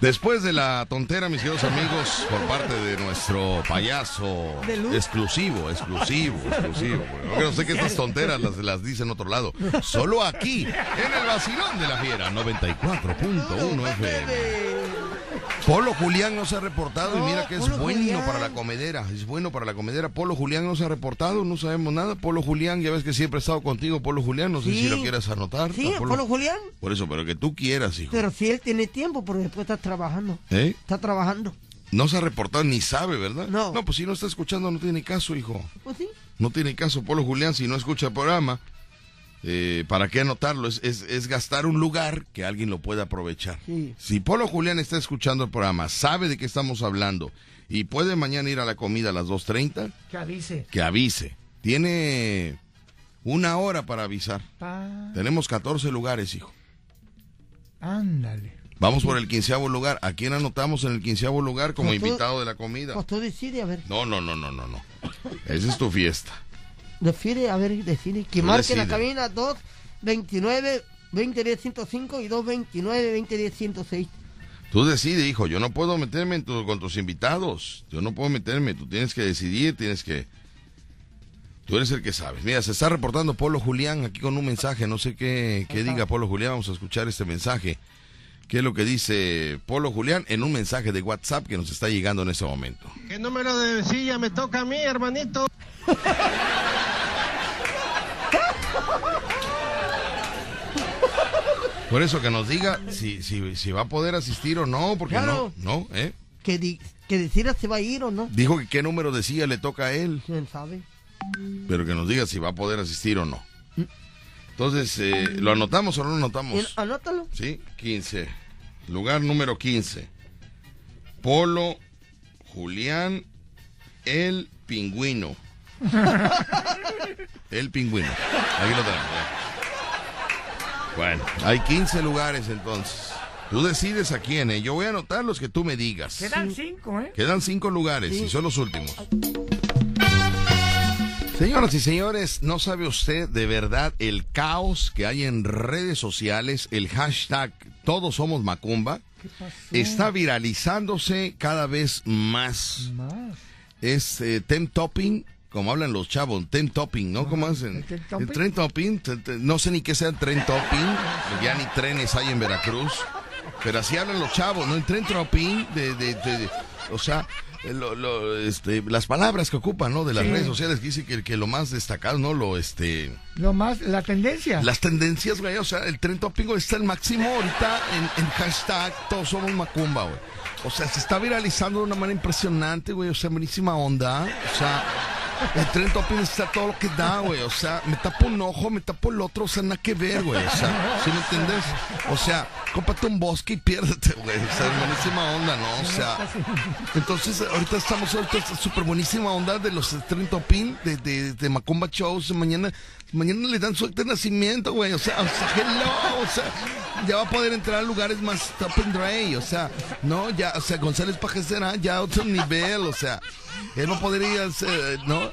Después de la tontera, mis queridos amigos, por parte de nuestro payaso exclusivo, exclusivo, exclusivo. Porque no sé que estas tonteras las, las dice en otro lado. Solo aquí, en el vacilón de la fiera, 94.1 FM. Polo Julián no se ha reportado y mira que es bueno Julián. para la comedera, es bueno para la comedera. Polo Julián no se ha reportado, no sabemos nada. Polo Julián, ya ves que siempre he estado contigo, Polo Julián, no sé Sí. si lo quieres anotar. Sí, Polo Julián. Por eso, pero que tú quieras, hijo. Pero si él tiene tiempo, porque después está trabajando. ¿Eh? Está trabajando. No se ha reportado ni sabe, ¿verdad? No. No, pues si no está escuchando no tiene caso, hijo. Pues sí. No tiene caso, Polo Julián, si no escucha el programa. Eh, ¿Para qué anotarlo? Es, es, es gastar un lugar que alguien lo pueda aprovechar. Sí. Si Polo Julián está escuchando el programa, sabe de qué estamos hablando y puede mañana ir a la comida a las 2.30, Que avise. que avise. Tiene una hora para avisar. Pa- Tenemos 14 lugares, hijo. Ándale. Vamos por el quinceavo lugar. ¿A quién anotamos en el quinceavo lugar como Pues tú- invitado de la comida? Pues tú decide, a ver. No, no, no, no, no, no. Esa es tu fiesta. Decide, a ver, decide. Que Tú marque la cabina 229 2010 105 y 229 2010 106. Tú decides, hijo. Yo no puedo meterme en tu- con tus invitados. Yo no puedo meterme. Tú tienes que decidir, tienes que... Tú eres el que sabes. Mira, se está reportando Polo Julián aquí con un mensaje. No sé qué, qué diga Polo Julián. Vamos a escuchar este mensaje. ¿Qué es lo que dice Polo Julián en un mensaje de WhatsApp que nos está llegando en este momento? ¿Qué número de silla me toca a mí, hermanito? Por eso que nos diga si, si, si va a poder asistir o no, porque Claro. no, no, ¿eh? Que, di- que decida si va a ir o no. Dijo que qué número de silla le toca a él, ¿Quién sabe? pero que nos diga si va a poder asistir o no. Entonces, eh, ¿lo anotamos o no lo anotamos? Anótalo. Sí, 15. Lugar número 15. Polo, Julián, el pingüino. El pingüino. Aquí lo tenemos. Bueno, hay 15 lugares entonces. Tú decides a quién, ¿eh? Yo voy a anotar los que tú me digas. Quedan cinco, ¿eh? Quedan cinco lugares y son los últimos. Señoras y señores, ¿no sabe usted de verdad el caos que hay en redes sociales? El hashtag Todos Somos Macumba está viralizándose cada vez más. Es eh, tem topping, como hablan los chavos, tem topping, ¿no? ¿Cómo hacen? ¿El tren El tren topping, no sé ni qué sea el tren topping, ya ni trenes hay en Veracruz, pero así hablan los chavos, ¿no? El tren topping, de, de, de- de- o sea, lo- lo, este, las palabras que ocupan, ¿no? De las Sí. redes sociales, que dice que, que lo más destacado, ¿no? Lo, este... Lo más, la tendencia. Las tendencias, güey, o sea, el tren topping está el máximo ahorita en, en hashtag todos somos Macumba, güey. O sea, se está viralizando de una manera impresionante, güey, o sea, buenísima onda, o sea, el tren topping está todo lo que da, güey, o sea, me tapo un ojo, me tapo el otro, o sea, nada que ver, güey, o sea, ¿sí me entiendes? O sea, cómprate un bosque y piérdete, güey, o sea, buenísima onda, ¿no? O sea, entonces, ahorita estamos ahorita está súper buenísima onda de los tren topping, de, de, de Macumba Shows. Mañana, mañana le dan su acta de nacimiento, güey. O sea, o sea, hello, o sea, ya va a poder entrar a lugares más top and dry, o sea, no, ya, o sea, González Paje será ya otro nivel, o sea, él va a poder ir a hacer, ¿no?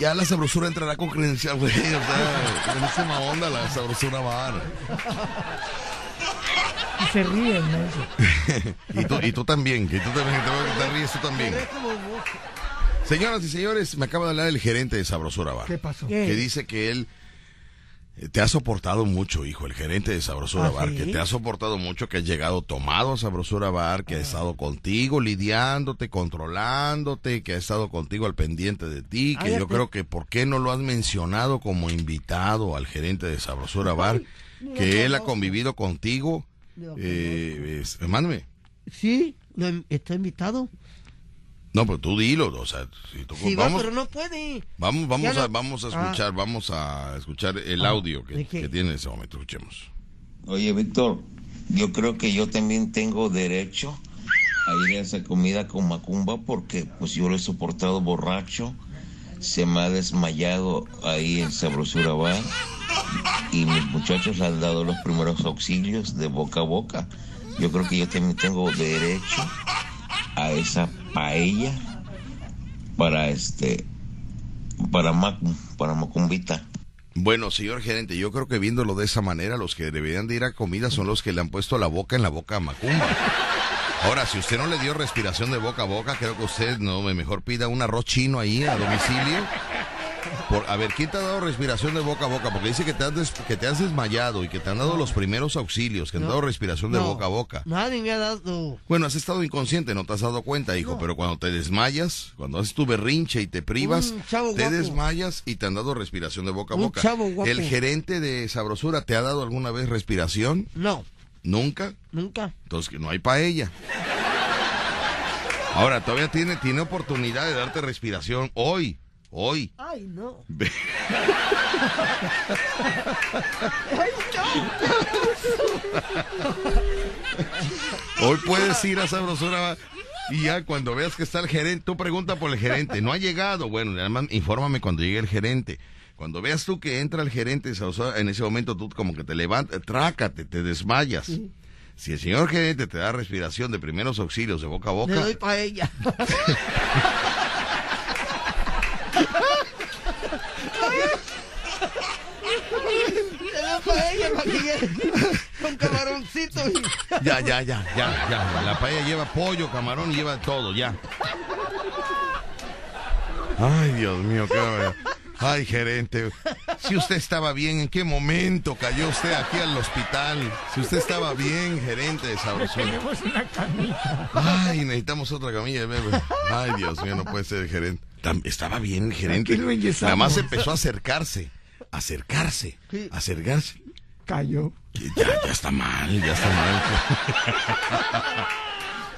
Ya la sabrosura entrará con credencial, güey, o sea, buenísima onda la sabrosura bar. Y se ríen, ¿no? y, tú, y tú también, que tú también, te, te ríes tú también. Señoras y señores, me acaba de hablar el gerente de Sabrosura Bar. ¿Qué pasó? Que dice que él te ha soportado mucho, hijo, el gerente de Sabrosura ¿Ah, Bar, sí? que te ha soportado mucho, que has llegado tomado a Sabrosura Bar, que ha estado contigo, lidiándote, controlándote, que ha estado contigo al pendiente de ti, que Ay, yo te- creo que por qué no lo has mencionado como invitado al gerente de Sabrosura Bar, que él ha convivido contigo. Eh, es- mándame. Sí, lo está invitado. No, pero tú dilo, o sea, si tú- Sí, va, vamos, pero no puede. vamos, vamos, Ya a, no- vamos a Ah. escuchar, vamos a escuchar el Ah, audio que, tiene en ese momento. Escuchemos. Oye, Víctor, yo creo que yo también tengo derecho a ir a esa comida con Macumba porque pues yo lo he soportado borracho, se me ha desmayado ahí en Sabrosura Bar y mis muchachos le han dado los primeros auxilios de boca a boca. Yo creo que yo también tengo derecho a esa paella para este para Macum, para Macumbita. Bueno, señor gerente, yo creo que viéndolo de esa manera, los que deberían de ir a comida son los que le han puesto la boca en la boca a Macumba. Ahora, si usted no le dio respiración de boca a boca, creo que usted no mejor pida un arroz chino ahí a domicilio. Por, a ver, ¿quién te ha dado respiración de boca a boca? Porque dice que te has, des- que te has desmayado y que te han dado los primeros auxilios, que han dado respiración de No. boca a boca. Nadie me ha dado. Bueno, has estado inconsciente, no te has dado cuenta, hijo, pero cuando te desmayas, cuando haces tu berrinche y te privas, te desmayas y te han dado respiración de boca a Un boca. chavo guapo. ¿El gerente de Sabrosura te ha dado alguna vez respiración? No, ¿Nunca? nunca. Entonces que no hay paella. Ahora, todavía tiene, tiene oportunidad de darte respiración hoy, hoy. Ay, no. Hoy puedes ir a Sabrosura y ya cuando veas que está el gerente, tú pregunta por el gerente. No ha llegado. Bueno, nada más infórmame cuando llegue el gerente. Cuando veas tú que entra el gerente de Sabrosura, en ese momento tú como que te levantas, trácate, te desmayas. Si el señor gerente te da respiración de primeros auxilios de boca a Le boca, doy para ella. Le doy para ella para que llegue con camaroncito. y- ya, ya, ya, ya, ya. La paella lleva pollo, camarón y lleva todo, ya. Ay, Dios mío, qué barbaridad. Ay, gerente, si usted estaba bien, ¿en qué momento cayó usted aquí al hospital? Si usted estaba bien, gerente de Sabrosura. Tenemos una camita. Ay, necesitamos otra camilla, bebé. Ay, Dios mío, no puede ser el gerente. Estaba bien el gerente. Nada más empezó a acercarse, acercarse, acercarse. Cayó. Ya, ya está mal, ya está mal.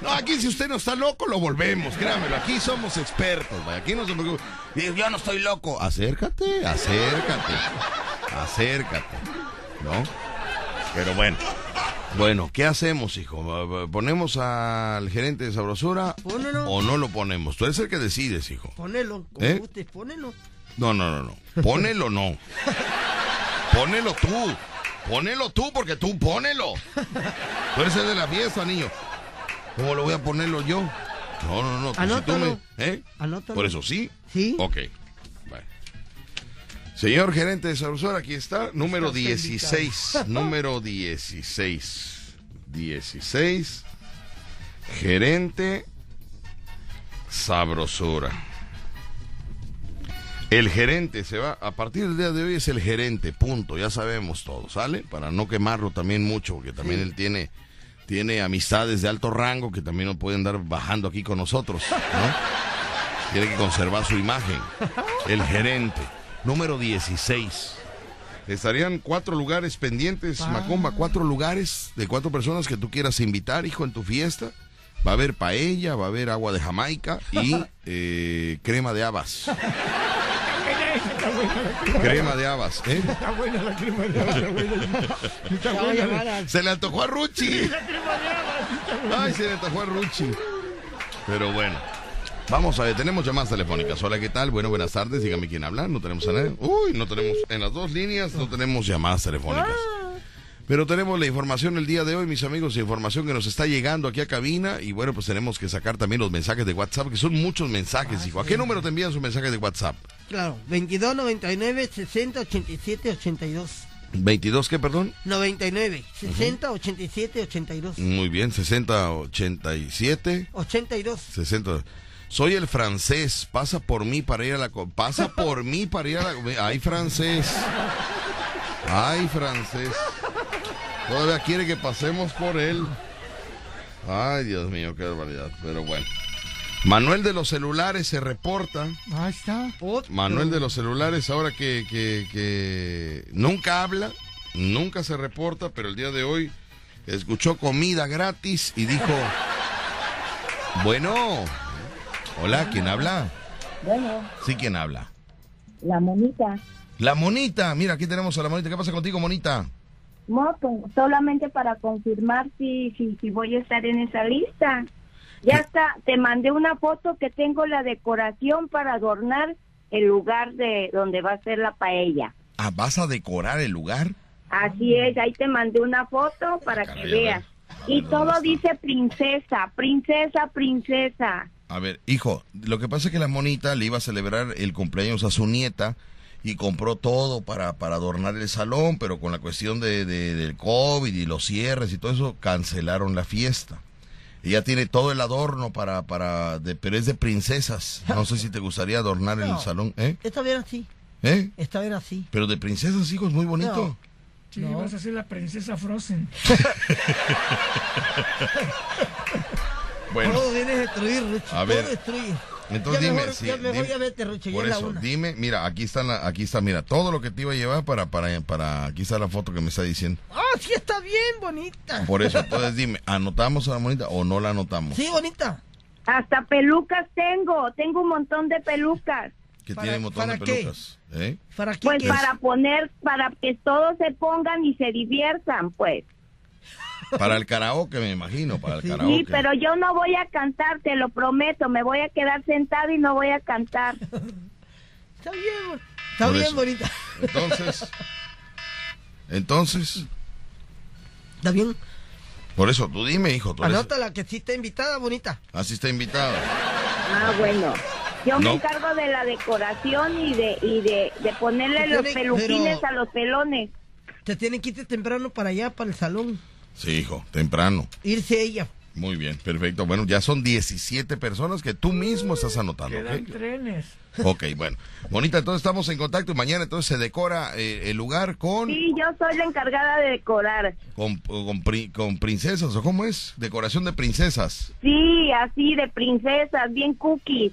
No, aquí si usted no está loco, lo volvemos, créamelo. Aquí somos expertos, vaya. Aquí no se preocupe. Yo no estoy loco. Acércate, acércate, acércate. ¿No? Pero bueno. Bueno, ¿qué hacemos, hijo? ¿Ponemos al gerente de sabrosura Pónelo. o no lo ponemos? Tú eres el que decides, hijo. Ponelo, como ¿Eh? guste, ponelo. No, no, no, no. Ponelo no. Pónelo tú. Pónelo tú porque tú pónelo. Tú eres el de la fiesta, niño. ¿Cómo lo voy a ponerlo yo? No, no, no. pues si tú me- ¿Eh? Por eso sí. Sí. Ok. Bueno. Señor gerente de sabrosura, aquí está. Número Estás 16. número 16. 16. Gerente sabrosura. El gerente se va, a partir del día de hoy es el gerente, punto, ya sabemos todo, ¿sale? Para no quemarlo también mucho, porque también él tiene, tiene amistades de alto rango que también no pueden andar bajando aquí con nosotros, ¿no? Tiene que conservar su imagen. El gerente, número 16. Estarían cuatro lugares pendientes, Macomba, cuatro lugares de cuatro personas que tú quieras invitar, hijo, en tu fiesta. Va a haber paella, va a haber agua de Jamaica y eh, crema de habas. Crema de habas, ¿eh? Está buena la crema de habas, está buena. Está buena. Se le antojó a Ruchi. La crema de habas, está buena. Ay, se le antojó a Ruchi. Pero bueno. Vamos a ver, tenemos llamadas telefónicas. Hola, ¿qué tal? Bueno, buenas tardes. Dígame quién habla. No tenemos a nadie. Uy, no tenemos. En las dos líneas no tenemos llamadas telefónicas. Pero tenemos la información el día de hoy, mis amigos, información que nos está llegando aquí a cabina. Y bueno, pues tenemos que sacar también los mensajes de WhatsApp, que son muchos mensajes, hijo. ¿A qué número te envían sus mensajes de WhatsApp? Claro, 22 99 60 87 82. ¿22 qué, perdón? 99 60 87 82. Muy bien, 60, 87. 82. 60. Soy el francés, pasa por mí para ir a la... Pasa por mí para ir a la... Ay, francés. Ay, francés. Todavía quiere que pasemos por él. Ay, Dios mío, qué barbaridad. Pero bueno. Manuel de los celulares se reporta. Ahí está. Manuel de los celulares, ahora que, que, que nunca habla, nunca se reporta, pero el día de hoy escuchó comida gratis y dijo, bueno, hola, ¿quién habla? Bueno, Sí, ¿quién habla? la monita. La monita, mira, aquí tenemos a la monita. ¿Qué pasa contigo, monita? No, con- solamente para confirmar si, si, si voy a estar en esa lista. Ya está, te mandé una foto que tengo la decoración para adornar el lugar de donde va a ser la paella. Ah, ¿vas a decorar el lugar? Así es, ahí te mandé una foto para que Caray, veas. Y todo dice princesa, princesa, princesa. A ver, hijo, lo que pasa es que la monita le iba a celebrar el cumpleaños a su nieta y compró todo para, para adornar el salón, pero con la cuestión de, de- del COVID y los cierres y todo eso, cancelaron la fiesta. Ella tiene todo el adorno para, para, de, pero es de princesas. No sé si te gustaría adornar el No. salón, ¿eh? Está bien así. ¿Eh? Está bien así. Pero de princesas, hijo, es muy bonito. No. Sí, No. vas a ser la princesa Frozen. Bueno, Todo viene a destruir, Rucho. A todo ver, destruye. entonces ya dime, mejor, sí, ya dime- Rucho, por eso, una. dime, mira, aquí está, la, aquí está, mira, todo lo que te iba a llevar para, para, para, aquí está la foto que me está diciendo. Ah, sí está bien bonita. Por eso, entonces dime, ¿anotamos a la monita o no la anotamos? Sí, bonita. Hasta pelucas tengo, tengo un montón de pelucas. Que ¿Para- tiene un montón de qué? pelucas. ¿eh? ¿Para qué? Pues qué para poner, para que todos se pongan y se diviertan, pues. Para el karaoke, me imagino, para el Sí, karaoke. Sí, pero yo no voy a cantar, te lo prometo. Me voy a quedar sentada y no voy a cantar. Está bien, está Por bien eso. bonita. Entonces, entonces, Está bien. por eso, tú dime, hijo, tú eres, Anótala que sí está invitada, bonita. así está invitada. Ah, bueno. Yo No. me encargo de la decoración y de y de, de ponerle los Tiene- peluquines pero- a los pelones. Te tiene que irte temprano para allá, para el salón. Sí, hijo, temprano. Irse ella. Muy bien, perfecto. Bueno, ya son 17 personas que tú mismo estás anotando. Quedan ¿ok? trenes. Ok, bueno. Bonita, entonces estamos en contacto y mañana entonces se decora eh, el lugar con, Sí, yo soy la encargada de decorar. con, con, con princesas, ¿o cómo es? Decoración de princesas. Sí, así de princesas, bien cookies.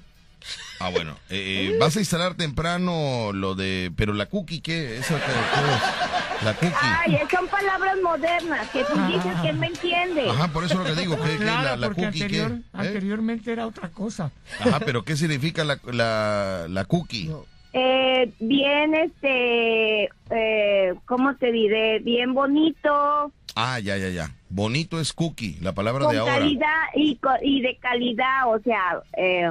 Ah, bueno. Eh, ¿Vas a instalar temprano lo de... Pero la cookie, ¿qué? ¿Esa qué, qué es? La cookie. Ay, son palabras modernas que tú dices que me entiendes. Ajá, por eso es lo que digo. ¿Qué, Claro, la, la porque cookie anterior, qué? ¿Eh? anteriormente era otra cosa. Ajá, pero ¿qué significa la, la, la cookie? Eh, bien, este, eh, ¿cómo te diré? Bien bonito. Ah, ya, ya, ya. Bonito es cookie, la palabra con de ahora. calidad y, co- y de calidad, o sea, eh,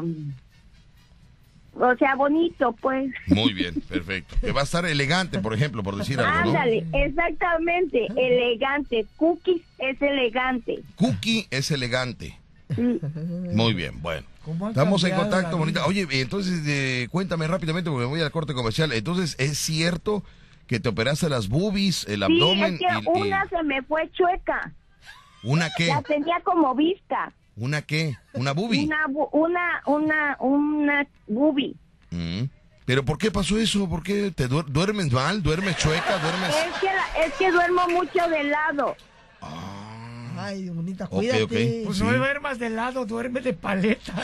o sea, bonito, pues. Muy bien, perfecto. Que va a estar elegante, por ejemplo, por decir algo, ¿no? Ándale, exactamente, elegante. Cookies es elegante. Cookie es elegante. Muy bien, bueno. ¿Cómo han Estamos en contacto, bonita. Oye, entonces eh, cuéntame rápidamente porque me voy al corte comercial. Entonces, ¿es cierto que te operaste las boobies, el abdomen es que y, y- una se me fue chueca. una qué? La tenía como vista. ¿Una qué? ¿Una boobie? Una, bu- una, una, una boobie. Mm. ¿Pero por qué pasó eso? ¿Por qué te duer- duermes mal? ¿Duermes chueca? ¿Duermes...? Es que, la- es que duermo mucho de lado. Ay, bonita, cuídate. ok. Pues Sí. no duermas de lado, duerme de paleta.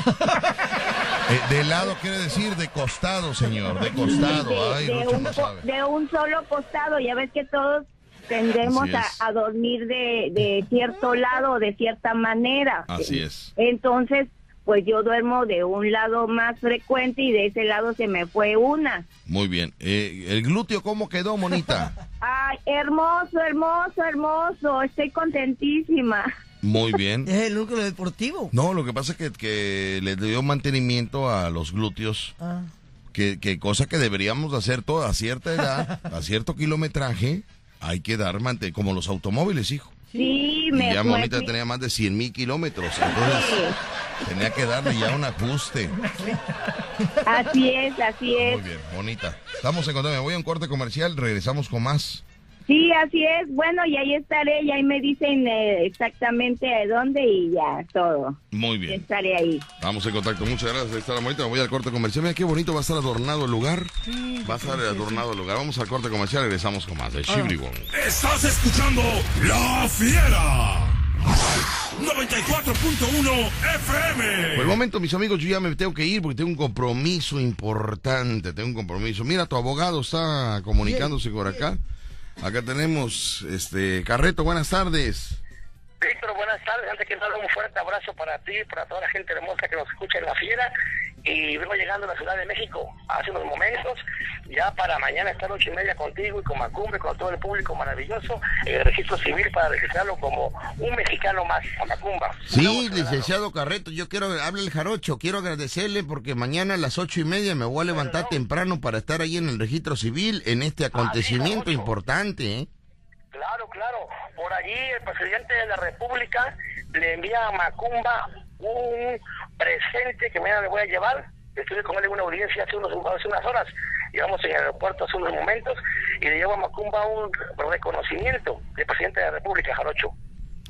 Eh, de lado quiere decir de costado, señor. De costado. de, Ay, de un, no co- sabe. de un solo costado. Ya ves que todos tendemos a, dormir de, de cierto lado de cierta manera. Así es. Entonces, pues yo duermo de un lado más frecuente y de ese lado se me fue una. Muy bien. Eh, ¿El glúteo cómo quedó, monita? Ay, hermoso, hermoso, hermoso. Estoy contentísima. Muy bien. Es el núcleo deportivo. No, lo que pasa es que, que le dio mantenimiento a los glúteos, Ah. que, que cosa que deberíamos de hacer toda a cierta edad, a cierto kilometraje, hay que dar mante como los automóviles, hijo. Sí, Y me ya me- Monita tenía más de 100 mil kilómetros, entonces tenía que darle ya un ajuste. Así es, así es. Muy bien, bonita. Estamos en contacto, me voy a un corte comercial, regresamos con más. Sí, así es. Bueno, y ahí estaré, y ahí me dicen eh, exactamente de dónde y ya, todo. Muy bien. Estaré ahí. Estamos en contacto, muchas gracias. Ahí está la bonita, me voy al corte comercial. Mira qué bonito va a estar adornado el lugar. Va a estar adornado el lugar. Vamos al corte comercial, regresamos con más de Shibribon. Estás escuchando La Fiera. 94.1 FM. Por el momento, mis amigos, yo ya me tengo que ir porque tengo un compromiso importante. Tengo un compromiso. Mira, tu abogado está comunicándose por acá. Acá tenemos, este, Carreto, buenas tardes. Víctor, buenas tardes. Antes que nada, un fuerte abrazo para ti, para toda la gente hermosa que nos escucha en La Fiera. Y vengo llegando a la Ciudad de México hace unos momentos, ya para mañana estar ocho y media contigo y con Macumbe, con todo el público maravilloso, en el registro civil para registrarlo como un mexicano más a Macumba. Sí, licenciado Carreto, yo quiero, hable el jarocho, quiero agradecerle porque mañana a las ocho y media me voy a levantar temprano para estar ahí en el registro civil en este acontecimiento importante, ¿eh? Claro, claro. Por allí el presidente de la República le envía a Macumba un presente que mañana le voy a llevar. Estuve con él en una audiencia hace, unos, hace unas horas. Llevamos en el aeropuerto hace unos momentos y le llevo a Macumba un reconocimiento del presidente de la República, Jarocho.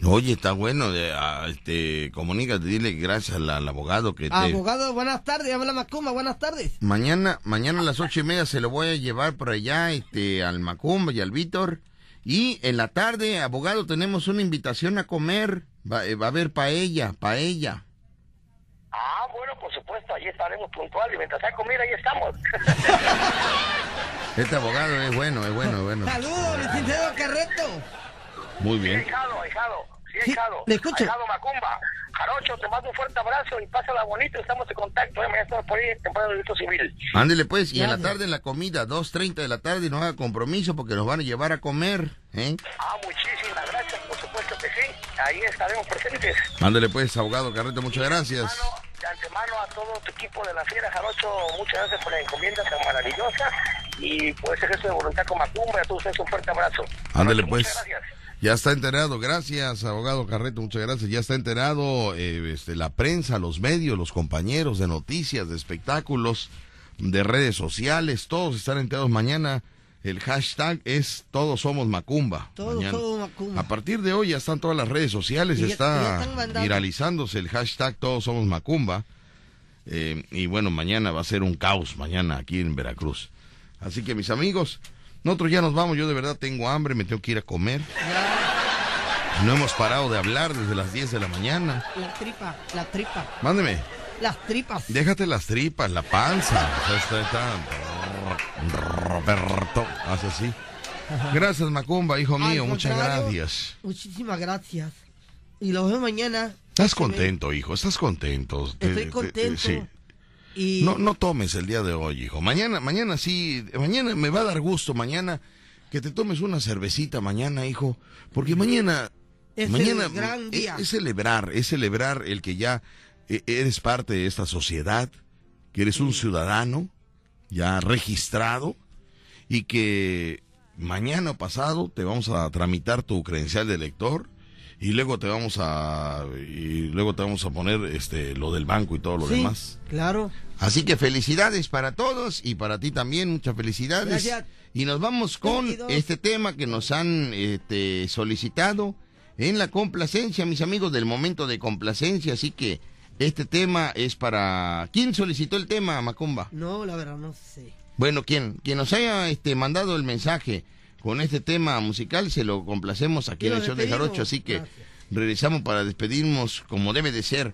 Oye, está bueno, de, este, comunícate, dile gracias al, al abogado que te... Abogado, buenas tardes. Habla Macumba, buenas tardes. Mañana, mañana a las ocho y media se lo voy a llevar por allá, este, al Macumba y al Víctor. Y en la tarde, abogado, tenemos una invitación a comer. Va, eh, va a haber paella, paella. Ah, bueno, por supuesto, allí estaremos puntual y mientras hay comida, ahí estamos. Este abogado es bueno, es bueno, es bueno. Saludos, licenciado Carreto. Muy Sí, bien. hijado, hijado. Sí, hijado. le escucho. Hijado Macumba. Jarocho, te mando un fuerte abrazo y pásala bonito. Estamos en contacto. ¿eh? Mañana estamos por ahí temprano del delito civil. Ándele pues, y en la tarde en la comida, 2.30 de la tarde, no haga compromiso porque nos van a llevar a comer, ¿eh? Ah, muchísimas gracias. Por supuesto que sí. Ahí estaremos presentes. Ándele pues, abogado Carreto, muchas gracias. De antemano a todo tu equipo de la Fiera, Jarocho, muchas gracias por la encomienda tan maravillosa y por ese gesto de voluntad con Macumba. A todos ustedes un fuerte abrazo. Ándele pues. Muchas gracias. Ya está enterado, gracias, abogado Carreto, muchas gracias. Ya está enterado eh, este, la prensa, los medios, los compañeros de noticias, de espectáculos, de redes sociales, todos están enterados mañana. El hashtag es Todos Somos Macumba. Todos mañana. somos Macumba. A partir de hoy ya están todas las redes sociales, ya- está viralizándose el hashtag Todos Somos Macumba. Eh, y bueno, mañana va a ser un caos, mañana aquí en Veracruz. Así que mis amigos, nosotros ya nos vamos, yo de verdad tengo hambre, me tengo que ir a comer. No hemos parado de hablar desde las 10 de la mañana. La tripa, la tripa. Mándeme, Las tripas. déjate las tripas, la panza. O sea, está, está- Roberto, hace así. Gracias, Macumba, hijo Al mío, muchas gracias. Muchísimas gracias. Y los veo mañana. Estás contento, hijo, estás contento. Te- Estoy te- contento. sí. Y No, no tomes el día de hoy, hijo. Mañana, mañana sí, mañana me va a dar gusto, mañana que te tomes una cervecita mañana, hijo, porque mañana Es mañana el gran es- día. Es, celebrar, es celebrar el que ya eh, eres parte de esta sociedad, que eres un ciudadano ya registrado y que mañana pasado te vamos a tramitar tu credencial de elector y luego te vamos a y luego te vamos a poner este lo del banco y todo lo Sí, demás. Claro. Así que felicidades para todos y para ti también, muchas felicidades. Gracias. Y nos vamos con 22. este tema que nos han este, solicitado en la complacencia, mis amigos del momento de complacencia. Así que este tema es para... ¿Quién solicitó el tema, Macumba? No, la verdad no sé. Bueno, quien, quien nos haya este, mandado el mensaje con este tema musical, se lo complacemos aquí en el show de. Jarocho. Así que Gracias. regresamos para despedirnos como debe de ser